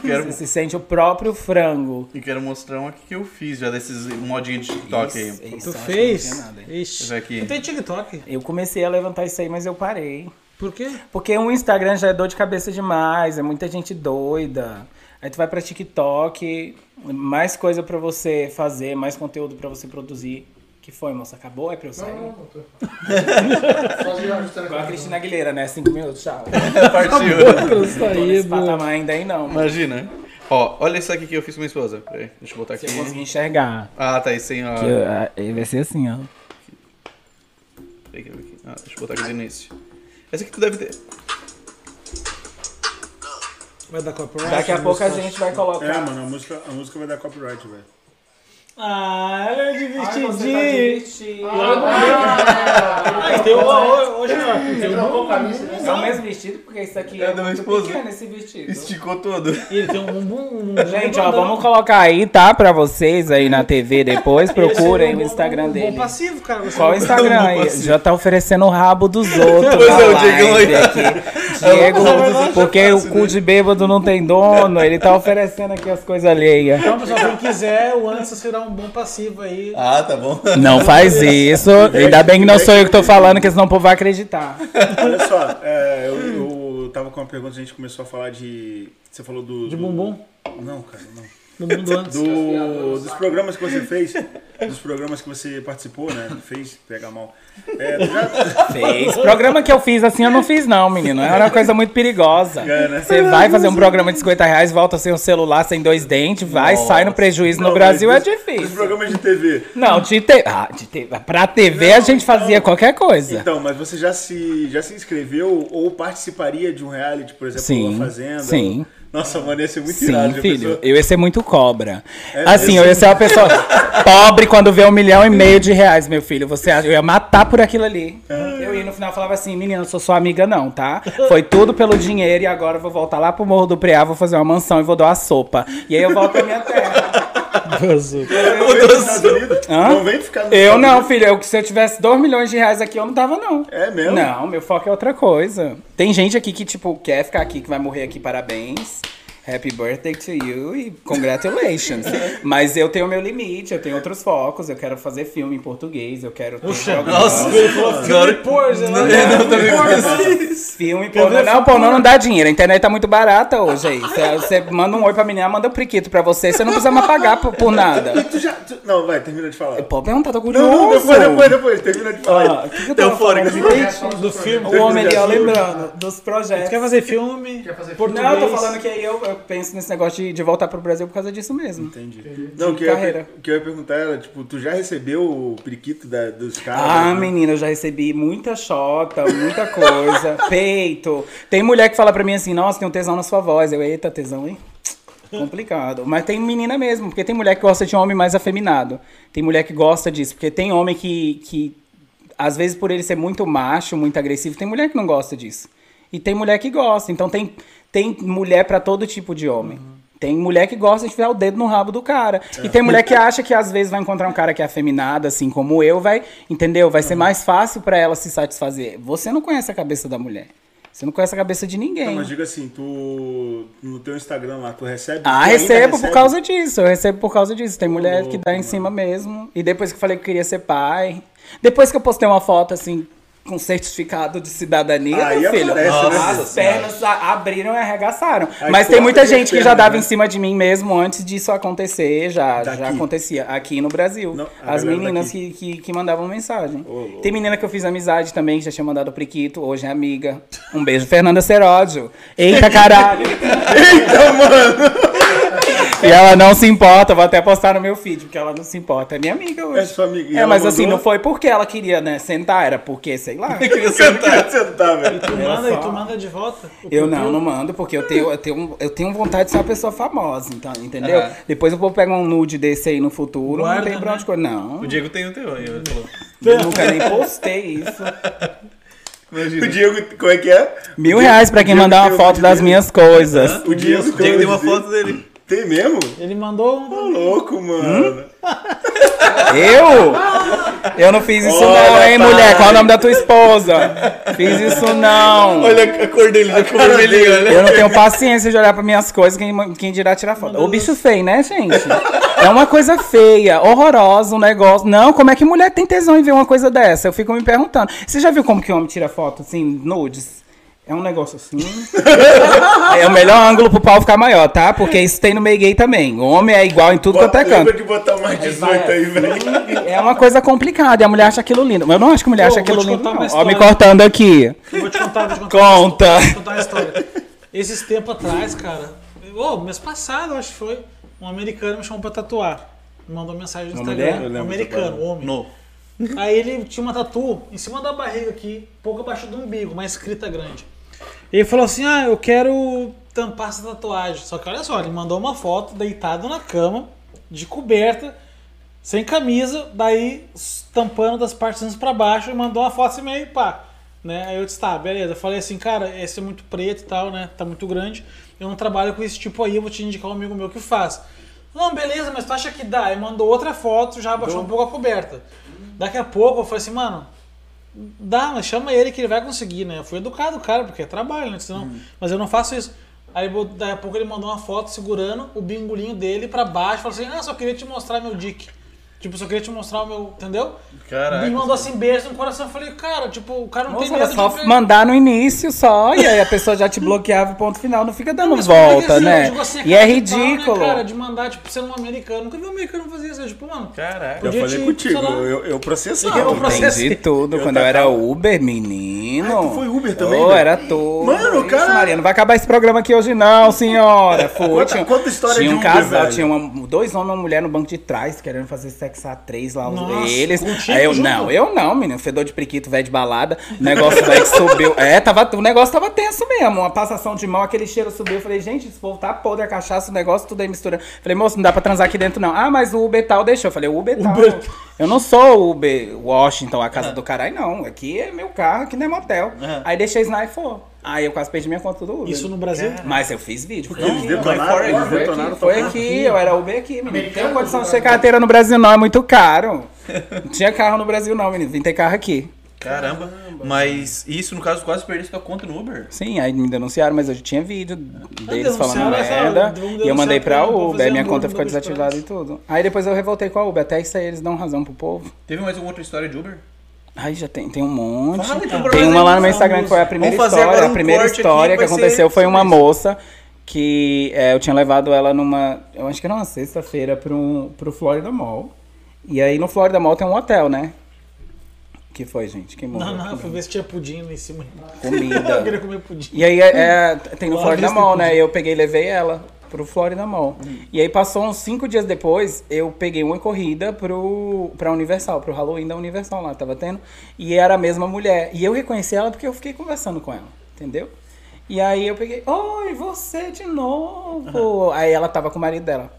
quero- Você se sente o próprio frango. E quero mostrar um aqui que eu fiz já desses modinhos de TikTok aí. Isso, isso, Tu fez? nada. Ixi. Aqui. Tu tem TikTok? Eu comecei a levantar isso aí, mas eu parei. Por quê? Porque o Instagram já é dor de cabeça demais, é muita gente doida. Aí tu vai pra TikTok, mais coisa pra você fazer, mais conteúdo pra você produzir. Que foi, moça? Acabou? É pra eu sair? Não, não, não. tô- Igual a. Cristina Aguilera, né? Cinco minutos, tchau. Partiu. Tô sair, patamar ainda aí não. Mas Imagina. Ó, olha isso aqui que eu fiz com minha esposa. Peraí, deixa eu botar se aqui. eu conseguir enxergar. Ah, tá aí sem a. que ah, vai ser assim, ó. Peraí, aqui. Ah, deixa eu botar aqui no início. Essa aqui tu deve ter. Vai dar copyright? Daqui a pouco a música? gente vai colocar. É, mano, a música, a música vai dar copyright, velho. Ah, ela é Ai, você tá divertido. Ah, tem o- hoje não. Você trocou camisa, né? É o mesmo vestido, porque isso aqui É é, da minha muito esposa. pequeno, esse vestido. Esticou todo. E ele tem um bumbum. Um Gente, ó, vamos colocar aí, tá? Pra vocês aí na TV depois. Procurem o Instagram um dele. Bom passivo, cara. Você Qual o Instagram aí? Já tá oferecendo o rabo dos outros. Pois é, o aqui. Diego, porque o cu de bêbado não tem dono, ele tá oferecendo aqui as coisas alheias. Então, pessoal, quem quiser, o Anderson será um bom passivo aí. Ah, tá bom. Não faz isso. Ainda bem que não sou eu que tô falando, que senão o povo vai acreditar. Olha só, é, eu, eu tava com uma pergunta, a gente começou a falar de. Você falou do. De do- bumbum. Não, cara, não. Bumbum do Anderson. Do, dos programas que você fez, dos programas que você participou, né? Fez, pega mal. É, já, Fez. Programa que eu fiz assim, eu não fiz não, menino. É uma coisa muito perigosa. É, né? Você vai fazer um programa de 50 reais, volta sem um celular, sem dois dentes, vai, sai no prejuízo no Não, Brasil, é mas dos- Dos difícil. programas de TV. Não, de te... ah, de te... pra TV a gente fazia qualquer coisa. Então, mas você já se, já se inscreveu ou participaria de um reality, por exemplo, Sim, uma Fazenda? sim. Nossa, mano, ia ser muito irado. Sim, já filho. pensou? Eu ia ser muito cobra. É assim, eu ia ser uma pessoa pobre quando vê um milhão e meio de reais, meu filho. Você acha? Eu ia matar por aquilo ali. Eu ia no final falava assim, menina, eu sou sua amiga não, tá? Foi tudo pelo dinheiro e agora eu vou voltar lá pro Morro do Preá, vou fazer uma mansão e vou dar uma sopa. E aí eu volto pra minha terra. Unidos? Hã? Não vem ficar nos Eu não, filho. Eu, se eu tivesse 2 milhões de reais aqui, eu não tava, não. É mesmo? Não, meu foco é outra coisa. Tem gente aqui que, tipo, quer ficar aqui, que vai morrer aqui, parabéns. Happy birthday to you e congratulations. Mas eu tenho meu limite, eu tenho outros focos, eu quero fazer filme em português, eu quero ter programa. Nossa, agora. Depois, né? Não, não, também Filme pornô. Não, pornô não dá dinheiro. A internet tá muito barata hoje aí. Você- manda um oi pra menina, manda um priquito pra você, você não precisa mais pagar por, por nada. Tu já. tu- Não, vai, termina de falar. Pode perguntar, tô curioso. Não, não, depois, depois, depois, termina de falar. Ah, o que que eu Eufórico. falando? Do filme. O homem ali, ó, lembrando, dos projetos. Tu quer fazer filme? Quer fazer filme? Não, eu tô falando que aí eu, eu penso nesse negócio de, de voltar pro Brasil por causa disso mesmo. Entendi. Não, o que, eu carreira. que eu ia perguntar era, tipo, tu já recebeu o periquito da- dos caras? Ah, né? menina, eu já recebi muita chota, muita coisa, peito. Tem mulher que fala pra mim assim, nossa, tem um tesão na sua voz. Eu, eita, tesão, hein? Complicado. Mas tem menina mesmo, porque tem mulher que gosta de homem mais afeminado. Tem mulher que gosta disso, porque tem homem que, que às vezes por ele ser muito macho, muito agressivo, tem mulher que não gosta disso. E tem mulher que gosta. Então tem, tem mulher pra todo tipo de homem. Tem mulher que gosta de enfiar o dedo no rabo do cara. E tem mulher que acha que às vezes vai encontrar um cara que é afeminado, assim como eu, vai, entendeu? Vai ser mais fácil pra ela se satisfazer. Você não conhece a cabeça da mulher. Você não conhece a cabeça de ninguém. Não, mas diga assim, tu no teu Instagram lá, tu recebe? Ah, tu recebo por recebe? causa disso. Eu recebo por causa disso. Tem mulher que dá em cima mesmo. E depois que eu falei que eu queria ser pai. Depois que eu postei uma foto assim. Com certificado de cidadania, Aí meu filho. acontece, né? as pernas abriram e arregaçaram. Aí Mas tem muita gente que já dava né? em cima de mim mesmo antes disso acontecer. Já, já acontecia aqui no Brasil. Não, as meninas daqui. que, que, que mandavam mensagem. Ô, louco. tem menina que eu fiz amizade também, que já tinha mandado priquito, hoje é amiga. Um beijo, Fernanda Seródio. Eita caralho! Eita, mano! E ela não se importa, vou até postar no meu feed, porque ela não se importa. É minha amiga hoje. É sua amiga. E É, mas assim, não foi porque ela queria, né, sentar, era porque, sei lá. Queria Eu sentar. queria sentar, velho. Tu Era manda e só- tu manda de volta? Eu não, não mando, porque eu tenho, eu tenho, eu tenho vontade de ser uma pessoa famosa, então, entendeu? Aham. Depois o povo pega um nude desse aí no futuro, Guarda, não tem pra né? onde correr. Não, O Diego tem o teu aí, falou. eu nunca nem postei isso. Imagina. O Diego, como é que é? Mil reais pra quem Diego mandar uma foto das minhas coisas. O Diego, O Diego tem uma foto dele. Dele. Tem mesmo? Ele mandou um. Ô, louco, mano. Eu? Eu não fiz isso Olha, não, hein, pai. mulher? Qual é o nome da tua esposa? Fiz isso não. Olha a cor dele, já ficou vermelhinho, olha. Eu não tenho paciência de olhar pra minhas coisas, quem, quem dirá tirar foto. O bicho feio, né, gente? É uma coisa feia, horrorosa, um negócio. Não, como é que mulher tem tesão em ver uma coisa dessa? Eu fico me perguntando. Você já viu como que homem tira foto, assim, nudes? É um negócio assim. é o melhor ângulo pro pau ficar maior, tá? Porque isso tem no meio gay também. O homem é igual em tudo quanto é canto. de botar mais 18 aí, velho. É uma coisa complicada e a mulher acha aquilo lindo. Mas eu não acho que a mulher Ô, acha aquilo te lindo. contar Não. Ó, me cortando aqui. Eu vou te contar, vou te contar. Conta. Vou te contar uma história. Esses tempos atrás, cara. Ô, mês passado, acho que foi. Um americano me chamou pra tatuar. Me mandou mensagem no Uma Instagram. mulher? Um americano, homem. No. Aí ele tinha uma tatu em cima da barriga aqui, pouco abaixo do umbigo, uma escrita grande. Ele falou assim: Ah, eu quero tampar essa tatuagem. Só que olha só, ele mandou uma foto deitado na cama, de coberta, sem camisa, daí tampando das partes pra baixo e mandou uma foto assim meio pá. Né? Aí eu disse, tá, beleza. Eu falei assim, cara, esse é muito preto e tal, né? Tá muito grande. Eu não trabalho com esse tipo aí, eu vou te indicar um amigo meu que faz. Não, beleza, mas tu acha que dá? Aí mandou outra foto, já abaixou um pouco a coberta. Daqui a pouco eu falei assim, mano, dá, mas chama ele que ele vai conseguir, né? Eu fui educado, cara, porque é trabalho, né? Senão, Mas eu não faço isso. Aí daqui a pouco ele mandou uma foto segurando o bingolinho dele pra baixo, falou assim, ah, só queria te mostrar meu dick. Tipo, só queria te mostrar o meu, entendeu? Caraca. Me mandou assim, beijo no coração. Eu falei, cara, tipo, o cara não Moça, tem era medo só de mandar no início só, e aí a pessoa já te bloqueava e ponto final, não fica dando é volta, assim, né? digo assim, a e é de pau, né, ridículo. cara, de mandar, tipo, sendo um americano. Nunca vi um americano fazer isso. Eu, tipo, mano, Caraca. Eu Podia falei te- contigo, eu, eu processava. Eu processei. Entendi tudo. Eu Quando eu era Uber, menino. Ah, tu foi Uber também, Oh, velho? era tudo. Mano, cara- Maria, não vai acabar esse programa aqui hoje não, senhora. Foi. Conta- tinha, conta a história tinha de um Uber, casal, velho. tinha uma- dois homens e uma mulher no banco de trás querendo fazer sexo a três lá, os- Nossa, eles. Aí eu, junto? não, eu não, menino. Fedor de priquito, velho de balada. O negócio que subiu. É, tava, o negócio tava tenso mesmo. Uma passação de mão, aquele cheiro subiu. Eu falei, gente, esse povo tá podre, a cachaça, o negócio tudo aí misturando. Falei, moço, não dá pra transar aqui dentro não. Ah, mas o Uber tal deixou. Eu falei, o Uber tal. Eu não sou o Uber Washington, a casa do caralho, não. Aqui é meu carro, aqui não é motel. Aí deixei Sniper. Aí eu quase perdi minha conta do Uber. isso no Brasil. Mas eu fiz vídeo. Foi Eles detonaram, fora eles detonaram aqui, foi aqui, eu era Uber aqui, menino. Tenho Americano condição de ter Brasil. carteira no Brasil, não, é muito caro. Não tinha carro no Brasil, não, menino. Vim ter carro aqui. Caramba. Mas isso, no caso, quase perdeu sua conta no Uber. Sim, aí me denunciaram, mas eu já tinha vídeo deles denunciaram, falando essa- merda. E eu mandei pra Uber, aí minha conta ficou desativada e tudo. Aí depois eu revoltei com a Uber, até isso aí eles dão razão pro povo. Teve mais alguma outra história de Uber? Aí já tem, tem um monte. Fala então tem uma lá no meu Instagram que foi a primeira história. um a primeira corte aqui, história que aconteceu foi uma moça que é, eu tinha levado ela numa. Eu acho que era uma sexta-feira pro, pro Florida Mall. E aí no Florida Mall tem um hotel, né? que foi, gente? Quem morreu? Não, não, fui ver se tinha pudim lá em cima. Eu Comida. queria comer pudim. E aí é, é, tem no Florida Mall, né? pudim. Eu peguei e levei ela pro Florida Mall. E aí passou uns cinco dias depois, eu peguei uma corrida pro, pra Universal, pro Halloween da Universal lá, tava tendo. E era a mesma mulher. E eu reconheci ela porque eu fiquei conversando com ela, entendeu? E aí eu peguei, oi, você de novo. Aí ela tava com o marido dela.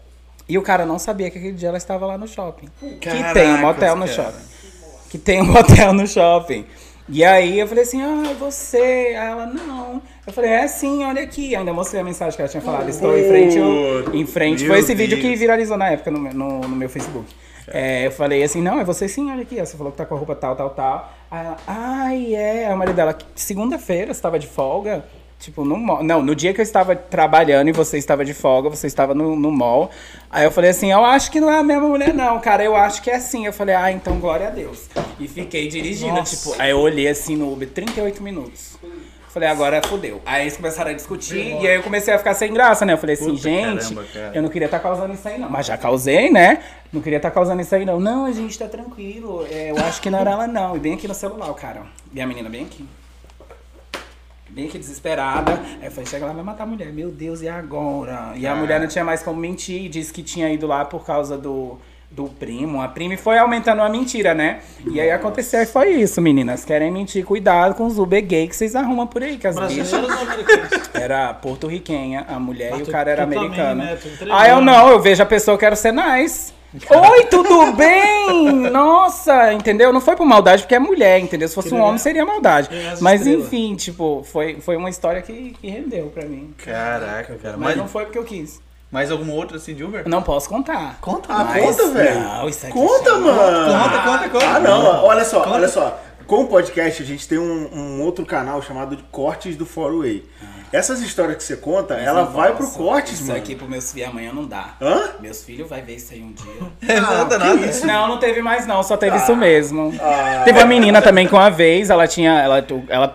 E o cara não sabia que aquele dia ela estava lá no shopping. que tem um motel no cara. shopping que tem um motel no shopping. E aí eu falei assim, ah, você? Aí ela, não. Eu falei, é sim, olha aqui. Ainda mostrei a mensagem que ela tinha falado. Estou em frente. Em frente. Foi esse vídeo que viralizou na época no, meu- no, no meu Facebook. É, eu falei assim, não, é você sim, olha aqui. Você falou que tá com a roupa tal, tal, tal. Aí ela, ai, é. Aí o marido dela, segunda-feira, você tava de folga? Tipo, no mall. Não, no dia que eu estava trabalhando e você estava de folga, você estava no, no mall. Aí eu falei assim, eu acho que não é a mesma mulher, não, cara. Eu acho que é assim. Eu falei, ah, então glória a Deus. E fiquei dirigindo, Nossa. tipo, aí eu olhei assim no Uber, 38 minutos. Falei, agora fodeu. Aí eles começaram a discutir e aí eu comecei a ficar sem graça, né? Eu falei assim, Puta gente, caramba, cara. eu não queria estar causando isso aí, não. Mas já causei, né? Não queria estar causando isso aí, não. Não, a gente tá tranquilo. É, eu acho que não era ela, não. E bem aqui no celular, o cara. E a menina bem aqui. bem que desesperada. Aí eu falei, chega lá, vai matar a mulher. Meu Deus, e agora? E a mulher não tinha mais como mentir, disse que tinha ido lá por causa do, do primo. A prima e foi aumentando a mentira, né? E aí aconteceu e foi isso, meninas. Querem mentir, cuidado com os Uber gay que vocês arrumam por aí, que as bichas. Brasileiros ou americanos? Era porto-riquenha, a mulher Ah, e o tu- cara era tu também, americano. né? Tu entregou, ah, eu né? não, eu vejo a pessoa, eu quero ser nice. Oi, tudo bem? Nossa, entendeu? Não foi por maldade, porque é mulher, entendeu? Se fosse um legal. homem, seria maldade. Mas estrelas. enfim, tipo, foi, foi uma história que, que rendeu pra mim. Caraca, cara. Mas Mas, não foi porque eu quis. Mais alguma outra assim de Uber? Não posso contar. Conta, Ah, Mas- conta, velho. Não, isso aqui Conta, mano. Conta, conta, conta. Ah, não. Olha só, olha só. Com o podcast, a gente tem um, um outro canal chamado de Cortes do Fórum Way. Essas histórias que você conta, ela vai pro Nossa, Cortes, Isso mano. aqui pro meus filhos amanhã não dá. Hã? Meus filhos vai ver isso aí um dia. É nada, que nada. isso? Não, não teve mais não, só teve isso mesmo. Ah. Teve uma menina também que uma vez, ela tinha, ela, ela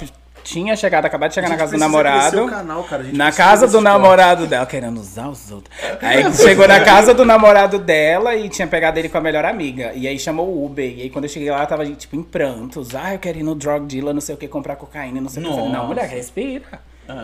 tinha chegado, acabado de chegar na casa do namorado. canal, cara. Na casa do namorado dela, querendo usar os outros. Aí chegou na casa do namorado dela e tinha pegado ele com a melhor amiga. E aí chamou o Uber. E aí quando eu cheguei lá, tava tipo em prantos. Ah, eu quero ir no drug dealer, não sei o que, comprar cocaína, não sei o que. Não, mulher, respira.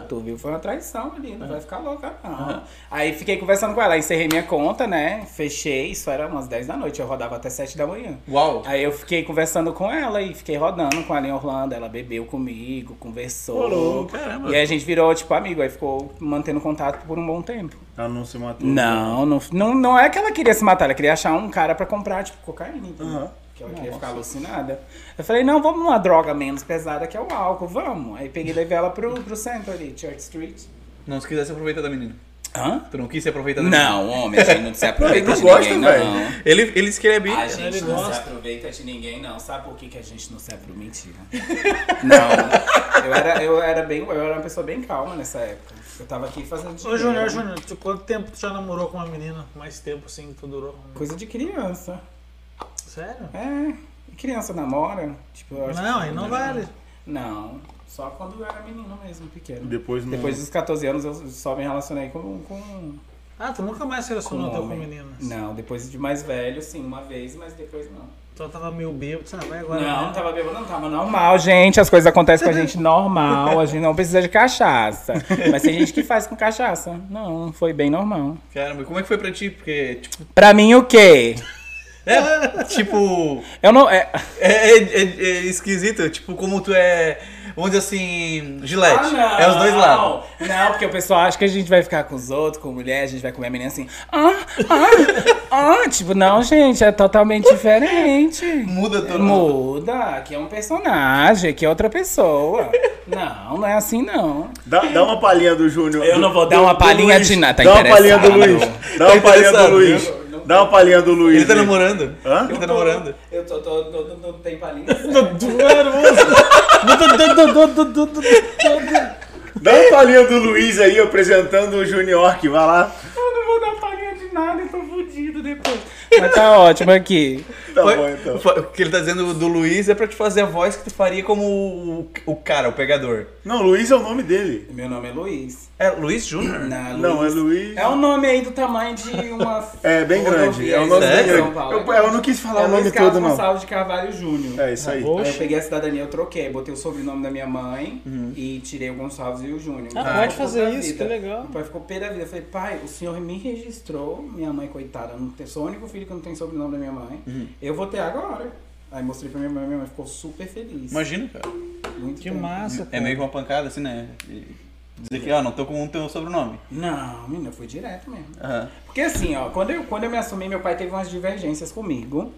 Tu viu, foi uma traição ali, não vai ficar louca, não. Aí fiquei conversando com ela, encerrei minha conta, né? Fechei, isso era umas 10 da noite, eu rodava até 7 da manhã. Uau. Aí eu fiquei conversando com ela e fiquei rodando com ela em Orlando. Ela bebeu comigo, conversou. Caramba. E aí a gente virou, tipo, amigo. Aí ficou mantendo contato por um bom tempo. Ela não se matou. Não, não, não, não é que ela queria se matar, ela queria achar um cara pra comprar, tipo, cocaína. entendeu? Aham. Que ela queria ficar alucinada. Eu falei, não, vamos numa droga menos pesada que é o álcool, vamos. Aí peguei e levei ela pro, pro centro ali, Church Street. Não se quisesse aproveitar da menina. Hã? Tu não quis se aproveitar da menina? Não, homem, a gente não se aproveita Ele de não gosta, ninguém, velho. não. Ele, ele disse que ele é bi. A gente Ele não gosta. se aproveita de ninguém, não. Sabe por que, que a gente não se aproveita? Mentira. não. Eu era, eu, era bem, eu era uma pessoa bem calma nessa época. Eu tava aqui fazendo Ô. Júnior, Júnior, quanto tempo tu já namorou com uma menina? Mais tempo assim que tu durou? Coisa de criança. Sério? É. e Criança namora. Tipo, eu acho Não, que- aí não vale. Não. Só quando eu era menino mesmo, pequeno. Depois não. Depois dos 14 anos eu só me relacionei com. com... Ah, tu nunca mais se relacionou Com com meninas? Não, depois de mais velho, sim, uma vez, mas depois não. Então tava meio bêbado. Ah, vai agora. Não, né? não tava bêbado, não tava normal, gente. As coisas acontecem com a gente normal. A gente não precisa de cachaça. Mas tem gente que faz com cachaça. Não, foi bem normal. Caramba, e como é que foi pra ti? Porque, tipo, Pra mim, o quê? É, tipo, Eu não. É... é, é- é- é esquisito, tipo, como tu é, vamos dizer assim, gilete. Ah, é os dois lados. Não, porque o pessoal acha que a gente vai ficar com os outros, com mulher, a gente vai comer a menina assim. Ah, ah, ah. Tipo, não, gente, é totalmente diferente. Muda todo Muda, aqui é um personagem, aqui é outra pessoa. Não, não é assim não. Dá, dá uma palhinha do Júnior. Eu não vou do- dar uma palhinha de nada, tá Dá uma palhinha do. Luiz. Dá uma Tá palhinha do Luiz. Dá uma palhinha do Luiz. Ele tá aí. namorando. Hã? Ele tá namorando. Eu tô, tô, tô, tô- não tem palhinha. Dá uma palhinha do Luiz aí apresentando o Junior, que vai lá. Eu não vou dar palhinha de nada, eu tô fudido depois. Mas tá ótimo aqui. Tá Foi- bom, então. foi- O que ele tá dizendo do Luiz é pra te fazer a voz que tu faria como o, o cara, o pegador. Não, Luiz é o nome dele. Meu nome é Luiz. É Luiz Júnior? Não, Não, é Luiz. É um nome aí do tamanho de uma. É, bem grande. É um aí nome bem grande. Paulo. Eu, eu não quis falar é o nome Luiz todo, Carlos não. Gonçalves de Carvalho Júnior. É isso aí. Bom. Aí eu peguei a cidadania, eu troquei, botei o sobrenome da minha mãe e tirei o Gonçalves e o Júnior. Ah, pai pode fazer isso, vida. que legal. Meu pai ficou pé da vida. Eu falei, pai, o senhor me registrou, minha mãe, coitada, não tem, sou o único filho que não tem sobrenome da minha mãe. Eu vou ter agora. Aí mostrei pra minha mãe, minha mãe ficou super feliz. Imagina, cara. Muito Que tempo. massa, É cara. meio que uma pancada, assim, né? Dizer que, ó, não tô com o teu sobrenome. Não, menina, foi direto mesmo. Aham. Porque assim, ó, quando eu, quando eu me assumi, meu pai teve umas divergências comigo.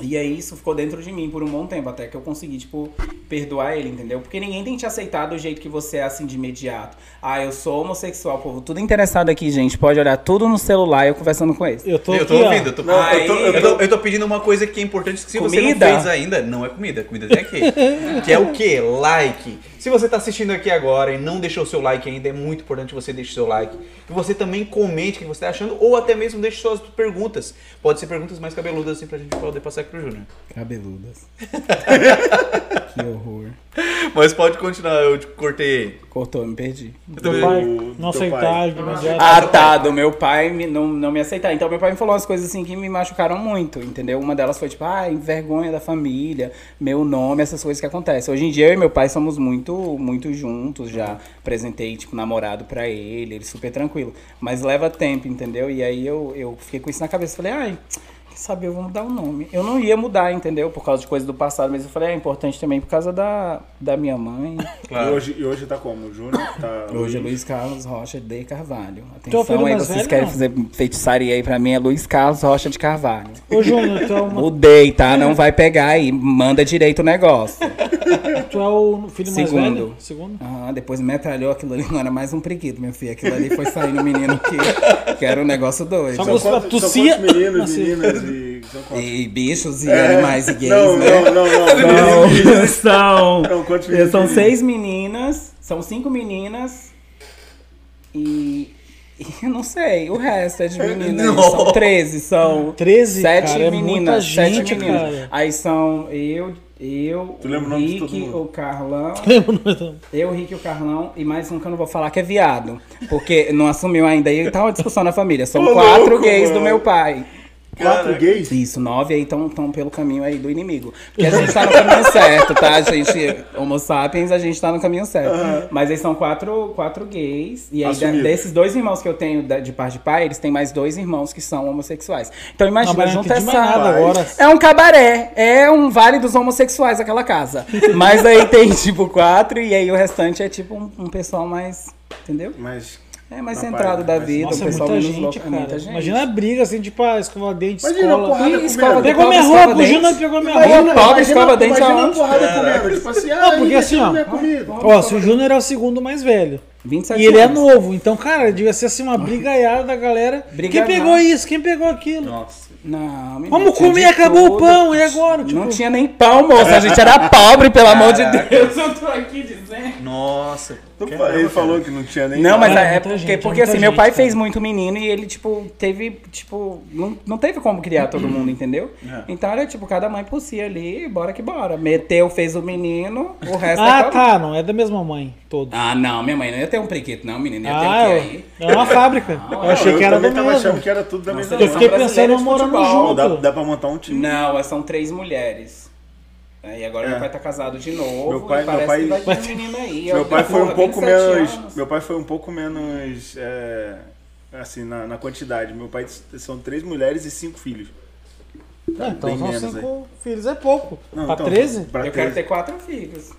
E aí isso ficou dentro de mim por um bom tempo, até que eu consegui, tipo, perdoar ele, entendeu? Porque ninguém tem te aceitar do jeito que você é, assim, de imediato. Ah, eu sou homossexual, povo. Tudo interessado aqui, gente. Pode olhar tudo no celular e eu conversando com eles. Eu tô, eu aqui, tô ó. ouvindo, eu tô, Não, eu tô- eu, tô, eu tô pedindo uma coisa que é importante que se você Comida? não fez ainda, não é comida, comida tem aqui. que é o quê? Like. Se você tá assistindo aqui agora e não deixou o seu like ainda, é muito importante que você deixe o seu like. Que você também comente o que você tá achando, ou até mesmo deixe suas perguntas. Pode ser perguntas mais cabeludas assim pra gente poder passar aqui pro Júnior. Cabeludas. que horror. Mas pode continuar, eu te cortei. Cortou, me perdi. Teu também. pai Do- não do aceitar imediato. Ah, tá. Do meu pai me- não, não me aceitar. Então, meu pai me falou umas coisas assim que me machucaram muito, entendeu? Uma delas foi tipo, ah, vergonha da família, meu nome, essas coisas que acontecem. Hoje em dia, eu e meu pai somos muito, muito juntos já. Apresentei, tipo, namorado pra ele, ele super tranquilo. Mas leva tempo, entendeu? E aí eu, eu fiquei com isso na cabeça. Falei, ai. quem Sabe, eu vou mudar o nome. Eu não ia mudar, entendeu? Por causa de coisas do passado, mas eu falei, é importante também por causa da, da minha mãe. E, hoje, e hoje tá como? O Júnior? Tá Hoje é Luiz Carlos Rocha de Carvalho. Atenção aí, vocês velho, querem não? fazer feitiçaria aí pra mim, é Luiz Carlos Rocha de Carvalho. Ô, Júnior, tu é, uma- Mudei, tá? Não vai pegar aí, manda direito o negócio. tu é o filho mais Segundo. velho? Segundo. Ah, depois metralhou aquilo ali, não era mais um preguiço, meu filho. Aquilo ali foi saindo um menino que, que era um negócio doido. Só Você quantos, tossia- quantos meninos, meninas e... E bichos e animais e gays, não, né? não, não, não, Não, são. Não? São seis meninas, são cinco meninas e. eu não sei, o resto é de meninas. Não. São 13, são 13, sete cara, é meninas. muita sete gente, meninas. cara. Aí são eu, eu, Tu o o nome de todo Rick, mundo? o Carlão. Eu, o Rick e o Carlão, e mais um que eu não vou falar que é viado. Porque não assumiu ainda, e tá uma discussão na família. São Ô, quatro louco, gays do mano. meu pai. Quatro gays? Isso, nove aí estão pelo caminho aí do inimigo. Porque a gente tá no caminho certo, tá, gente? Homo sapiens, a gente tá no caminho certo. Mas eles são quatro, quatro gays. E aí, Assumido. desses dois irmãos que eu tenho de par de pai, eles têm mais dois irmãos que são homossexuais. Então imagina, não junta entendi essa. agora. É um cabaré, é um vale dos homossexuais aquela casa. Mas aí tem tipo quatro, e aí o restante é tipo um, um pessoal mais. Entendeu? Mas... É mais centrado da mas- vida, Nossa, o é pessoal muita gente, louco. É cara. muita gente. Imagina a briga, assim, tipo, a escova dente, Imagina a escola. porrada Ih, comendo. escova Pegou minha roupa, o. Júnior pegou minha Imagina, roupa. pobre imagina, escova dente imagina a aonde? porrada comendo. Tipo assim, ah, Não, porque deixa assim, ó. Ó, se o Júnior é o segundo mais velho. 27 E ele é anos. novo, então, cara, devia ser assim uma brigaiada da galera. Briga Quem pegou isso? Quem pegou aquilo? Nossa. Não, menino, Vamos comer, acabou o tudo. pão, e agora? Tipo, Não tinha nem pão, moça. A gente era pobre, pelo amor de. Deus. Eu tô aqui dizendo. Nossa. Ele falou que não tinha nem... Não, mas Cara, é muita porque, gente, porque assim, meu gente, pai cara. fez muito menino e ele, tipo, teve, tipo, não, não teve como criar todo mundo, entendeu? É. Então era, tipo, cada mãe por si ali, bora que bora. Meteu, fez o menino, o resto Ah, é tá, não é da mesma mãe, todos. Ah, não, minha mãe não ia ter um priquito, não, menino. Ia ter Ah, o quê é, aí? é uma fábrica. Eu achei eu que era tava mesmo. achando que era tudo da mesma Eu fiquei mãe. Brasileira pensando de morando junto. Dá, dá pra montar um time. Não, são três mulheres. É, E agora É. meu pai tá casado de novo. Meu pai- e parece meu pai- que vai ter um menino aí. Meu ó, pai foi um pouco 27 menos. anos. Meu pai foi um pouco menos. é, assim, na, na quantidade. Meu pai são três mulheres e cinco filhos. Tá Ah, então são menos cinco filhos, é pouco. Não, pra então, 13? Pra Eu quero 13. ter quatro filhos.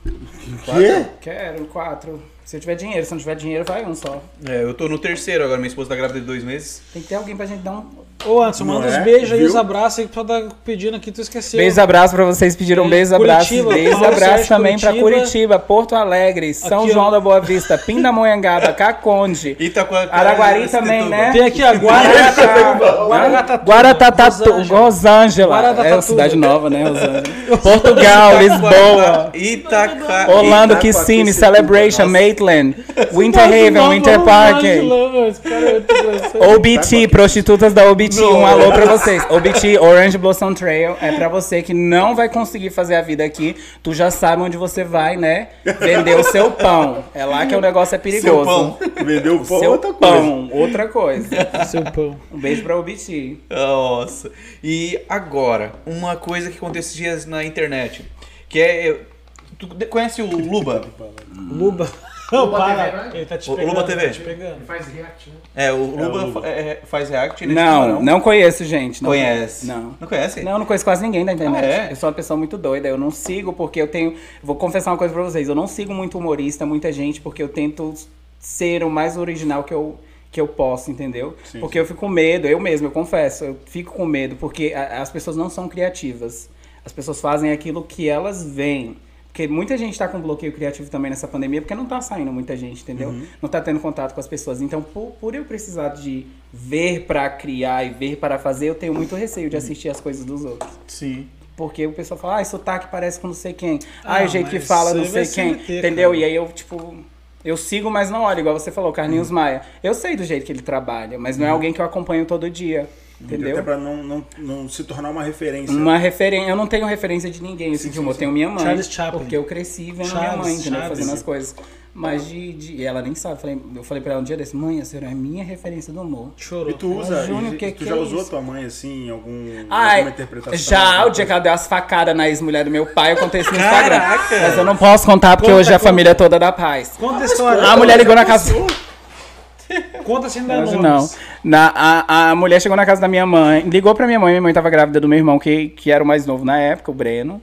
Quê? Quero quatro. Se eu tiver dinheiro, se não tiver dinheiro, vai um só. É, eu tô no terceiro agora, minha esposa tá grávida de dois meses. Tem que ter alguém pra gente dar um. Ô, Anderson, manda é? uns beijos aí, os abraços aí que tu tá pedindo aqui, tu esqueceu. Beijo abraço pra vocês pediram É, beijo abraço. Curitiba, Beijo Paulo abraço Sérgio, também pra Curitiba. Curitiba, Porto Alegre, São Aqui, ó. João da Boa Vista, Pindamonhangaba, Caconde. Itacoa- Araguari também, né? Tem aqui a Guaratuba. Guaratatatuba. Guaratatatu, Rosângela. É uma cidade nova, né, Rosângela? Portugal, Lisboa. Itaca... Orlando, Itacoaticetuba. Kissimmee, Celebration, Maitland, Winter Haven, Winter Park. É. OBT, prostitutas da OBT, um alô pra vocês. OBT, Orange Blossom Trail, é pra você que não vai conseguir fazer a vida aqui. Tu já sabe onde você vai, né? Vender o seu pão. É lá que o negócio é perigoso. pão. Vendeu o pão, Seu outra coisa. pão, outra coisa. Seu pão. Um beijo pra OBT. Nossa. E agora, uma coisa que aconteceu esses dias na internet, que é... Tu conhece o Luba? Luba. Não, Luba para. TV? Ele tá te O pegando. Luba TV. Tá te pegando. Ele faz react, né? É, o Luba, Luba. fa- é, faz react. ele Não, não conheço, gente. Não Conhece? Não. Não conhece? Não, não conheço quase ninguém da internet. Ah, é? Eu sou uma pessoa muito doida. Eu não sigo porque eu tenho. Vou confessar uma coisa pra vocês. Eu não sigo muito humorista, muita gente, porque eu tento ser o mais original que eu, que eu posso, entendeu? Sim, porque eu fico com medo, eu mesmo, eu confesso, eu fico com medo, porque a- as pessoas não são criativas. As pessoas fazem aquilo que elas veem. Porque muita gente tá com bloqueio criativo também nessa pandemia, porque não tá saindo muita gente, entendeu? Não tá tendo contato com as pessoas. Então, por, por eu precisar de ver pra criar e ver para fazer, eu tenho muito receio de assistir as coisas dos outros. Sim. Porque o pessoal fala, ah, sotaque parece com não sei quem. Ah, Ah, o jeito que fala não sei quem. sempre ter, entendeu? cara. E aí eu, tipo, eu sigo, mas não olho, igual você falou, Carlinhos Maia. Eu sei do jeito que ele trabalha, mas não é alguém que eu acompanho todo dia. Entendeu? Até pra não, não, não se tornar uma referência. Uma referência. Eu não tenho referência de ninguém, assim, de humor. Eu tenho minha mãe. Charles Chaplin. Porque eu cresci vendo minha Chaves, mãe, entendeu? Chaves. Fazendo as coisas. Mas de, de- e ela nem sabe. Eu falei, eu falei pra ela um dia desse, mãe, a senhora é minha referência do humor. Chorou. E tu usa, Júnior, e que tu que já é usou isso? tua mãe assim em algum, Ai, alguma interpretação? já, o dia que ela deu as facadas na ex-mulher do meu pai, eu contei isso no Instagram. Caraca! Mas eu não posso contar porque Conta, hoje é a conta. família toda da paz. Conta a história. A mulher ligou na casa. Conta dar Hoje nomes. não. Na, a, a mulher chegou na casa da minha mãe, ligou pra minha mãe, minha mãe tava grávida do meu irmão, que, que era o mais novo na época, o Breno.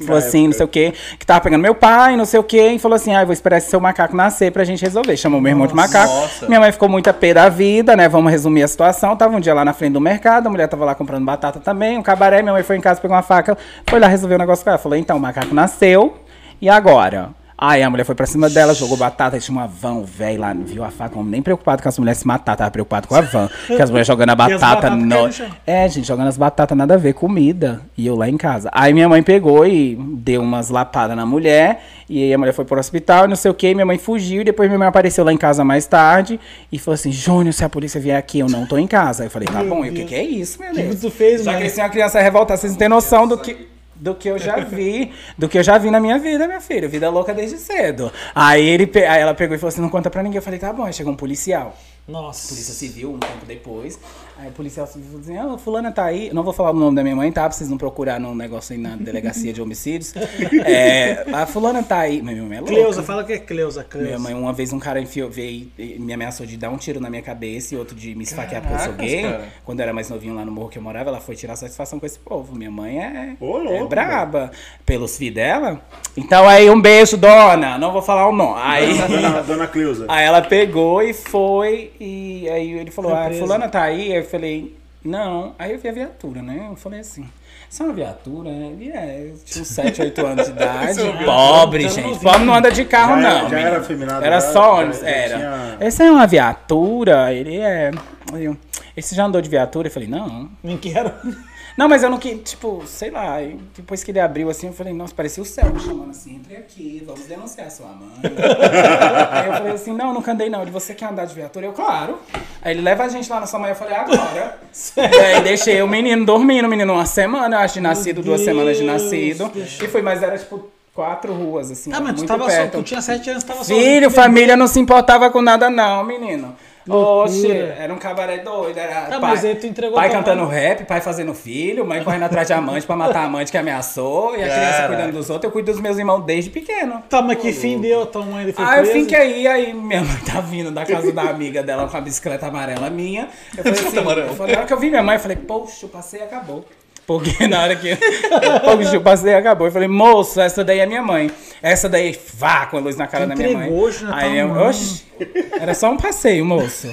Falou assim, não época. sei o quê, que tava pegando meu pai, não sei o quê, e falou assim, ah, eu vou esperar esse seu macaco nascer pra gente resolver. Chamou meu irmão de macaco. nossa. Minha mãe ficou muito a pé da vida, né? Vamos resumir a situação. Tava um dia lá na frente do mercado, a mulher tava lá comprando batata também, um cabaré, minha mãe foi em casa, pegou uma faca, foi lá resolver o negócio com ela. Falou, então, o macaco nasceu, e agora? Aí a mulher foi pra cima dela, jogou batata, tinha uma van, o velho lá, viu a faca, nem preocupado com as mulheres se matar, tava preocupado com a van. Que as mulheres jogando a batata no... chão. É, gente, jogando as batatas, nada a ver, comida. E eu lá em casa. Aí minha mãe pegou e deu umas lapadas na mulher. E aí a mulher foi pro hospital, e não sei o que. Minha mãe fugiu. E depois minha mãe apareceu lá em casa mais tarde. E falou assim: Júnior, se a polícia vier aqui, eu não tô em casa. Aí eu falei: tá Meu bom, e o que, Deus. que é isso, meu O que Deus? que tu fez, Já mãe? cresci uma criança revoltada. Vocês não têm noção do que. Do que eu já vi, do que eu já vi na minha vida, minha filha. Vida louca desde cedo. Aí, ele, aí ela pegou e falou assim: não conta pra ninguém. Eu falei: tá bom. Aí chegou um policial. Nossa. Polícia Civil, um tempo depois. Aí o policial falou assim: ah, fulana tá aí. Não vou falar o nome da minha mãe, tá? Pra vocês não procurar num negócio aí na delegacia de homicídios. É, a fulana tá aí. Minha mãe é louca. Cleusa, fala que é Cleusa, Cleusa. Minha mãe, uma vez um cara enfiou, veio e me ameaçou de dar um tiro na minha cabeça e outro de me esfaquear porque eu sou gay. cara. Quando eu era mais novinho lá no morro que eu morava, ela foi tirar satisfação com esse povo. Minha mãe é, Ô, louco, é braba. Pelos filhos dela. Então aí, um beijo, dona. Não vou falar o nome. Aí. Dona, Dona Cleusa. Aí ela pegou e foi, e aí ele falou, Foi ah, fulana tá aí? Aí falei, não. Aí eu vi a viatura, né? Eu falei assim, isso é uma viatura, né? E é, tinha uns 7, 8 anos de idade. pobre, Tá gente. Pobre não anda de carro, Já era- não. já menino. era afeminado, Era só ônibus, era. tinha- Essa é uma viatura, ele é... Eu, Esse já andou de viatura? Eu falei, não. Nem quero. Não, mas eu não quis, tipo, sei lá, depois que ele abriu assim, eu falei, nossa, parecia o céu me chamando assim, entre aqui, vamos denunciar sua mãe. aí eu falei assim, não, nunca andei não, ele, você quer andar de viatura? Eu, claro. Aí ele leva a gente lá na sua mãe, eu falei, agora. e aí deixei o menino dormindo, o menino uma semana, eu acho, de nascido, duas Deus, semanas de nascido. E foi, mas era tipo quatro ruas, assim, Ah, mas tu tava só, perto. tu tinha 7 anos, tava só. Filho, família não se importava com nada não, menino. Oxe, era um cabaré doido, era Ah, pai, mas aí tu entregou pai cantando mãe. rap, pai fazendo filho, mãe correndo atrás de amante pra matar a amante que ameaçou, e a criança cuidando dos outros, eu cuido dos meus irmãos desde pequeno. Tá, mas que fim deu a tua mãe? Ele foi Ah, eu preso? fiquei aí, minha mãe tá vindo da casa da amiga dela com a bicicleta amarela minha. Eu falei assim, eu falei, na hora que eu vi minha mãe, eu falei, poxa, o passeio acabou. Porque na hora que poxa, o passeio acabou, eu falei, moço, essa daí é minha mãe. Essa daí, vá, com a luz na cara da minha mãe. hoje Aí eu, oxe, era só um passeio, moço.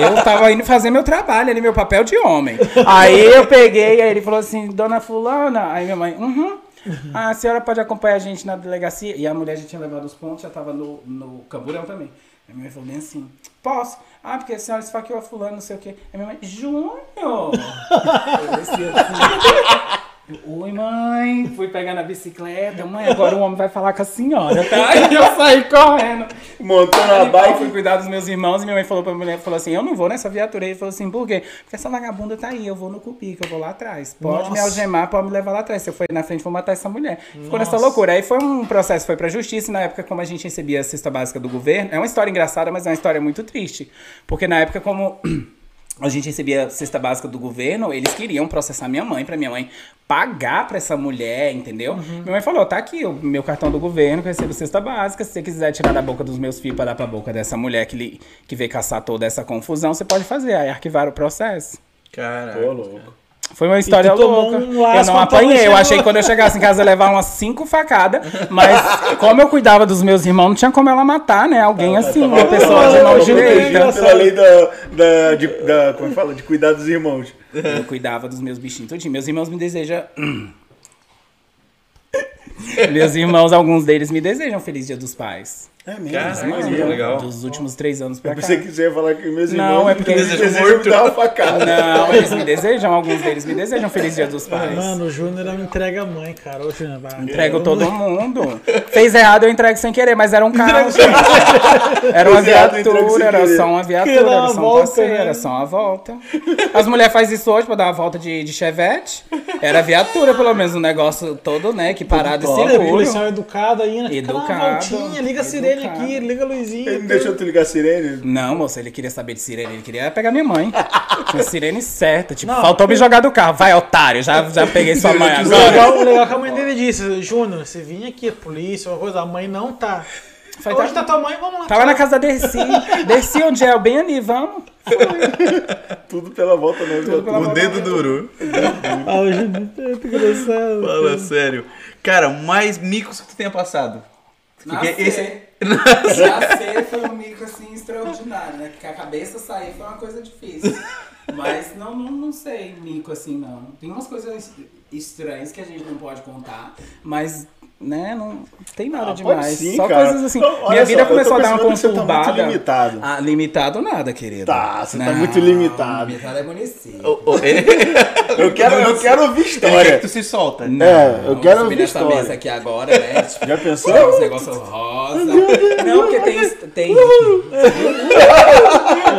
Eu tava indo fazer meu trabalho ali, meu papel de homem. Aí eu peguei, aí ele falou assim, dona fulana. Aí minha mãe, uhum. A senhora pode acompanhar a gente na delegacia? E a mulher já tinha levado os pontos, já tava no, no camburão também. Aí minha mãe falou bem assim, posso? Ah, porque a senhora esfaqueou a fulana, não sei o quê. Aí minha mãe, Júnior! Oi, mãe. Fui pegar na bicicleta. Mãe, agora o homem vai falar com a senhora, tá? Aí eu saí correndo. Montou na bike. fui cuidar dos meus irmãos e minha mãe falou pra mulher, falou assim, eu não vou nessa viatura. Ele falou assim, por quê? Porque essa vagabunda tá aí, eu vou no cupi, que eu vou lá atrás. Pode me Nossa. algemar, pode me levar lá atrás. Se eu for na frente, vou matar essa mulher. Ficou nessa Nossa. loucura. Aí foi um processo, foi pra justiça. E na época, como a gente recebia a cesta básica do governo, é uma história engraçada, mas é uma história muito triste. Porque na época, como... A gente recebia a cesta básica do governo, eles queriam processar minha mãe, pra minha mãe pagar pra essa mulher, entendeu? Minha mãe falou: tá aqui o meu cartão do governo, que eu recebo cesta básica. Se você quiser tirar da boca dos meus filhos pra dar pra boca dessa mulher que, lhe- que veio caçar toda essa confusão, você pode fazer. Aí arquivaram o processo. Caraca. Ô, louco. Foi uma história louca. um eu não apanhei. Eu achei que quando eu chegasse em casa eu ia levar umas cinco facadas. Mas como eu cuidava dos meus irmãos, não tinha como ela matar, né? Alguém assim, uma pessoa de mão direita. Pela lei da, da, de, da- Como é que fala? De cuidar dos irmãos. Eu cuidava dos meus bichinhos tudinho. Meus irmãos me desejam. meus irmãos, alguns deles me desejam Feliz Dia dos Pais. É mesmo. Caraca, é mesmo. legal. Dos últimos três anos pra Eu cá. você ia falar que meus Não, irmãos é porque me eles desejam desejam morto. me dar uma facada. Não, eles me desejam, alguns deles me desejam Feliz Dia dos Pais. Mano, o Júnior não entrega a mãe, cara. Ô, Júnior, vai. Entrego todo mundo. Fez errado, eu entrego sem querer, mas era um carro. Era uma viatura, era só uma viatura, era só um volta, passeio, né? era só uma volta. As mulheres fazem isso hoje pra dar uma volta de, de chevette. Era viatura, pelo menos, um negócio todo, né, que parado e é seguro. policial educado aí, né? Educado, voltinha, liga a sirene educado. aqui, liga a luzinha. Ele não deixou tu ligar a sirene? Não, moça, ele queria saber de sirene, ele queria pegar minha mãe. Com a sirene certa, tipo, Não. faltou me jogar do carro. Vai, otário, já, já peguei sua mãe O agora. legal, o legal é que a mãe dele disse, Júnior, você vinha aqui, polícia, uma coisa, a mãe não tá. Foi, Hoje tá tua mãe, vamos lá. Tava na casa da Dercy. Dercy, onde é? O bem ali, vamos. Tudo pela volta mesmo. pela O dedo duro. Ah, o Júnior é muito engraçado. Fala sério. Cara, mais micos que tu tenha passado. Porque esse. Nascer foi um mico assim extraordinário, né? Porque a cabeça sair foi uma coisa difícil. Mas não, não, não sei mico assim, não. Tem umas coisas estranhas que a gente não pode contar, mas. Né, não tem nada Ah, demais. sim, só cara. coisas assim. Então, Minha só, vida tô começou a dar uma tá muito conturbada. limitado. Ah, limitado nada, querido. Tá, você tá muito limitado. Limitado é município. Eu quero, eu quero ouvir história. que tu se solta. Não, É, eu quero ouvir história. mesa aqui agora, né? Tipo, Já pensou? Uns negócios rosa. Não, porque tem. tem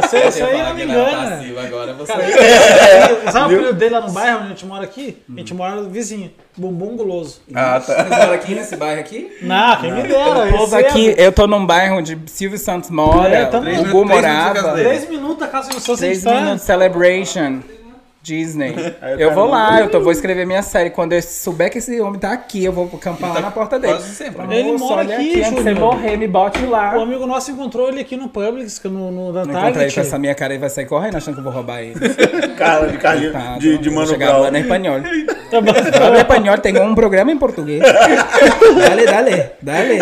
Você, eu você aí não me é engana. agora, você. Cara, Sabe o apelido dele lá no bairro onde a gente mora aqui? A gente mora vizinho. Bumbum guloso. Ah, tá. Vocês moram aqui nesse bairro aqui? Não, quem me dera. O povo é- aqui, eu tô num bairro onde Silvio Santos mora, É, também. o Três Gu minutos- três minutos da morava. Três minutos da casa do Santos Três tá- minutos celebration. Disney. Eu vou lá, eu tô, vou escrever minha série. Quando eu souber que esse homem tá aqui, eu vou acampar lá na porta dele. quase sempre, Moço? Ele mora olha aqui, antes de você Júnior. morrer, me bote lá. O amigo nosso encontrou ele aqui no Publix, que no, no, na Não encontrar ele Target. com essa minha cara, ele vai sair correndo achando que eu vou roubar ele. Cara de Carlinhos, Tá, de, de vou Mano chegar Brown. falando em espanhol. Tá bom. Habla espanhol, tenho um programa em português. Dale, dale, dale.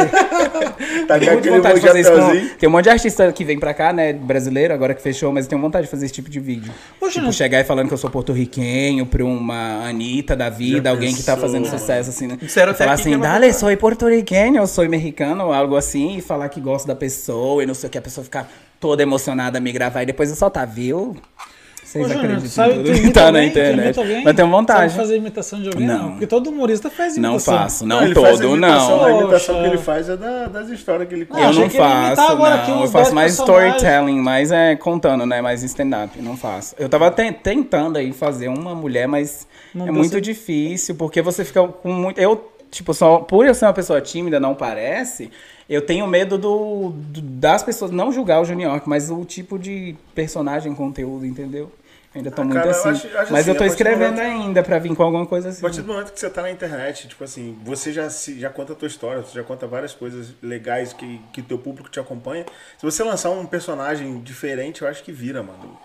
Tá Tenho muita aquele vontade de fazer isso com... Tem um monte de artista que vem pra cá, né, brasileiro, agora que fechou, mas eu tenho vontade de fazer esse tipo de vídeo. Poxa, tipo, não- chegar e falando que eu sou porto-riquenho pra uma Anitta da vida, alguém que tá fazendo sucesso, assim, né? Disseram falar assim, dale, sou porto-riquenho, eu sou mexicano, ou algo assim, e falar que gosto da pessoa, e não sei o que, a pessoa ficar toda emocionada, me gravar, e depois eu soltar, viu? Vocês Ô, Júnior, acreditam sabe, em tu tudo que tá na alguém? Internet. alguém? Mas tenho vontade. Sabe fazer imitação de alguém? Não. Não. Porque todo humorista faz Não imitação. faço, não, ele faz a todo, não. A imitação que ele faz é da- das histórias que ele conta. Eu não faço, não. Eu faço 10 mais personagens. storytelling, mais é contando, né? Mais stand-up. Não faço. Eu tava ten- tentando aí fazer uma mulher, mas Não é muito certo. difícil, porque você fica com muito. Eu, tipo, só por eu ser uma pessoa tímida, não parece. Eu tenho medo do, do- das pessoas não julgar o Junior, mas o tipo de personagem, conteúdo, entendeu? Ainda tô Ah, muito cara, eu assim. acho- eu acho mas assim, eu tô escrevendo momento- ainda pra vir com alguma coisa assim. A partir do momento que você tá na internet, tipo assim, você já, se, já conta a tua história, você já conta várias coisas legais que, que teu público te acompanha. Se você lançar um personagem diferente, eu acho que vira, mano.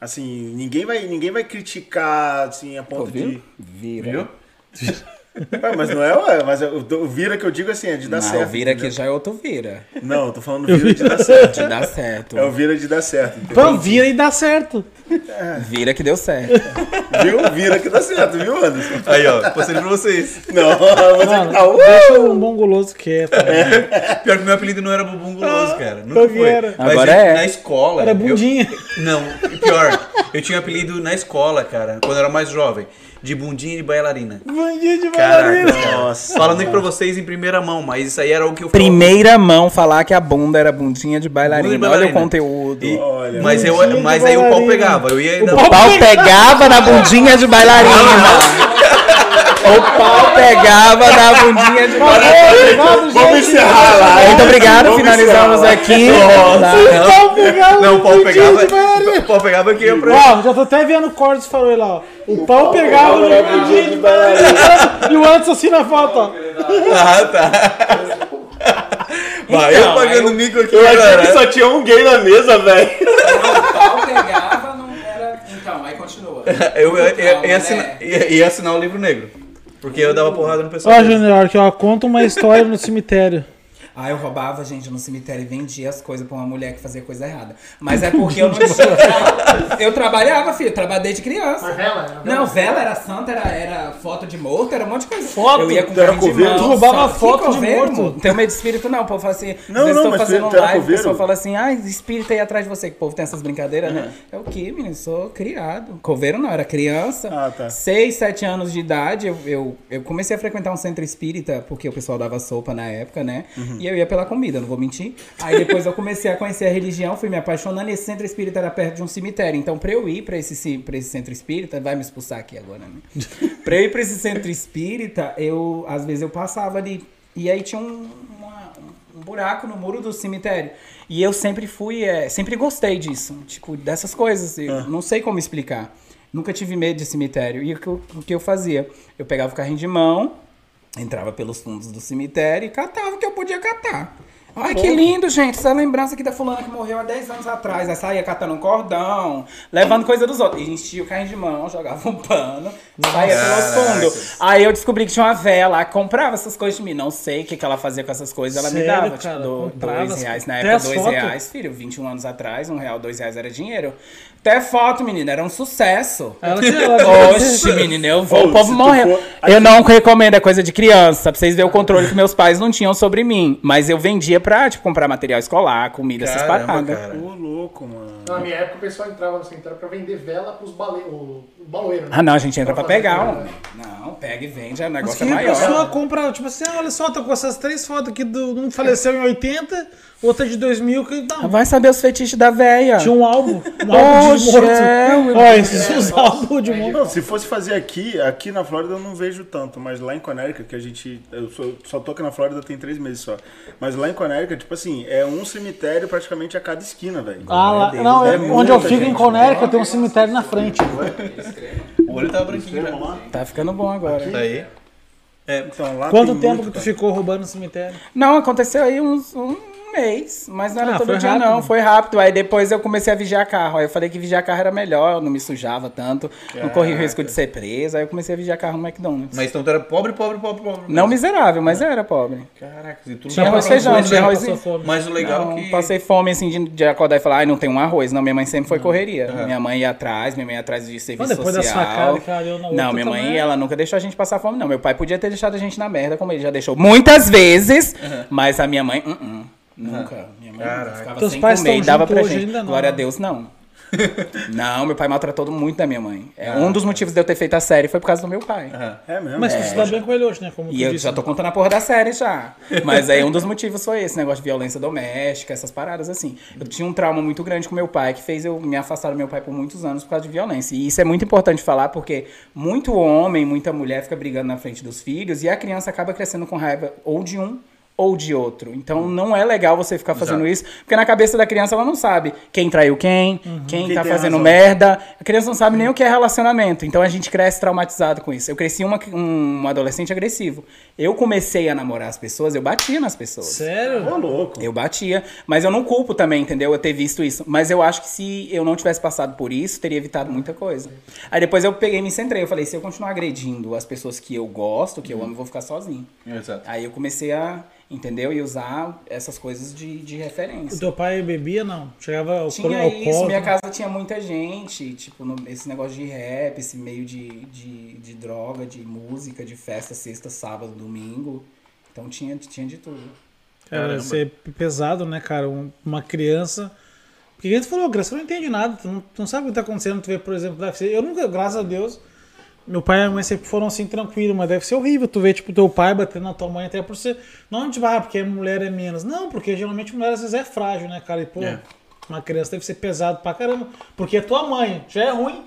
Assim, ninguém vai, ninguém vai criticar, assim, a Pô, ponto viu? de... Vira. Viu? Ué, mas não é, ué, mas o, o vira que eu digo assim, é de dar Não, certo. vira aqui entendeu? já é outro vira. Não, eu tô falando vira de dar certo. De dar certo. É o vira de dar certo, entendeu? Pô, vira e dá certo. Vira que deu certo. Viu? Vira que dá certo, viu, Anderson? Aí, ó, postei pra vocês. Não, você Mano, que tá... Uh! deixa o bom guloso quieto. Pior que meu apelido não era Bumbum Guloso, cara. Nunca que foi. era? Mas Agora eu- é. Na escola. Era eu- bundinha. Não, pior. Eu tinha apelido na escola, cara, quando eu era mais jovem. De bundinha de bailarina. Bandinho de Caraca, bailarina. cara. Nossa. Falando aqui pra vocês em primeira mão, mas isso aí era o que eu falava. Primeira mão falar que a bunda era bundinha de bailarina. Bunda de Olha o bailarina. conteúdo. E- Olha. mas, eu, Bundinha mas aí o pau bailarina. pegava. Eu ia O pau pegava na bundinha de bailarina. O pau pegava na bundinha de bailarina. Vamos encerrar lá. Muito obrigado, Vamos finalizamos encerrar aqui. Não, Pau pegava não, o pau bundinha pegava. O pau pegava que ia pra. Ó, já tô até vendo o Cortes falou aí lá, ó. O pau pegava no bundinho de bailarina. E o Anderson assim na foto, ó. Ah, tá. Vai, eu Então, pagando mico aqui, Eu achei que só tinha um gay na mesa, velho. O pau pegava, não era. Então, aí continua. Eu ia assinar, né? ia- ia assinar o livro negro. Porque eu dava porrada no pessoal. Ó, Junior, que ó, conta uma história no cemitério. Ah, eu roubava gente no cemitério e vendia as coisas pra uma mulher que fazia coisa errada. Mas é porque eu não tinha. Eu trabalhava, filho, trabalhei desde criança. Mas vela, era Não, vela era santa, era, era foto de morto, era um monte de coisa. Foto? Eu ia com era de coveiro? Tu roubava só- foto que de morto? Não tenho medo de espírito, não. O povo fala assim, Não, não, mas fazendo era live, o pessoal fala assim, ah, espírito aí atrás de você, que o povo tem essas brincadeiras, né? É o quê, menino? Sou criado. Coveiro não, era criança. Ah, tá. Seis, sete anos de idade, eu, eu, eu comecei a frequentar um centro espírita, porque o pessoal dava sopa na época, né? Uhum. E eu ia pela comida, não vou mentir. Aí depois eu comecei a conhecer a religião, fui me apaixonando, e esse centro espírita era perto de um cemitério. Então, pra eu ir pra esse, pra esse centro espírita, vai me expulsar aqui agora, né? pra eu ir pra esse centro espírita, eu, às vezes eu passava ali, e aí tinha um, uma- um buraco no muro do cemitério. E eu sempre fui, é, sempre gostei disso, tipo, dessas coisas. Eu não sei como explicar. Nunca tive medo de cemitério. E o que, eu, o que eu fazia? Eu pegava o carrinho de mão, entrava pelos fundos do cemitério e catava o que eu podia catar. Ai, que lindo, gente. Essa lembrança aqui da fulana que morreu há 10 anos atrás. Aí saía catando um cordão, levando coisa dos outros. E enchia o carrinho de mão, jogava um pano, saía pelos fundos. Aí eu descobri que tinha uma que comprava essas coisas de mim. Não sei o que, que ela fazia com essas coisas. Ela me Sério, dava, cara? tipo, Comprava dois reais. Na época, dois fotos? reais, filho. 21 anos atrás, um real, dois reais era dinheiro. Até foto, menina, era um sucesso. Ela tinha. Ela Oxe, menina, eu vou. Ô, o povo morreu. for- Eu não recomendo, é coisa de criança, pra vocês verem o controle que meus pais não tinham sobre mim. Mas eu vendia pra, tipo, comprar material escolar, comida, essas Caramba, paradas. cara. Ô, louco, mano. Na minha época, o pessoal entrava no cemitério pra vender vela pros bale... o o baloeiro. né? Ah, não, a gente entra pra fazer pegar, homem. né? Não, pega e vende, o Mas negócio que é a maior. pessoa compra, tipo assim, ah, olha só, tá com essas três fotos aqui, do, um faleceu em 80, outra de 2000, que não, Vai saber os fetiches da véia. tinha um álbum, um álbum de morto. é, Olha, esses os álbuns de morto. Não, se fosse fazer aqui, aqui na Flórida eu não vejo tanto, mas lá em Connecticut, que a gente. Eu só, só tô aqui na Flórida tem três meses só. Mas lá em Connecticut, tipo assim, é um cemitério praticamente a cada esquina, velho. Ah, lá, Deus, não, é é, onde eu fico em gente, Connecticut tem um cemitério na frente. O olho tava branquinho lá? Tá ficando bom agora. Tá aí. Então, lá Quanto tem tempo muito, que tu cara. ficou roubando no cemitério? Não, aconteceu aí uns um mês, mas não era Ah, todo dia rápido. não, foi rápido. Aí depois eu comecei a vigiar carro. Aí eu falei que vigiar carro era melhor, eu não me sujava tanto, não corria o risco de ser preso. Aí eu comecei a vigiar carro no McDonald's. Mas então tu era pobre, pobre, pobre, pobre. Não miserável, mas era pobre. Caraca, e tu não Tinha arroz, feijão, tinha arroz. Mas o legal Não, é que. passei fome assim de, de acordar e falar, ai, não tem um arroz. Não, minha mãe sempre foi correria. Minha mãe ia atrás, minha mãe ia atrás de serviço Mas depois social. que ela deu na outra não, minha mãe, também. ela nunca deixou a gente passar fome, não. Meu pai podia ter deixado a gente na merda, como ele já deixou muitas vezes, mas a minha mãe, uh -uh, nunca. Minha mãe Caraca. ficava Teus sem pais comer e dava pra gente. ainda não, Glória a né? Deus, não. não, meu pai maltratou muito da minha mãe. É, um dos motivos de eu ter feito a série foi por causa do meu pai. É mesmo? Mas É. se dá bem com ele hoje, né? Como E eu disse. já tô contando a porra da série já. Mas aí um dos motivos foi esse negócio de violência doméstica, essas paradas assim. Eu tinha um trauma muito grande com meu pai, que fez eu me afastar do meu pai por muitos anos por causa de violência. E isso é muito importante falar, porque muito homem, muita mulher fica brigando na frente dos filhos e a criança acaba crescendo com raiva ou de um ou de outro. Então não é legal você ficar fazendo isso, porque na cabeça da criança ela não sabe quem traiu quem, quem, Quem tá fazendo razão. merda. A criança não sabe nem o que é relacionamento. Então a gente cresce traumatizado com isso. Eu cresci uma, um adolescente agressivo. Eu comecei a namorar as pessoas, eu batia nas pessoas. Sério? Ô, louco. Eu batia, mas eu não culpo também, entendeu? Eu ter visto isso. Mas eu acho que se eu não tivesse passado por isso, teria evitado muita coisa. Aí depois eu peguei e me centrei. Eu falei, se eu continuar agredindo as pessoas que eu gosto, que eu amo, eu vou ficar sozinho. Exato. Aí eu comecei a, entendeu? E usar essas coisas de, de O referência. teu pai bebia, não? Chegava ao Tinha ao isso, minha casa tinha muita gente, tipo, no- esse negócio de rap, esse meio de, de, de droga, de música, de festa, sexta, sábado, domingo. Então tinha, tinha de tudo. Cara, isso é pesado, né, cara? Um- Uma criança. Porque a gente falou, a criança não entende nada, tu não, tu não sabe o que tá acontecendo, tu vê, por exemplo, deve ser. Eu nunca, graças a Deus, meu pai e a mãe sempre foram assim tranquilos, mas deve ser horrível tu ver, tipo, teu pai batendo na tua mãe até por ser. Não, tipo, ah, porque a mulher é menos. Não, porque geralmente a mulher às vezes é frágil, né, cara? E, pô, É. uma criança deve ser pesado pra caramba. Porque é tua mãe, já é ruim.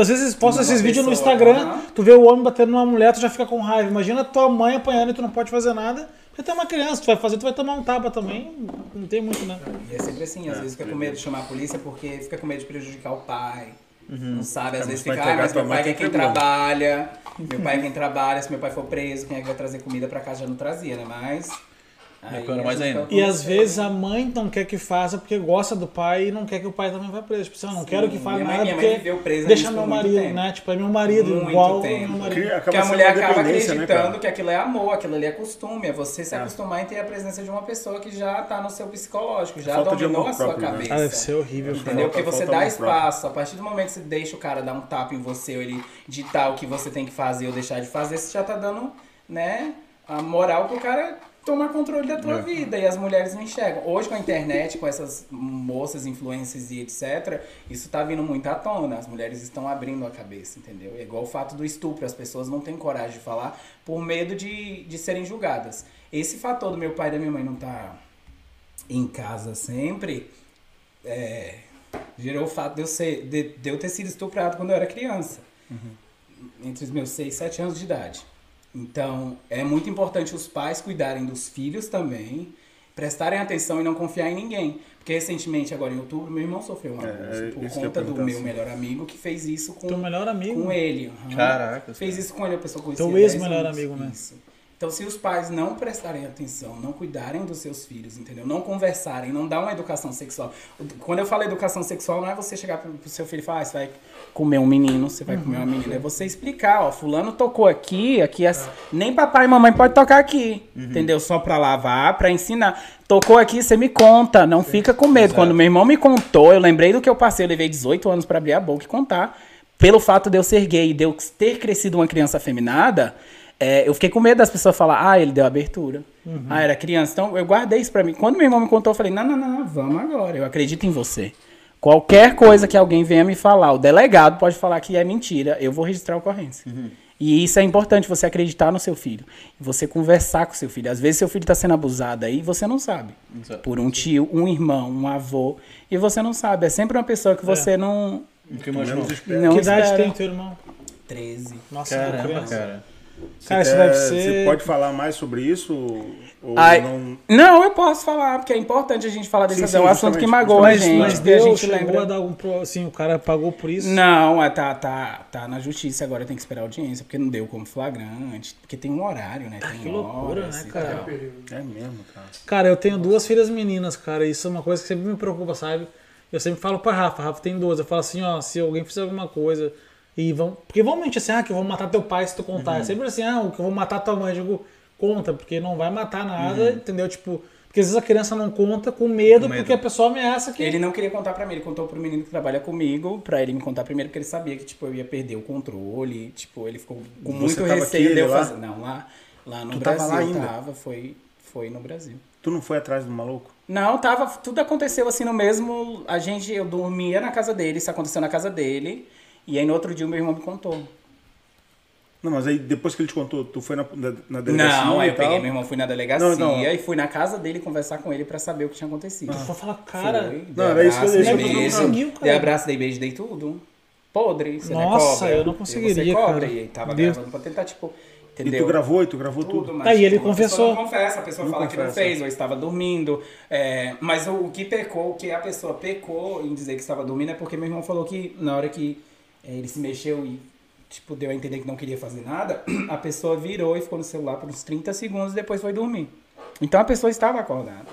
Às vezes posta esses vídeos no Instagram, aham. tu vê o homem batendo numa mulher, tu já fica com raiva. Imagina tua mãe apanhando e tu não pode fazer nada. Porque tu é uma criança, tu vai fazer, tu vai tomar um tapa também. Não tem muito, né? E é sempre assim, às vezes fica com medo de chamar a polícia porque fica com medo de prejudicar o pai. Não sabe, às É, vezes fica, ah, mas meu pai mãe, é quem tem problema." trabalha, meu pai é quem trabalha, se meu pai for preso, quem é que vai trazer comida pra casa já não trazia, né? Mas piora mais ainda. E às vezes a mãe não quer que faça porque gosta do pai e não quer que o pai também vá preso. Tipo, assim, eu não Sim, quero que mãe- nada minha mãe porque viveu presa deixa meu marido, tempo. né? Tipo, é meu marido, Muito igual tempo. meu marido. Porque a mulher acaba né, acreditando cara? que aquilo é amor, aquilo ali é costume. É você se acostumar em ter a presença de uma pessoa que já tá no seu psicológico, já Falta dominou a sua próprio, né? cabeça. Ah, deve ser horrível, cara. Entendeu? Porque você dá amor próprio. espaço. A partir do momento que você deixa o cara dar um tapa em você, ou ele ditar o que você tem que fazer ou deixar de fazer, você já tá dando, né, a moral pro cara tomar controle da É. tua vida. E as mulheres não enxergam. Hoje com a internet, com essas moças, influências e etc., isso tá vindo muito à tona. As mulheres estão abrindo a cabeça, entendeu? É igual o fato do estupro. As pessoas não têm coragem de falar por medo de, de serem julgadas. Esse fator do meu pai e da minha mãe não tá em casa sempre, é, gerou o fato de eu, ser, de, de eu ter sido estuprado quando eu era criança. Entre os meus 6 7 anos de idade. Então, é muito importante os pais cuidarem dos filhos também, prestarem atenção e não confiar em ninguém. Porque recentemente, agora em outubro, meu irmão sofreu um É, abuso é por conta do meu assim. melhor amigo que fez isso com, Teu melhor amigo. com ele. aham. Caraca, Fez isso com ele, a pessoa conhecia Teu 10 ex-melhor amigo, né? Isso. Então, se os pais não prestarem atenção, não cuidarem dos seus filhos, entendeu? Não conversarem, não dar uma educação sexual. Quando eu falo educação sexual, não é você chegar pro, pro seu filho e falar, ah, você vai comer um menino, você vai comer uma menina. É você explicar, ó, fulano tocou aqui, aqui é... nem papai e mamãe pode tocar aqui, entendeu? Só pra lavar, pra ensinar. Tocou aqui, você me conta, não fica com medo. Quando meu irmão me contou, eu lembrei do que eu passei, eu levei 18 anos pra abrir a boca e contar. Pelo fato de eu ser gay e de eu ter crescido uma criança afeminada, é, eu fiquei com medo das pessoas falar, ah, ele deu abertura. Ah, era criança. Então, eu guardei isso pra mim. Quando meu irmão me contou, eu falei, não, não, não, não, vamos agora. Eu acredito em você. Qualquer coisa que alguém venha me falar, o delegado pode falar que é mentira, eu vou registrar a ocorrência. E isso é importante, você acreditar no seu filho. Você conversar com seu filho. Às vezes seu filho está sendo abusado aí e você não sabe. Exato. Por um tio, um irmão, um avô. E você não sabe. É sempre uma pessoa que você não, Nunca imaginou. Menos espera. não que idade espera. tem teu irmão? 13. Nossa, Caramba, criança. cara. Cara, isso Você deve quer- ser. Você pode falar mais sobre isso? Ou Ai, não... não... eu posso falar, porque é importante a gente falar desse Sim, assunto. sim, é um assunto que magoa Mas, a gente. mas e a Deus gente lembra. a dar algum. pro- Assim, o cara pagou por isso? Não, é, tá, tá, tá na justiça agora, tem que esperar a audiência, porque não deu como flagrante, porque tem um horário, né? Tem que loucura, horas né, cara? É mesmo, cara. Cara, eu tenho duas filhas meninas, cara. Isso é uma coisa que sempre me preocupa, sabe? Eu sempre falo pra Rafa, Rafa tem duas. Eu falo assim, ó, se alguém fizer alguma coisa e vão. Porque vão mentir assim, ah, que eu vou matar teu pai se tu contar. É sempre assim, ah, que eu vou matar tua mãe. Eu digo, conta, porque não vai matar nada, entendeu? Tipo, porque às vezes a criança não conta com medo, Com medo. porque a pessoa ameaça que. Ele não queria contar pra mim, ele contou pro menino que trabalha comigo, pra ele me contar primeiro, porque ele sabia que, tipo, eu ia perder o controle, tipo, ele ficou com muito tava receio de eu lá? fazer. Não, lá, lá no Tu tava Brasil lá ainda? tava, foi, foi no Brasil. Tu não foi atrás do maluco? Não, tava, tudo aconteceu assim no mesmo, a gente, eu dormia na casa dele, isso aconteceu na casa dele, e aí no outro dia o meu irmão me contou. Não, mas aí depois que ele te contou, tu foi na, na, na delegacia Não, aí e eu peguei meu irmão, fui na delegacia Não, não. e fui na casa dele conversar com ele pra saber o que tinha acontecido. Vou falar, cara. Foi, Não, era isso que eu- abraço, isso dei que eu tô beijo, conseguindo, cara. dei abraço, dei beijo, dei tudo. Podre, você não é Nossa, cobra. eu não E conseguiria, você cobra, cara. E aí tava Deus. gravando pra tentar, tipo, E entendeu? tu gravou, e tu gravou tudo. tudo, e ele tipo, a confessou. pessoa não confessa, a pessoa Não fala que não confessa. fez, ou estava dormindo. é, mas o, o que pecou, o que a pessoa pecou em dizer que estava dormindo é porque meu irmão falou que na hora que ele se mexeu e tipo, deu a entender que não queria fazer nada, a pessoa virou e ficou no celular por uns 30 segundos e depois foi dormir. Então a pessoa estava acordada.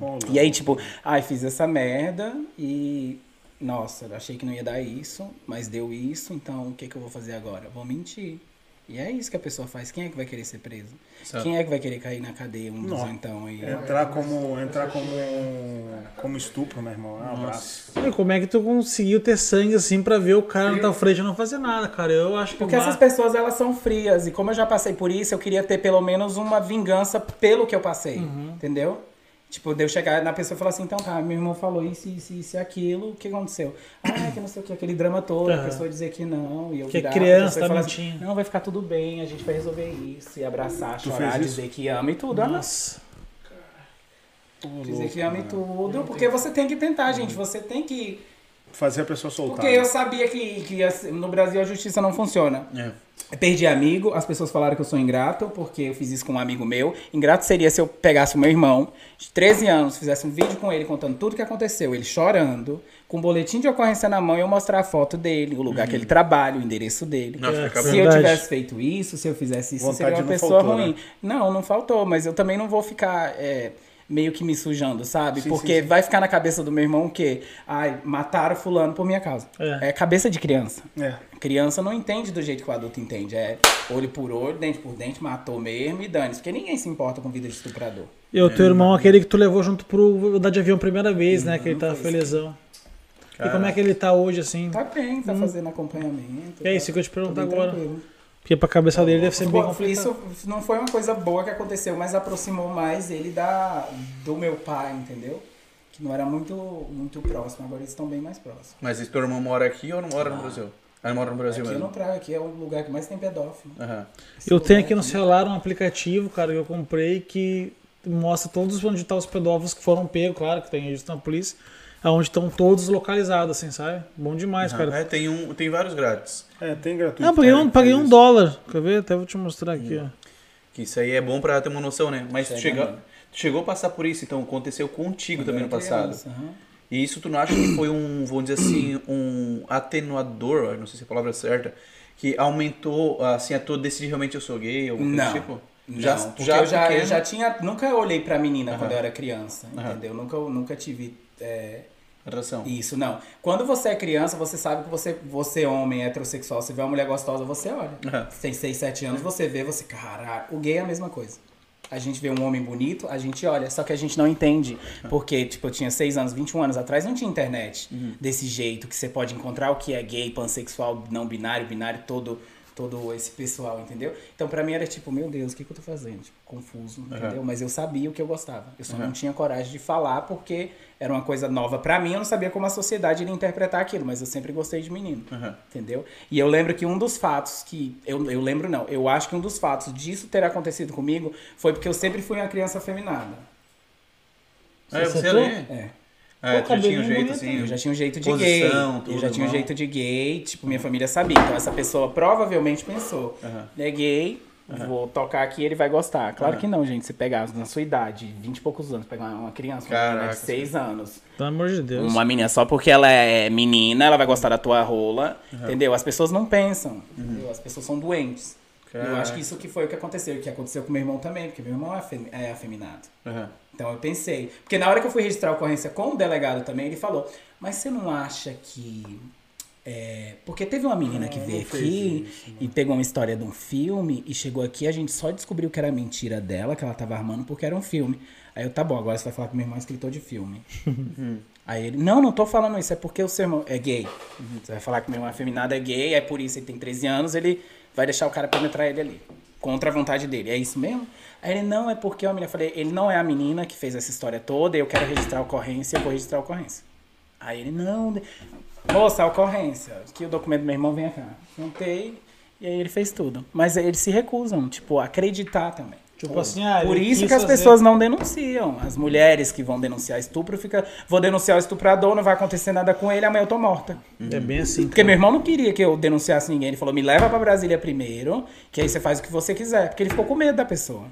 Ó, E aí, tipo, ai, fiz essa merda e. Nossa, achei que não ia dar isso, mas deu isso, então o que, que eu vou fazer agora? Vou mentir. E é isso que a pessoa faz. Quem é que vai querer ser preso? Certo. Quem é que vai querer cair na cadeia um Não. então aí? Entrar como, entrar como, como estupro, meu irmão. Um abraço. E como é que tu conseguiu ter sangue assim pra ver o cara na tua frente e não fazer nada, cara? Eu acho que. Porque essas pessoas, elas são frias. E como eu já passei por isso, eu queria ter pelo menos uma vingança pelo que eu passei. Entendeu? Tipo, de eu chegar na pessoa e falar assim, então tá, meu irmão falou isso, isso, isso e aquilo, o que aconteceu? Ah, que não sei o que, aquele drama todo, a Aham. pessoa dizer que não, e eu Que é virar, criança, a tá falar mentindo. não, vai ficar tudo bem, a gente vai resolver isso, e abraçar, Tu chorar, dizer que ama e tudo. Ah, não. Nossa. Dizer que ama e tudo, porque você tem que tentar, gente, você tem que... Fazer a pessoa soltar. Porque eu sabia que, que assim, no Brasil a justiça não funciona. É. Perdi amigo, as pessoas falaram que eu sou ingrato, porque eu fiz isso com um amigo meu. Ingrato seria se eu pegasse o meu irmão, de 13 anos, fizesse um vídeo com ele contando tudo o que aconteceu, ele chorando, com um boletim de ocorrência na mão e eu mostrar a foto dele, o lugar que ele trabalha, o endereço dele. Fica É. Se eu Verdade. tivesse feito isso, se eu fizesse isso, Vontade seria uma pessoa faltou, ruim. né? Não, não faltou, mas eu também não vou ficar é, meio que me sujando, sabe? Sim, Porque sim, sim. vai ficar na cabeça do meu irmão o quê? Ai, mataram fulano por minha causa. É. É, cabeça de criança. É. Criança não entende do jeito que o adulto entende. É olho por olho, dente por dente, matou mesmo e dane Porque ninguém se importa com vida de estuprador. E o teu irmão, aquele que tu levou junto pro andar de avião a primeira vez, né? Que ele tá felizão. E como é que ele tá hoje, assim? Tá bem, tá fazendo acompanhamento. É tá- isso que eu te perguntar bem agora. tranquilo. Porque pra cabeça dele deve ser bem complicado. Isso não foi uma coisa boa que aconteceu, mas aproximou mais ele da, do meu pai, entendeu? Que não era muito, muito próximo, agora eles estão bem mais próximos. Mas esse teu irmão mora aqui ou não mora no Brasil? Ah, ele mora no Brasil Aqui eu mesmo. não trago, aqui é o lugar que mais tem pedófilo. Esse Eu tenho aqui no celular um aplicativo, cara, que eu comprei que mostra todos onde estão os pedófilos que foram pegos, claro, que tem registro na polícia, aonde estão todos localizados, assim, sabe? Bom demais, cara. É, tem, um, tem vários grátis. É, tem gratuito. Ah, paguei um, paguei um dólar. Quer ver? Até vou te mostrar aqui, ó. Que isso aí é bom pra ter uma noção, né? Mas tu, Chega chega, tu chegou a passar por isso, então aconteceu contigo Eu também no era passado. aham. E isso tu não acha que foi um, vamos dizer assim, um atenuador, não sei se é a palavra certa, que aumentou, assim, a tua decidir realmente eu sou gay, alguma coisa Não. do tipo? Não, porque eu, já, eu já tinha. Nunca olhei pra menina Aham. quando eu era criança, entendeu? Nunca, nunca tive. é, Atração. Isso, não. Quando você é criança, você sabe que você, você homem, heterossexual, você vê uma mulher gostosa, você olha. Aham. Você tem 6, 7 anos, você vê, você, caralho. O gay é a mesma coisa. A gente vê um homem bonito, a gente olha, só que a gente não entende. Porque, tipo, eu tinha 6 anos, 21 anos atrás, não tinha internet desse jeito, que você pode encontrar o que é gay, pansexual, não binário, binário, todo, todo esse pessoal, entendeu? Então, pra mim era tipo, meu Deus, o que, que eu tô fazendo? Tipo, confuso, entendeu? Mas eu sabia o que eu gostava. Eu só não tinha coragem de falar porque era uma coisa nova pra mim, eu não sabia como a sociedade iria interpretar aquilo, mas eu sempre gostei de menino. Aham. Entendeu? E eu lembro que um dos fatos que. Eu, eu lembro não, eu acho que um dos fatos disso ter acontecido comigo foi porque eu sempre fui uma criança afeminada. É, você é? É. É, tu já tinha um cabelinho jeito assim. Eu já tinha um jeito de posição, gay. tudo, eu já tinha um jeito de gay, tipo, minha família sabia. Então essa pessoa provavelmente pensou, Aham. é gay, vou tocar aqui ele vai gostar. Claro Aham. que não, gente. Se pegar na sua idade, 20 e poucos anos, pegar uma criança, uma menina Caraca. de 6 anos, Pelo amor de Deus. Uma menina só porque ela é menina, ela vai gostar da tua rola, entendeu? As pessoas não pensam, entendeu? As pessoas são doentes. Eu Caraca. acho que isso que foi o que aconteceu, e que aconteceu com meu irmão também, porque meu irmão é, afem- é afeminado. Aham. Então eu pensei, porque na hora que eu fui registrar a ocorrência com o delegado também, ele falou, mas você não acha que... é, porque teve uma menina que veio aqui e pegou uma história de um filme e chegou aqui, a gente só descobriu que era mentira dela, que ela tava armando porque era um filme. Aí eu, tá bom, agora você vai falar que meu irmão é escritor de filme. Aí ele, não, não tô falando isso, é porque o seu irmão é gay. Você vai falar que meu irmão afeminado é gay, é por isso ele tem 13 anos, ele vai deixar o cara penetrar ele ali. Contra a vontade dele. É isso mesmo? Aí ele, não, é porque a menina. Eu falei, ele não é a menina que fez essa história toda, eu quero registrar a ocorrência, eu vou registrar a ocorrência. Aí ele, não. Moça, a ocorrência. Que o documento do meu irmão vem cá. Juntei. E aí ele fez tudo. Mas eles se recusam, tipo, acreditar também. Tipo assim, ah, Por isso que as fazer- pessoas não denunciam. As mulheres que vão denunciar estupro fica, vou denunciar o estuprador, não vai acontecer nada com ele, amanhã eu tô morta. É bem assim. Porque meu irmão não queria que eu denunciasse ninguém. Ele falou: me leva pra Brasília primeiro, que aí você faz o que você quiser. Porque ele ficou com medo da pessoa.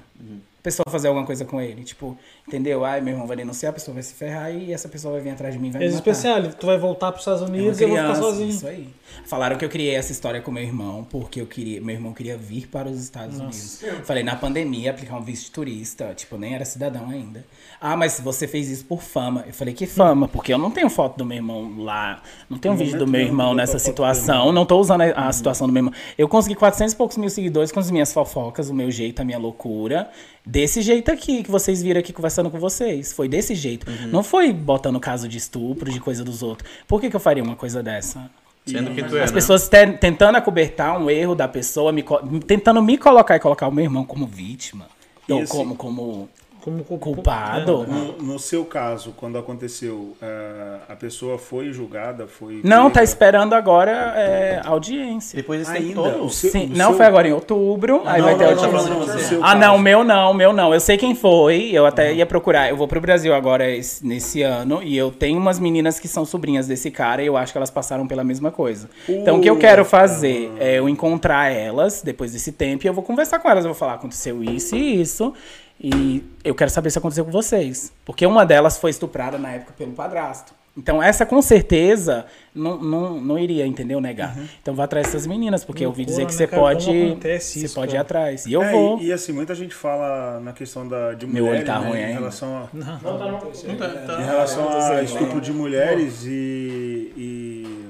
A pessoa fazer alguma coisa com ele. Tipo, entendeu? Ai, meu irmão vai denunciar, a pessoa vai se ferrar e essa pessoa vai vir atrás de mim e vai me matar. especial, tu vai voltar pros Estados É Unidos e eu vou ficar sozinho. Isso aí. Falaram que eu criei essa história com meu irmão, porque eu queria, meu irmão queria vir para os Estados Unidos. Falei, na pandemia, aplicar um visto de turista, tipo, nem era cidadão ainda. Ah, mas você fez isso por fama. Eu falei, que fama? Porque eu não tenho foto do meu irmão lá, não tenho um vídeo do meu irmão nessa situação, não tô usando a, a situação do meu irmão. Eu consegui 400 e poucos mil seguidores com as minhas fofocas, o meu jeito, a minha loucura. Desse jeito aqui, que vocês viram aqui conversando com vocês. Foi desse jeito. Não foi botando caso de estupro, de coisa dos outros. Por que, que eu faria uma coisa dessa? Sendo que tu é, As né? pessoas te- tentando acobertar um erro da pessoa, me tentando me colocar e colocar o meu irmão como vítima. Ou Isso. como, como, Como Como cu- Culpado? No, no seu caso, quando aconteceu, eh, a pessoa foi julgada, foi. Não, tá esperando agora é, audiência. Depois desse tempo Ainda? todo. O seu- Sim, não seu- foi agora em outubro, aí não, vai ter não, audiência. não, não, Ah, não, o meu não, o meu não. Eu sei quem foi, eu até ia procurar. Eu vou pro Brasil agora esse- nesse ano e eu tenho umas meninas que são sobrinhas desse cara e eu acho que elas passaram pela mesma coisa. Então o que eu quero fazer é eu encontrar elas depois desse tempo e eu vou conversar com elas. Eu vou falar, aconteceu isso e isso. E eu quero saber se aconteceu com vocês. Porque uma delas foi estuprada na época pelo padrasto. Então, essa com certeza não, não, não iria, entendeu? Negar. Então, vá atrás dessas meninas, porque eu ouvi dizer que você né, cara? pode. Você isso, pode ir atrás. E eu É, vou. E, e, assim, muita gente fala na questão da, de Meu mulheres, olho tá né, ruim em ainda. relação a, Não, tá, não. Não tá- tá- em relação a estupro de mulheres e, e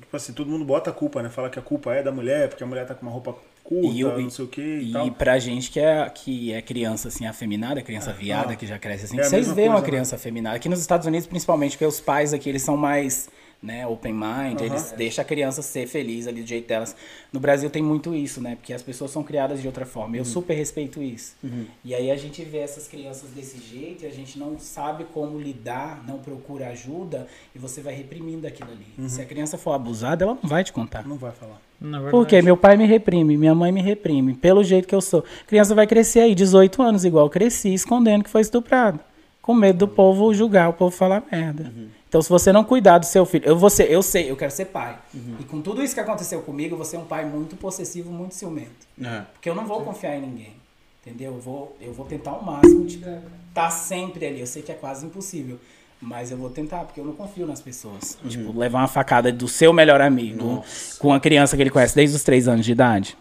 tipo assim, todo mundo bota a culpa, né? Fala que a culpa é da mulher, porque a mulher tá com uma roupa curta, E eu- não sei o e, E tal. pra gente que é, que é criança assim, afeminada, criança viada, que já cresce assim, É vocês veem uma né? criança afeminada. Aqui nos Estados Unidos, principalmente, porque os pais aqui, eles são mais né, open mind, eles deixam a criança ser feliz ali do jeito delas. No Brasil tem muito isso, né? Porque as pessoas são criadas de outra forma. Eu super respeito isso. E aí a gente vê essas crianças desse jeito e a gente não sabe como lidar, não procura ajuda e você vai reprimindo aquilo ali. Se a criança for abusada, ela não vai te contar. Não vai falar. Verdade. Porque meu pai me reprime, minha mãe me reprime, pelo jeito que eu sou. A criança vai crescer aí, 18 anos, igual eu cresci, escondendo que foi estuprado. Com medo do povo julgar, o povo falar merda. Então, se você não cuidar do seu filho, eu vou ser, eu sei, eu quero ser pai. E com tudo isso que aconteceu comigo, eu vou ser um pai muito possessivo, muito ciumento. É. Porque eu não vou confiar em ninguém. Entendeu? Eu vou, eu vou tentar ao máximo, tipo, tá sempre ali. Eu sei que é quase impossível. Mas eu vou tentar, porque eu não confio nas pessoas. Tipo, levar uma facada do seu melhor amigo com uma criança que ele conhece desde os três anos de idade.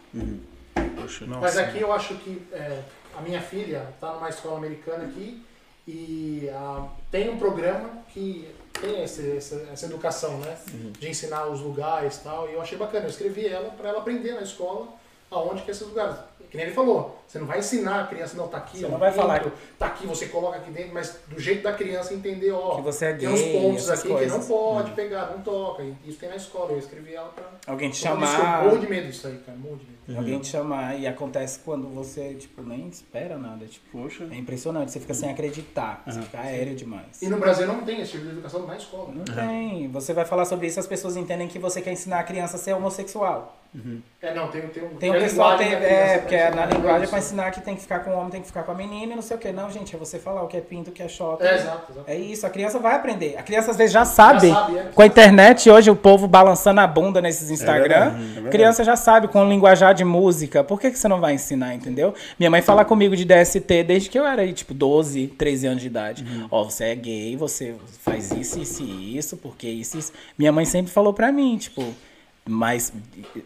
Poxa. Mas aqui eu acho que é, a minha filha está numa escola americana aqui e ah, tem um programa que tem esse- essa, essa educação, né? De ensinar os lugares e tal. E eu achei bacana. Eu escrevi ela para ela aprender na escola aonde que é esses lugares. Que nem ele falou, você não vai ensinar a criança, não, tá aqui, Você ó, não vai dentro, falar. tá aqui, você coloca aqui dentro, mas do jeito da criança entender, ó, Que você é tem uns gay, pontos aqui que coisas. não pode pegar, não toca. Isso tem na escola. Eu escrevi ela pra. Alguém te chamar. morro de medo disso aí, cara. Morro de medo. Alguém te chamar e acontece quando você, tipo, nem espera nada. Tipo, Poxa. é impressionante. Você fica sem acreditar. Você fica aéreo demais. E no Brasil não tem esse tipo de educação na escola. Não tem. Você vai falar sobre isso, as pessoas entendem que você quer ensinar a criança a ser homossexual. É, não, tem, tem um. Tem um pessoal, tem, é, porque é na linguagem é pra ensinar que tem que ficar com o homem, tem que ficar com a menina e não sei o que. Não, gente, é você falar o que é pinto, o que é shot. É, exato, exato. É isso, a criança vai aprender. A criança às vezes já sabe. Já sabe, é. Com a internet, hoje o povo balançando a bunda nesses Instagram. verdade, é verdade. criança já sabe com o linguajar de música. Por que, que você não vai ensinar, entendeu? Minha mãe fala comigo de DST desde que eu era aí, tipo, 12, 13 anos de idade. Ó, você é gay, você faz isso, isso e isso, porque isso, isso. Minha mãe sempre falou pra mim, tipo. Mas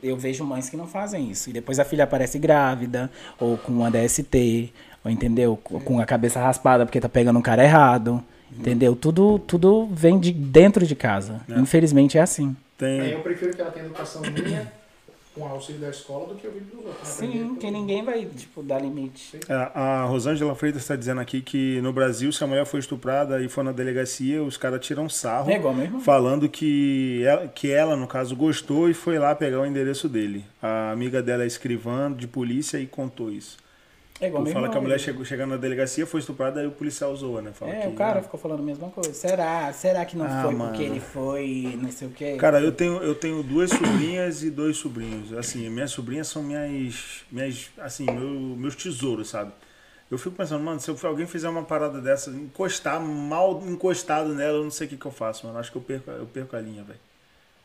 eu vejo mães que não fazem isso. E depois a filha aparece grávida, ou com uma DST, ou entendeu? Com a cabeça raspada porque tá pegando um cara errado. Entendeu? Tudo, tudo vem de dentro de casa. Infelizmente é assim. Tem, eu prefiro que ela tenha educação minha, com o auxílio da escola, do que eu vir dos outros. Sim, Aprender que ninguém vai, tipo, dar limite. a, a Rosângela Freitas está dizendo aqui que no Brasil, se a mulher foi estuprada e for na delegacia, os caras tiram sarro. É irmão. Falando que ela, que ela, no caso, gostou e foi lá pegar o endereço dele. A amiga dela é escrivã de polícia e contou isso. É igual meu Fala irmão. que a mulher chegou chegando na delegacia, foi estuprada e o policial zoa, né? Fala É, que, o cara né? ficou falando a mesma coisa. Será? Será que não Ah, foi mano. porque ele foi não sei o quê? Cara, eu tenho, eu tenho duas sobrinhas e dois sobrinhos. Assim, minhas sobrinhas são minhas, minhas assim, meu- meus tesouros, sabe? Eu fico pensando, mano, se alguém fizer uma parada dessa, encostar mal encostado nela, eu não sei o que, que eu faço, mano. Acho que eu perco, eu perco a linha, velho.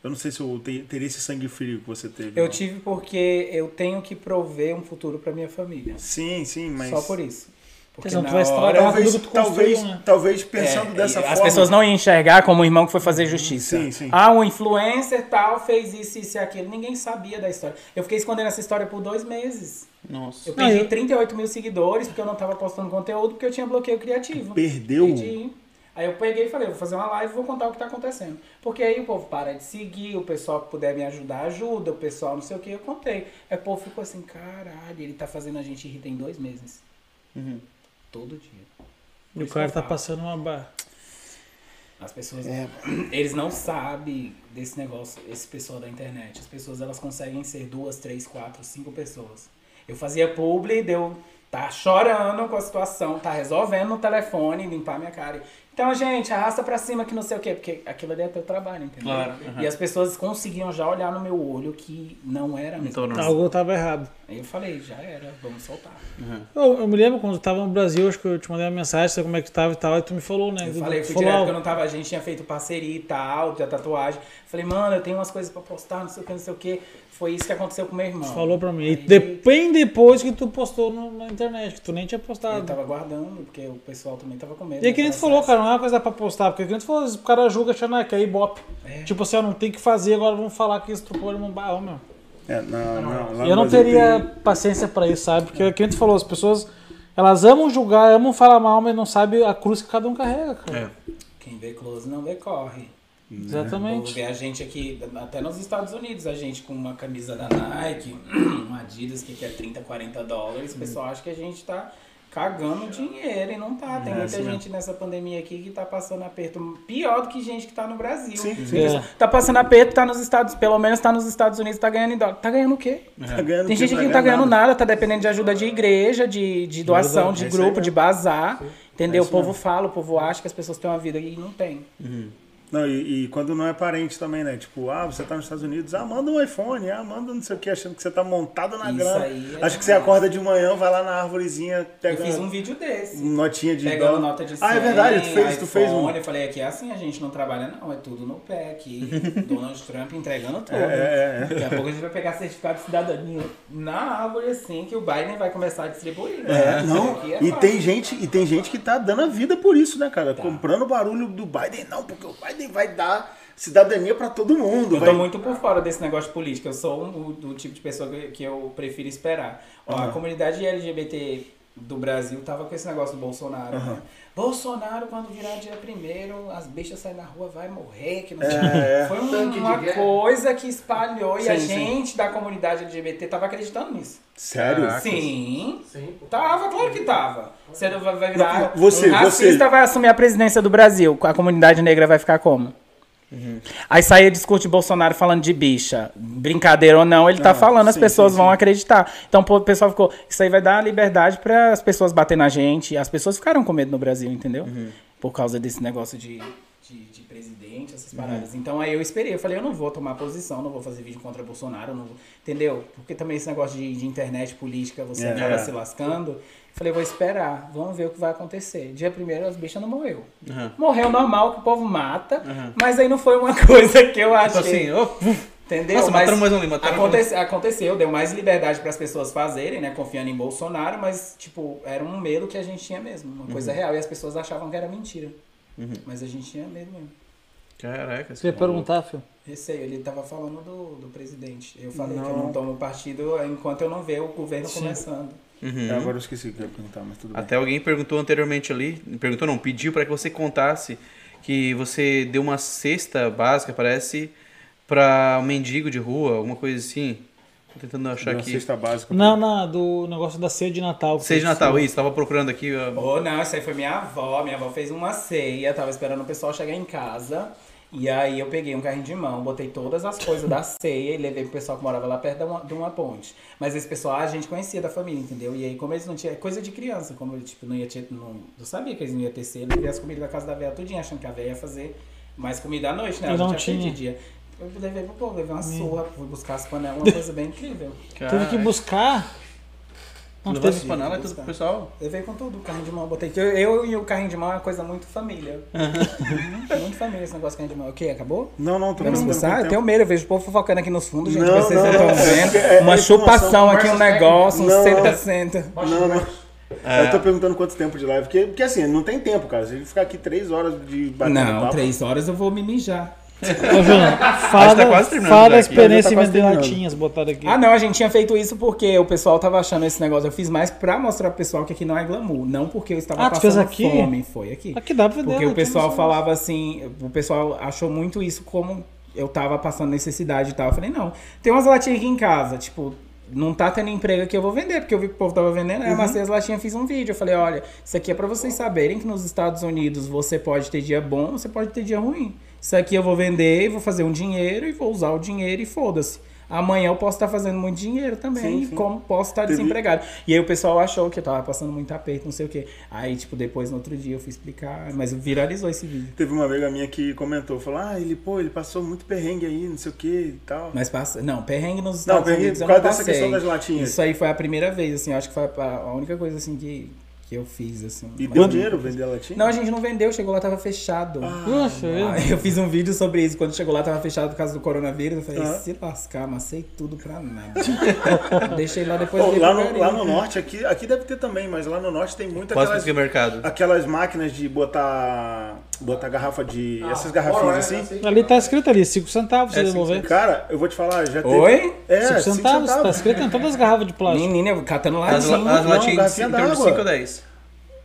Eu não sei se eu te- teria esse sangue frio que você teve. Eu não. tive porque eu tenho que prover um futuro pra minha família. Sim, sim, mas. Só por isso. Porque não hora- trabalhado, Talvez, tudo que tu talvez, né? talvez pensando É, dessa e forma. As pessoas não iam enxergar como o irmão que foi fazer justiça. Sim, sim. Ah, um influencer tal fez isso, isso e aquilo. Ninguém sabia da história. Eu fiquei escondendo essa história por dois meses. Nossa. Eu Não, perdi eu- 38 mil seguidores porque eu não tava postando conteúdo porque eu tinha bloqueio criativo. Perdeu? Perdi. Aí eu peguei e falei, vou fazer uma live e vou contar o que tá acontecendo. Porque aí o povo para de seguir, o pessoal que puder me ajudar, ajuda, o pessoal não sei o que, eu contei. Aí o povo ficou assim, caralho, ele tá fazendo a gente rir tem dois meses. Uhum. Todo dia. E o cara tá passando uma barra. As pessoas, eles não sabem desse negócio, esse pessoal da internet. As pessoas, elas conseguem ser duas, três, quatro, cinco pessoas. Eu fazia publi, deu tá chorando com a situação, tá resolvendo no telefone, limpar minha cara. Então, gente, arrasta pra cima que não sei o quê, porque aquilo ali é teu trabalho, entendeu? Claro, E as pessoas conseguiam já olhar no meu olho que não era mesmo. Então, não. Algo tava errado. Aí eu falei, já era, vamos soltar. Eu, eu me lembro quando eu tava no Brasil, acho que eu te mandei uma mensagem, sei como é que tava e tal, aí tu me falou, né? Eu Tu- falei, tu fui falou, direto porque eu não tava, a gente tinha feito parceria e tal, da tatuagem. Falei, mano, eu tenho umas coisas pra postar, não sei o que, não sei o que. Foi isso que aconteceu com meu irmão. Falou pra mim. E Aí de- bem depois que tu postou no- na internet, que tu nem tinha Eu postado. tava guardando, porque o pessoal também tava com medo. E aí que nem né, tu falou, cara, não é uma coisa pra postar, porque tu falou, o cara julga achando que é ibope. É. Tipo assim, ó, não tem que fazer, agora vamos falar que estrupou um bar, meu. É, não, não, no Eu não teria tem- paciência pra isso, sabe? Porque que nem tu falou, as pessoas, elas amam julgar, amam falar mal, mas não sabem a cruz que cada um carrega, cara. É. Quem vê close não vê corre. Exatamente. ver a gente aqui, até nos Estados Unidos, a gente com uma camisa da Nike, uma Adidas que quer 30, 40 dólares, o pessoal acha que a gente tá cagando dinheiro e não tá. Tem É muita assim gente nessa pandemia aqui que tá passando aperto pior do que gente que tá no Brasil. Sim, sim. Pessoal, Tá passando aperto, tá nos Estados, pelo menos tá nos Estados Unidos, tá ganhando em dólar. Tá ganhando o quê? Tá ganhando Tem que gente que não tá ganhando nada, tá dependendo de ajuda de igreja, de, de doação, de é grupo, de bazar. Entendeu? É o povo mesmo. fala, o povo acha que as pessoas têm uma vida e não tem. Não, e, e quando não é parente também, né? Tipo, ah, você tá nos Estados Unidos, ah, manda um iPhone, ah, manda não sei o que, achando que você tá montado na Isso grana. aí é Acho que você acorda de manhã, vai lá na árvorezinha, Eu pega fiz um vídeo desse. notinha de Pegando dólar. nota de 100, Ah, é verdade, tu fez, tu fez um. iPhone. Eu falei, aqui é assim, a gente não trabalha não, é tudo no pé aqui. Donald Trump entregando tudo. É, é, é. Daqui a pouco a gente vai pegar certificado de cidadania na árvore assim, que o Biden vai começar a distribuir. né? É, não. É E tem gente, e tem gente que tá dando a vida por isso, né, cara? Comprando o barulho do Biden, não, porque o Biden vai dar cidadania pra todo mundo. Eu vai... tô muito por fora desse negócio de política. Eu sou um, do tipo de pessoa que, que eu prefiro esperar. Ó, A Aham. comunidade LGBT do Brasil tava com esse negócio do Bolsonaro. né? Bolsonaro, quando virar dia primeiro, as bichas saem na rua, vai morrer, que não sei. É, é. Foi um- uma guerra. coisa que espalhou e a Sim, sim. gente da comunidade LGBT tava acreditando nisso. Sério? Caraca. Sim. Sim. Tava, claro que tava. Você não vai vai virar. Não, você- um racista você- vai assumir a presidência do Brasil. A comunidade negra vai ficar como? Aí saía discurso de Bolsonaro falando de bicha. Brincadeira ou não, ele tá Ah, falando, as sim, pessoas sim, vão sim. acreditar. Então o pessoal ficou. Isso aí vai dar liberdade para as pessoas bater na gente. As pessoas ficaram com medo no Brasil, entendeu? Por causa desse negócio de, de, de presidente, essas paradas. Então aí eu esperei. Eu falei, eu não vou tomar posição, não vou fazer vídeo contra Bolsonaro, não vou, entendeu? Porque também esse negócio de, de internet política, você É. acaba É. se lascando. Falei, vou esperar, vamos ver o que vai acontecer. Dia primeiro as bichas não morreu. Uhum. Morreu normal, que o povo mata, mas aí não foi uma coisa que eu achei. Tipo assim, ó, Entendeu? Nossa, Mas mataram mais um mataram aconte- Aconteceu, deu mais liberdade para as pessoas fazerem, né? Confiando em Bolsonaro, mas, tipo, era um medo que a gente tinha mesmo. Uma Uhum. coisa real. E as pessoas achavam que era mentira. Mas a gente tinha medo mesmo. Caraca. Você ia perguntar, filho? Receio, ele tava falando do, do presidente. Eu falei que eu não tomo partido enquanto eu não ver o governo começando. Uhum. Agora eu esqueci o que eu ia perguntar, mas tudo bem. Até alguém perguntou anteriormente ali, perguntou não, pediu para que você contasse que você deu uma cesta básica, parece, para um mendigo de rua, alguma coisa assim. Tô tentando achar aqui. cesta básica. Não, não, do negócio da ceia de Natal. Seja de você Natal, isso, tava procurando aqui. Oh, não, isso aí foi minha avó. Minha avó fez uma ceia, tava esperando o pessoal chegar em casa. E aí eu peguei um carrinho de mão, botei todas as coisas da ceia e levei pro pessoal que morava lá perto de uma, de uma ponte. Mas esse pessoal a gente conhecia da família, entendeu? E aí, como eles não tinham. Coisa de criança, como eu, tipo, não ia ter. Não, eu sabia que eles não iam ter ceia, eu levei as comidas da casa da velha tudinho, achando que a velha ia fazer mais comida à noite, né? E Ela não já tinha de dia. Eu levei pro povo, levei uma surra, fui buscar as panelas, uma coisa bem incrível. Teve que buscar. Não panelas e tudo pro pessoal. Levei com tudo, o carrinho de mão. Botei. Eu, eu e o carrinho de mão é uma coisa muito família. Uhum. muito família esse negócio de carrinho de mão. O quê? Acabou? Não, não, tô Vamos começar? Eu tenho medo, eu vejo o povo fofocando aqui nos fundos, gente. Não, vocês não, estão não, vendo. é- é Uma chupação aqui, um negócio, um Não, senta, não. senta. Baixa Não, não. É. Eu tô perguntando quanto tempo de live, porque, porque assim, não tem tempo, cara. Se a gente ficar aqui três horas de batendo Não, papo, três horas eu vou me mijar. Ô, Júnior, Acho fala, que tá quase fala da experiência tá em quase vender terminando. latinhas, botaram aqui. Ah, não, a gente tinha feito isso porque o pessoal tava achando esse negócio. Eu fiz mais pra mostrar pro pessoal que aqui não é glamour. Não porque eu estava Ah, passando fez aqui? fome. Foi aqui. Aqui dá pra. Porque o latinha, pessoal sei. falava assim, o pessoal achou muito isso como eu tava passando necessidade e tal. Eu falei, não, tem umas latinhas aqui em casa, tipo, não tá tendo emprego aqui, eu vou vender, porque eu vi que o povo tava vendendo, aí eu amassei as latinhas fiz um vídeo. Eu falei, olha, isso aqui é pra vocês saberem que nos Estados Unidos você pode ter dia bom, você pode ter dia ruim. Isso aqui eu vou vender, vou fazer um dinheiro e vou usar o dinheiro e foda-se. amanhã eu posso estar fazendo muito dinheiro também, Sim, sim. como posso estar Teve- desempregado. E aí o pessoal achou que eu tava passando muito aperto, não sei o quê. Aí, tipo, depois no outro dia eu fui explicar, mas viralizou esse vídeo. Teve uma amiga minha que comentou, falou, ah, ele, pô, ele passou muito perrengue aí, não sei o que e tal. Mas passa. Não, perrengue nos Não, Estados perrengue Unidos por eu não dessa questão das latinhas. Isso aí foi a primeira vez, assim, acho que foi a, a única coisa assim que, que eu fiz, assim. E deu dinheiro vender a latinha? Não, a gente não vendeu, chegou lá, tava fechado. Poxa, eu- Aí eu fiz um vídeo sobre isso. Quando chegou lá, tava fechado por causa do coronavírus. Eu falei, Aham. se lascar, amassei tudo pra nada. Deixei lá depois dei lá, no, lá no norte, aqui, aqui deve ter também, mas lá no norte tem muito Quase aquelas, que mercado. aquelas máquinas de botar, botar garrafa de. Ah, essas garrafinhas assim. né, assim. Ali tá escrito ali, 5 centavos se É, cinco devolver. Cara, eu vou te falar, já teve. Oi? É, 5 cinco centavos, tá centavos. escrito em todas as garrafas de plástico. Menina, catando As, latinha. la- as latinhas garrafinha em torno de d'água. 5 a 10.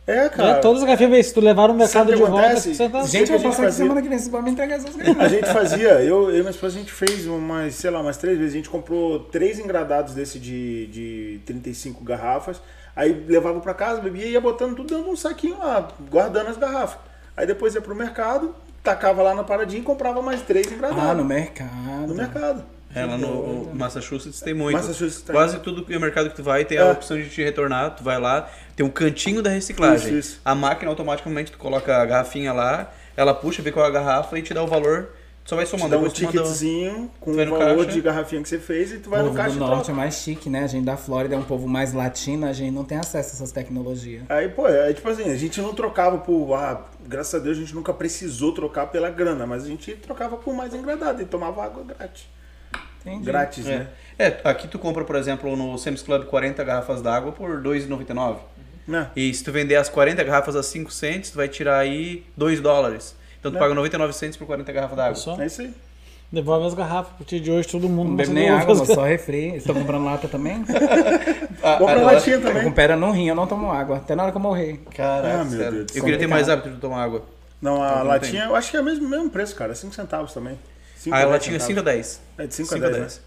É, cara. É, todas as garrafas, se tu levar no mercado de volta, acontece? 5 centavos. Gente, eu vou passar aqui semana que vem, vocês vão me entregar essas garrafas. A gente fazia, eu, eu e minha esposa, a gente fez umas, sei lá, umas três vezes. A gente comprou três engradados desse de, de 35 garrafas. Aí levava pra casa, bebia e ia botando tudo dentro de um saquinho lá, guardando as garrafas. Aí depois ia pro mercado, tacava lá na paradinha e comprava mais três engradados. Ah, no mercado. no mercado. É, lá no Massachusetts tem muito. Massachusetts tem. Quase tudo que é mercado que tu vai tem a É. opção de te retornar. Tu vai lá, tem um cantinho da reciclagem. Isso, isso. A máquina automaticamente tu coloca a garrafinha lá, ela puxa, vê qual é a garrafa e te dá o valor. Só vai somando. dá um ticketzinho com o valor caixa. de garrafinha que você fez e tu vai O no caixa do e norte é troca. mais chique, né? A gente da Flórida é um povo mais latino, a gente não tem acesso a essas tecnologias. Aí, pô, é tipo assim, a gente não trocava por. Ah, graças a Deus a gente nunca precisou trocar pela grana, mas a gente trocava por mais engradado e tomava água grátis. Entendi. Grátis, É. né? É, aqui tu compra, por exemplo, no Sam's Club 40 garrafas d'água por R$ 2,99. Né? E se tu vender as 40 garrafas a 5 cents, tu vai tirar aí 2 dólares. Então tu Né? paga 99 cents por 40 garrafas d'água. Só É isso aí. devolve as garrafas. A partir de hoje todo mundo Não a nem água, as só refri. Vocês estão comprando lata também? Ah, Compra latinha Eu também. com pedra no rim, eu não tomo água. Até na hora que eu morrer. Caraca, Ah, meu sério. Deus Eu queria ter mais hábito de tomar água. Não, a Então, não latinha, tem. eu acho que é o mesmo, mesmo preço, cara. 5 centavos também. Cinco Ah, a ela dez tinha 5 centavos. a 10. É de 5 a 5 a 10. 10.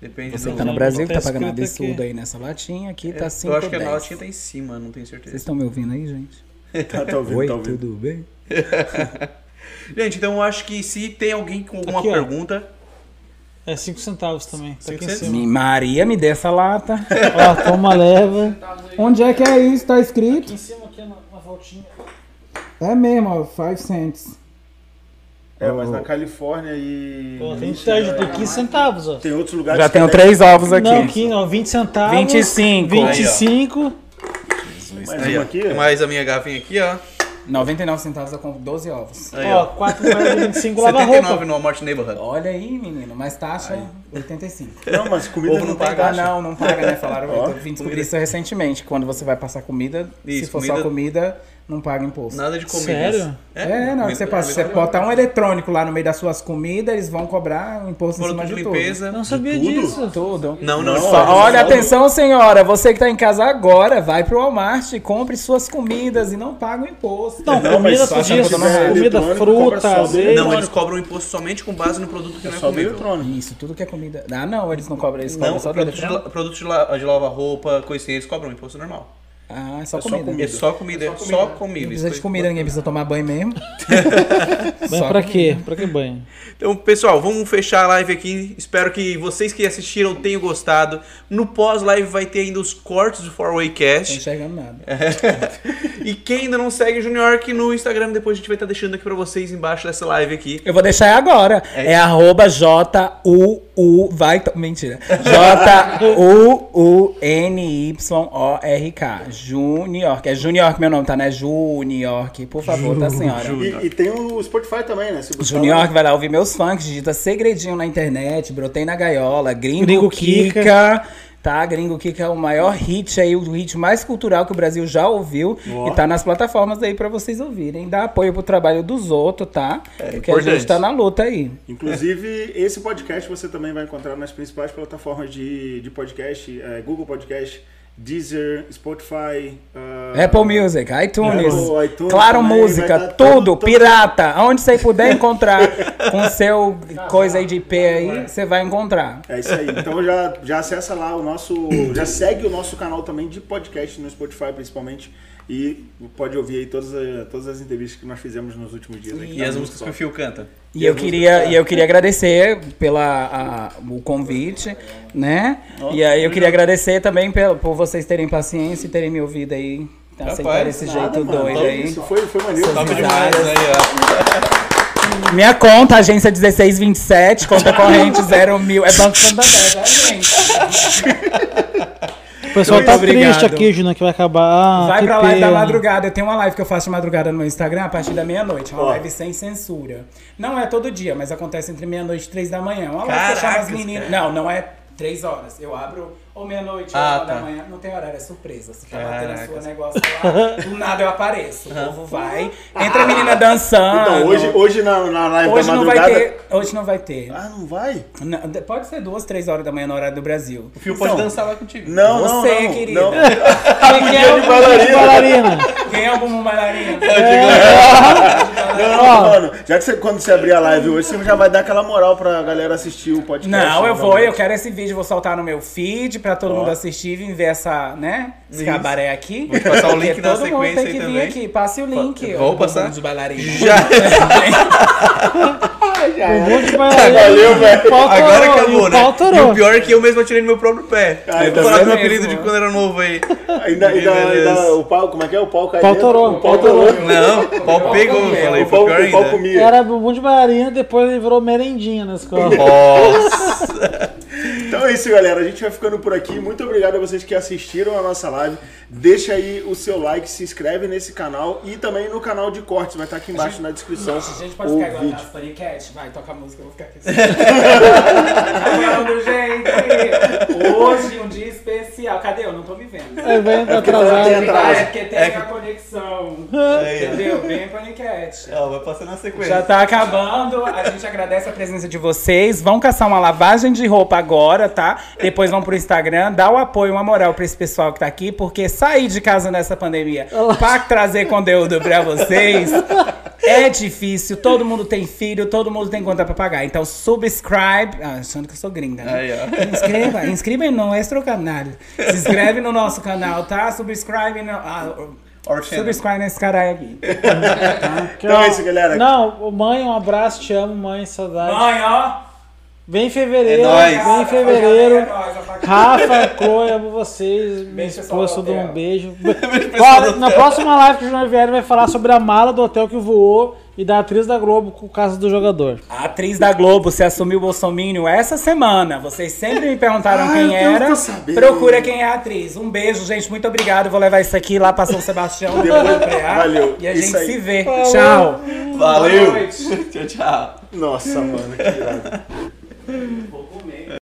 Depende Você do... tá no Não, Brasil não que tá tá pagando absurdo aqui. aí nessa latinha. Aqui tá Eu 5 acho que a 10. latinha tá em cima, não tenho Vocês certeza. estão me ouvindo aí, gente? Tá, tá ouvindo, Oi, tá ouvindo. tudo bem? Gente, então eu acho que se tem alguém com alguma Aqui, ó. pergunta... É 5 centavos também. Tá aqui em cima. Me- Maria, me dê essa lata. Ó, toma, leva. Onde é que é isso? Tá escrito? Aqui em cima, aqui na, na voltinha. É mesmo, ó. 5 cents. É, mas na Califórnia e. Pô, tem, tem, tem 15 centavos, ó. Tem outros lugares Já que tenho tem- três ovos aqui. Não, aqui, ó, 20 centavos. 25. 25. Mais Aí, uma ó. aqui? Tem mais a minha garrafinha aqui, ó. 99 centavos eu compro 12 ovos. Aí, ó, ó. 4 moedas de 25 lava 79 roupa. no Walmart Neighborhood. Olha aí, menino. Mais taxa, 85. Não, mas comida Ovo não, não paga. Ah, não, não paga, né? Falaram, Ó, eu vim descobrir isso recentemente. Quando você vai passar comida, se Isso, for só comida- comida, não paga imposto. Nada de comida. Sério? É, na hora que você passa, você botar um eletrônico lá no meio das suas comidas, eles vão cobrar um imposto em cima Produto de de tudo. limpeza. Não sabia tudo? disso. Tudo. Não, não. Não, só- Olha, Só- atenção, senhora. Você que tá em casa agora, vai pro Walmart e compre suas comidas e não paga o imposto. Não, Não, comida só é comida, fruta. Não, eles cobram imposto somente com base no produto que É não é só comida. eletrônico. Isso, tudo que é comida. Ah, não, eles não cobram, cobram Não, produtos de, produtos de, la- de lavar roupa, coisa assim, eles cobram imposto normal. Ah, é só É só comida. comida. É só comida, é só comida. Não precisa de comida, ninguém precisa tomar banho mesmo. Banho Só pra comida. quê? Pra que banho? Então, pessoal, vamos fechar a live aqui. Espero que vocês que assistiram tenham gostado. No pós-live vai ter ainda os cortes do 4-Way Não tô Cast. enxergando nada. E quem ainda não segue o Junior York no Instagram, depois a gente vai estar deixando aqui pra vocês embaixo dessa live aqui. Eu vou deixar agora. É É, arroba J-U-U. Vai. to- Mentira. J-U-U-N-Y-O-R-K. Junior. É Junior meu nome, tá? Né? Junior. Por favor, tá, senhora? E, e tem o Spotify também, né? Junior que vai lá ouvir meus funks, digita segredinho na internet, brotei na gaiola, Gringo, Gringo Kika, Kika. Tá? Gringo Kika é o maior hit aí, o hit mais cultural que o Brasil já ouviu e tá nas plataformas aí pra vocês ouvirem. Dá apoio pro trabalho dos outros, tá? Porque a importante. gente tá na luta aí. Inclusive, esse podcast você também vai encontrar nas principais plataformas de, de podcast, é, Google Podcast, Deezer, Spotify, ah, Apple Music, iTunes, Apple, iTunes Claro também, Música, tudo, todo- todo- pirata. Aonde você puder encontrar com seu coisa aí de IP aí, você vai encontrar. É isso aí. Então já, já acessa lá o nosso. Já segue o nosso canal também de podcast no Spotify, principalmente. E pode ouvir aí todas, as- todas as entrevistas que nós fizemos nos últimos dias. aqui, E tá as músicas que o Fio canta? E eu queria, e eu queria agradecer pela a- o convite, né? e aí eu queria agradecer também pelo, por vocês terem paciência e terem me ouvido aí, aceitar Rapaz, esse Nada, jeito mano, doido aí. Isso foi, foi maneiro. Top demais. aí, Minha conta, agência 1627, conta corrente 0 mil. É Banco Santander, tá, gente? O pessoal Muito tá obrigado. triste aqui, Juna, que vai acabar. Ah, Vai pra live da madrugada. Eu tenho uma live que eu faço de madrugada no meu Instagram a partir da meia-noite. Uma Ó. live sem censura. Não é todo dia, mas acontece entre meia-noite e três da manhã. Uma live que eu chamo as meninas. Não, não é três horas. Eu abro ou meia-noite ou Ah, uma tá. da manhã. Não tem horário, é surpresa. Você bater na Caracas. sua negócio lá, do nada eu apareço. O povo vai. Entra a menina dançando. Então, hoje, hoje na, na live Hoje da não vai madrugada. ter. Hoje não vai ter. Ah, não vai? Não, pode ser duas, três horas da manhã no horário do Brasil. O Fio pode Então, dançar lá contigo. Não, não, Você, não. querida. Não. Quem é o de bailarina. bailarina? Quem é o bumbum bailarino? Não, mano. Já que você, quando você abrir a live hoje, você já vai dar aquela moral pra galera assistir o podcast. Não, eu vou, novamente. eu quero esse vídeo, vou soltar no meu feed pra todo mundo assistir e vir ver essa, né? Esse Isso. cabaré aqui. Vou te passar o link Porque na todo mundo sequência tem que aí vir também. aqui. Passe o link. Vou passar. bumbum de bailarina. Já. Bumbum de bailarina. Valeu, velho. O pau Agora torou, acabou, e o né? pau E torou. o pior é que eu mesmo atirei no meu próprio pé. Ah, eu tá vou falar vendo? meu apelido de Mesmo. quando era novo aí. Ainda, ainda, ainda, o pau, como é que é? O pau caiu. Pau torou, O pau pau torou. torou. Não, o pau pegou, eu falei, O foi pau, pior o pau ainda. comia. Era bumbum de bailarina, depois ele virou merendinha na escola. Nossa. Então é isso, galera. A gente vai ficando por aqui. Muito obrigado a vocês que assistiram a nossa live. Deixa aí o seu like, se inscreve nesse canal e também no canal de cortes. Vai estar aqui embaixo na descrição. A gente pode o ficar igual vídeo. nas paniquete? Vai, toca a música, eu vou ficar aqui. Falando, gente! Hoje um dia especial. Cadê? Eu não tô me vendo. Aí vem tem atrasado. atraso. É porque tem É que- a conexão. Ó. Entendeu? Bem paniquete. Ó, vai passando na sequência. Já tá acabando. A gente agradece a presença de vocês. Vão caçar uma lavagem de roupa agora, tá? Depois vão pro Instagram. Dá o apoio, uma moral pra esse pessoal que tá aqui, porque sair de casa nessa pandemia pra trazer conteúdo pra vocês é difícil. Todo mundo tem filho, todo mundo tem conta pra pagar. Então, subscribe. Ah, achando que eu sou gringa, né? Aí, ó. Inscreva, inscreva no extra canal. Se inscreve no nosso canal, tá? Subscribe no. Ah, subscribe nesse caralho aqui. Então é isso, galera. Não, mãe, um abraço, te amo, mãe, saudade. Mãe, ó. Vem em fevereiro, É nóis. vem em fevereiro. É nóis, apaga- Rafa, Chloe, amo vocês. Minha Beijo, pessoal esposa, dou um beijo. Ó, na próxima live que o Júnior ele vai falar sobre a mala do hotel que voou e da atriz da Globo com o caso do jogador. A atriz da Globo se assumiu Bolsonaro essa semana. Vocês sempre me perguntaram Ah, quem eu era. Procura quem é a atriz. Um beijo, gente. Muito obrigado. Vou levar isso aqui lá pra São Sebastião. Valeu. E a gente se vê. Tchau. Valeu. Boa noite. Tchau, tchau. Nossa, mano, que irado. 嗯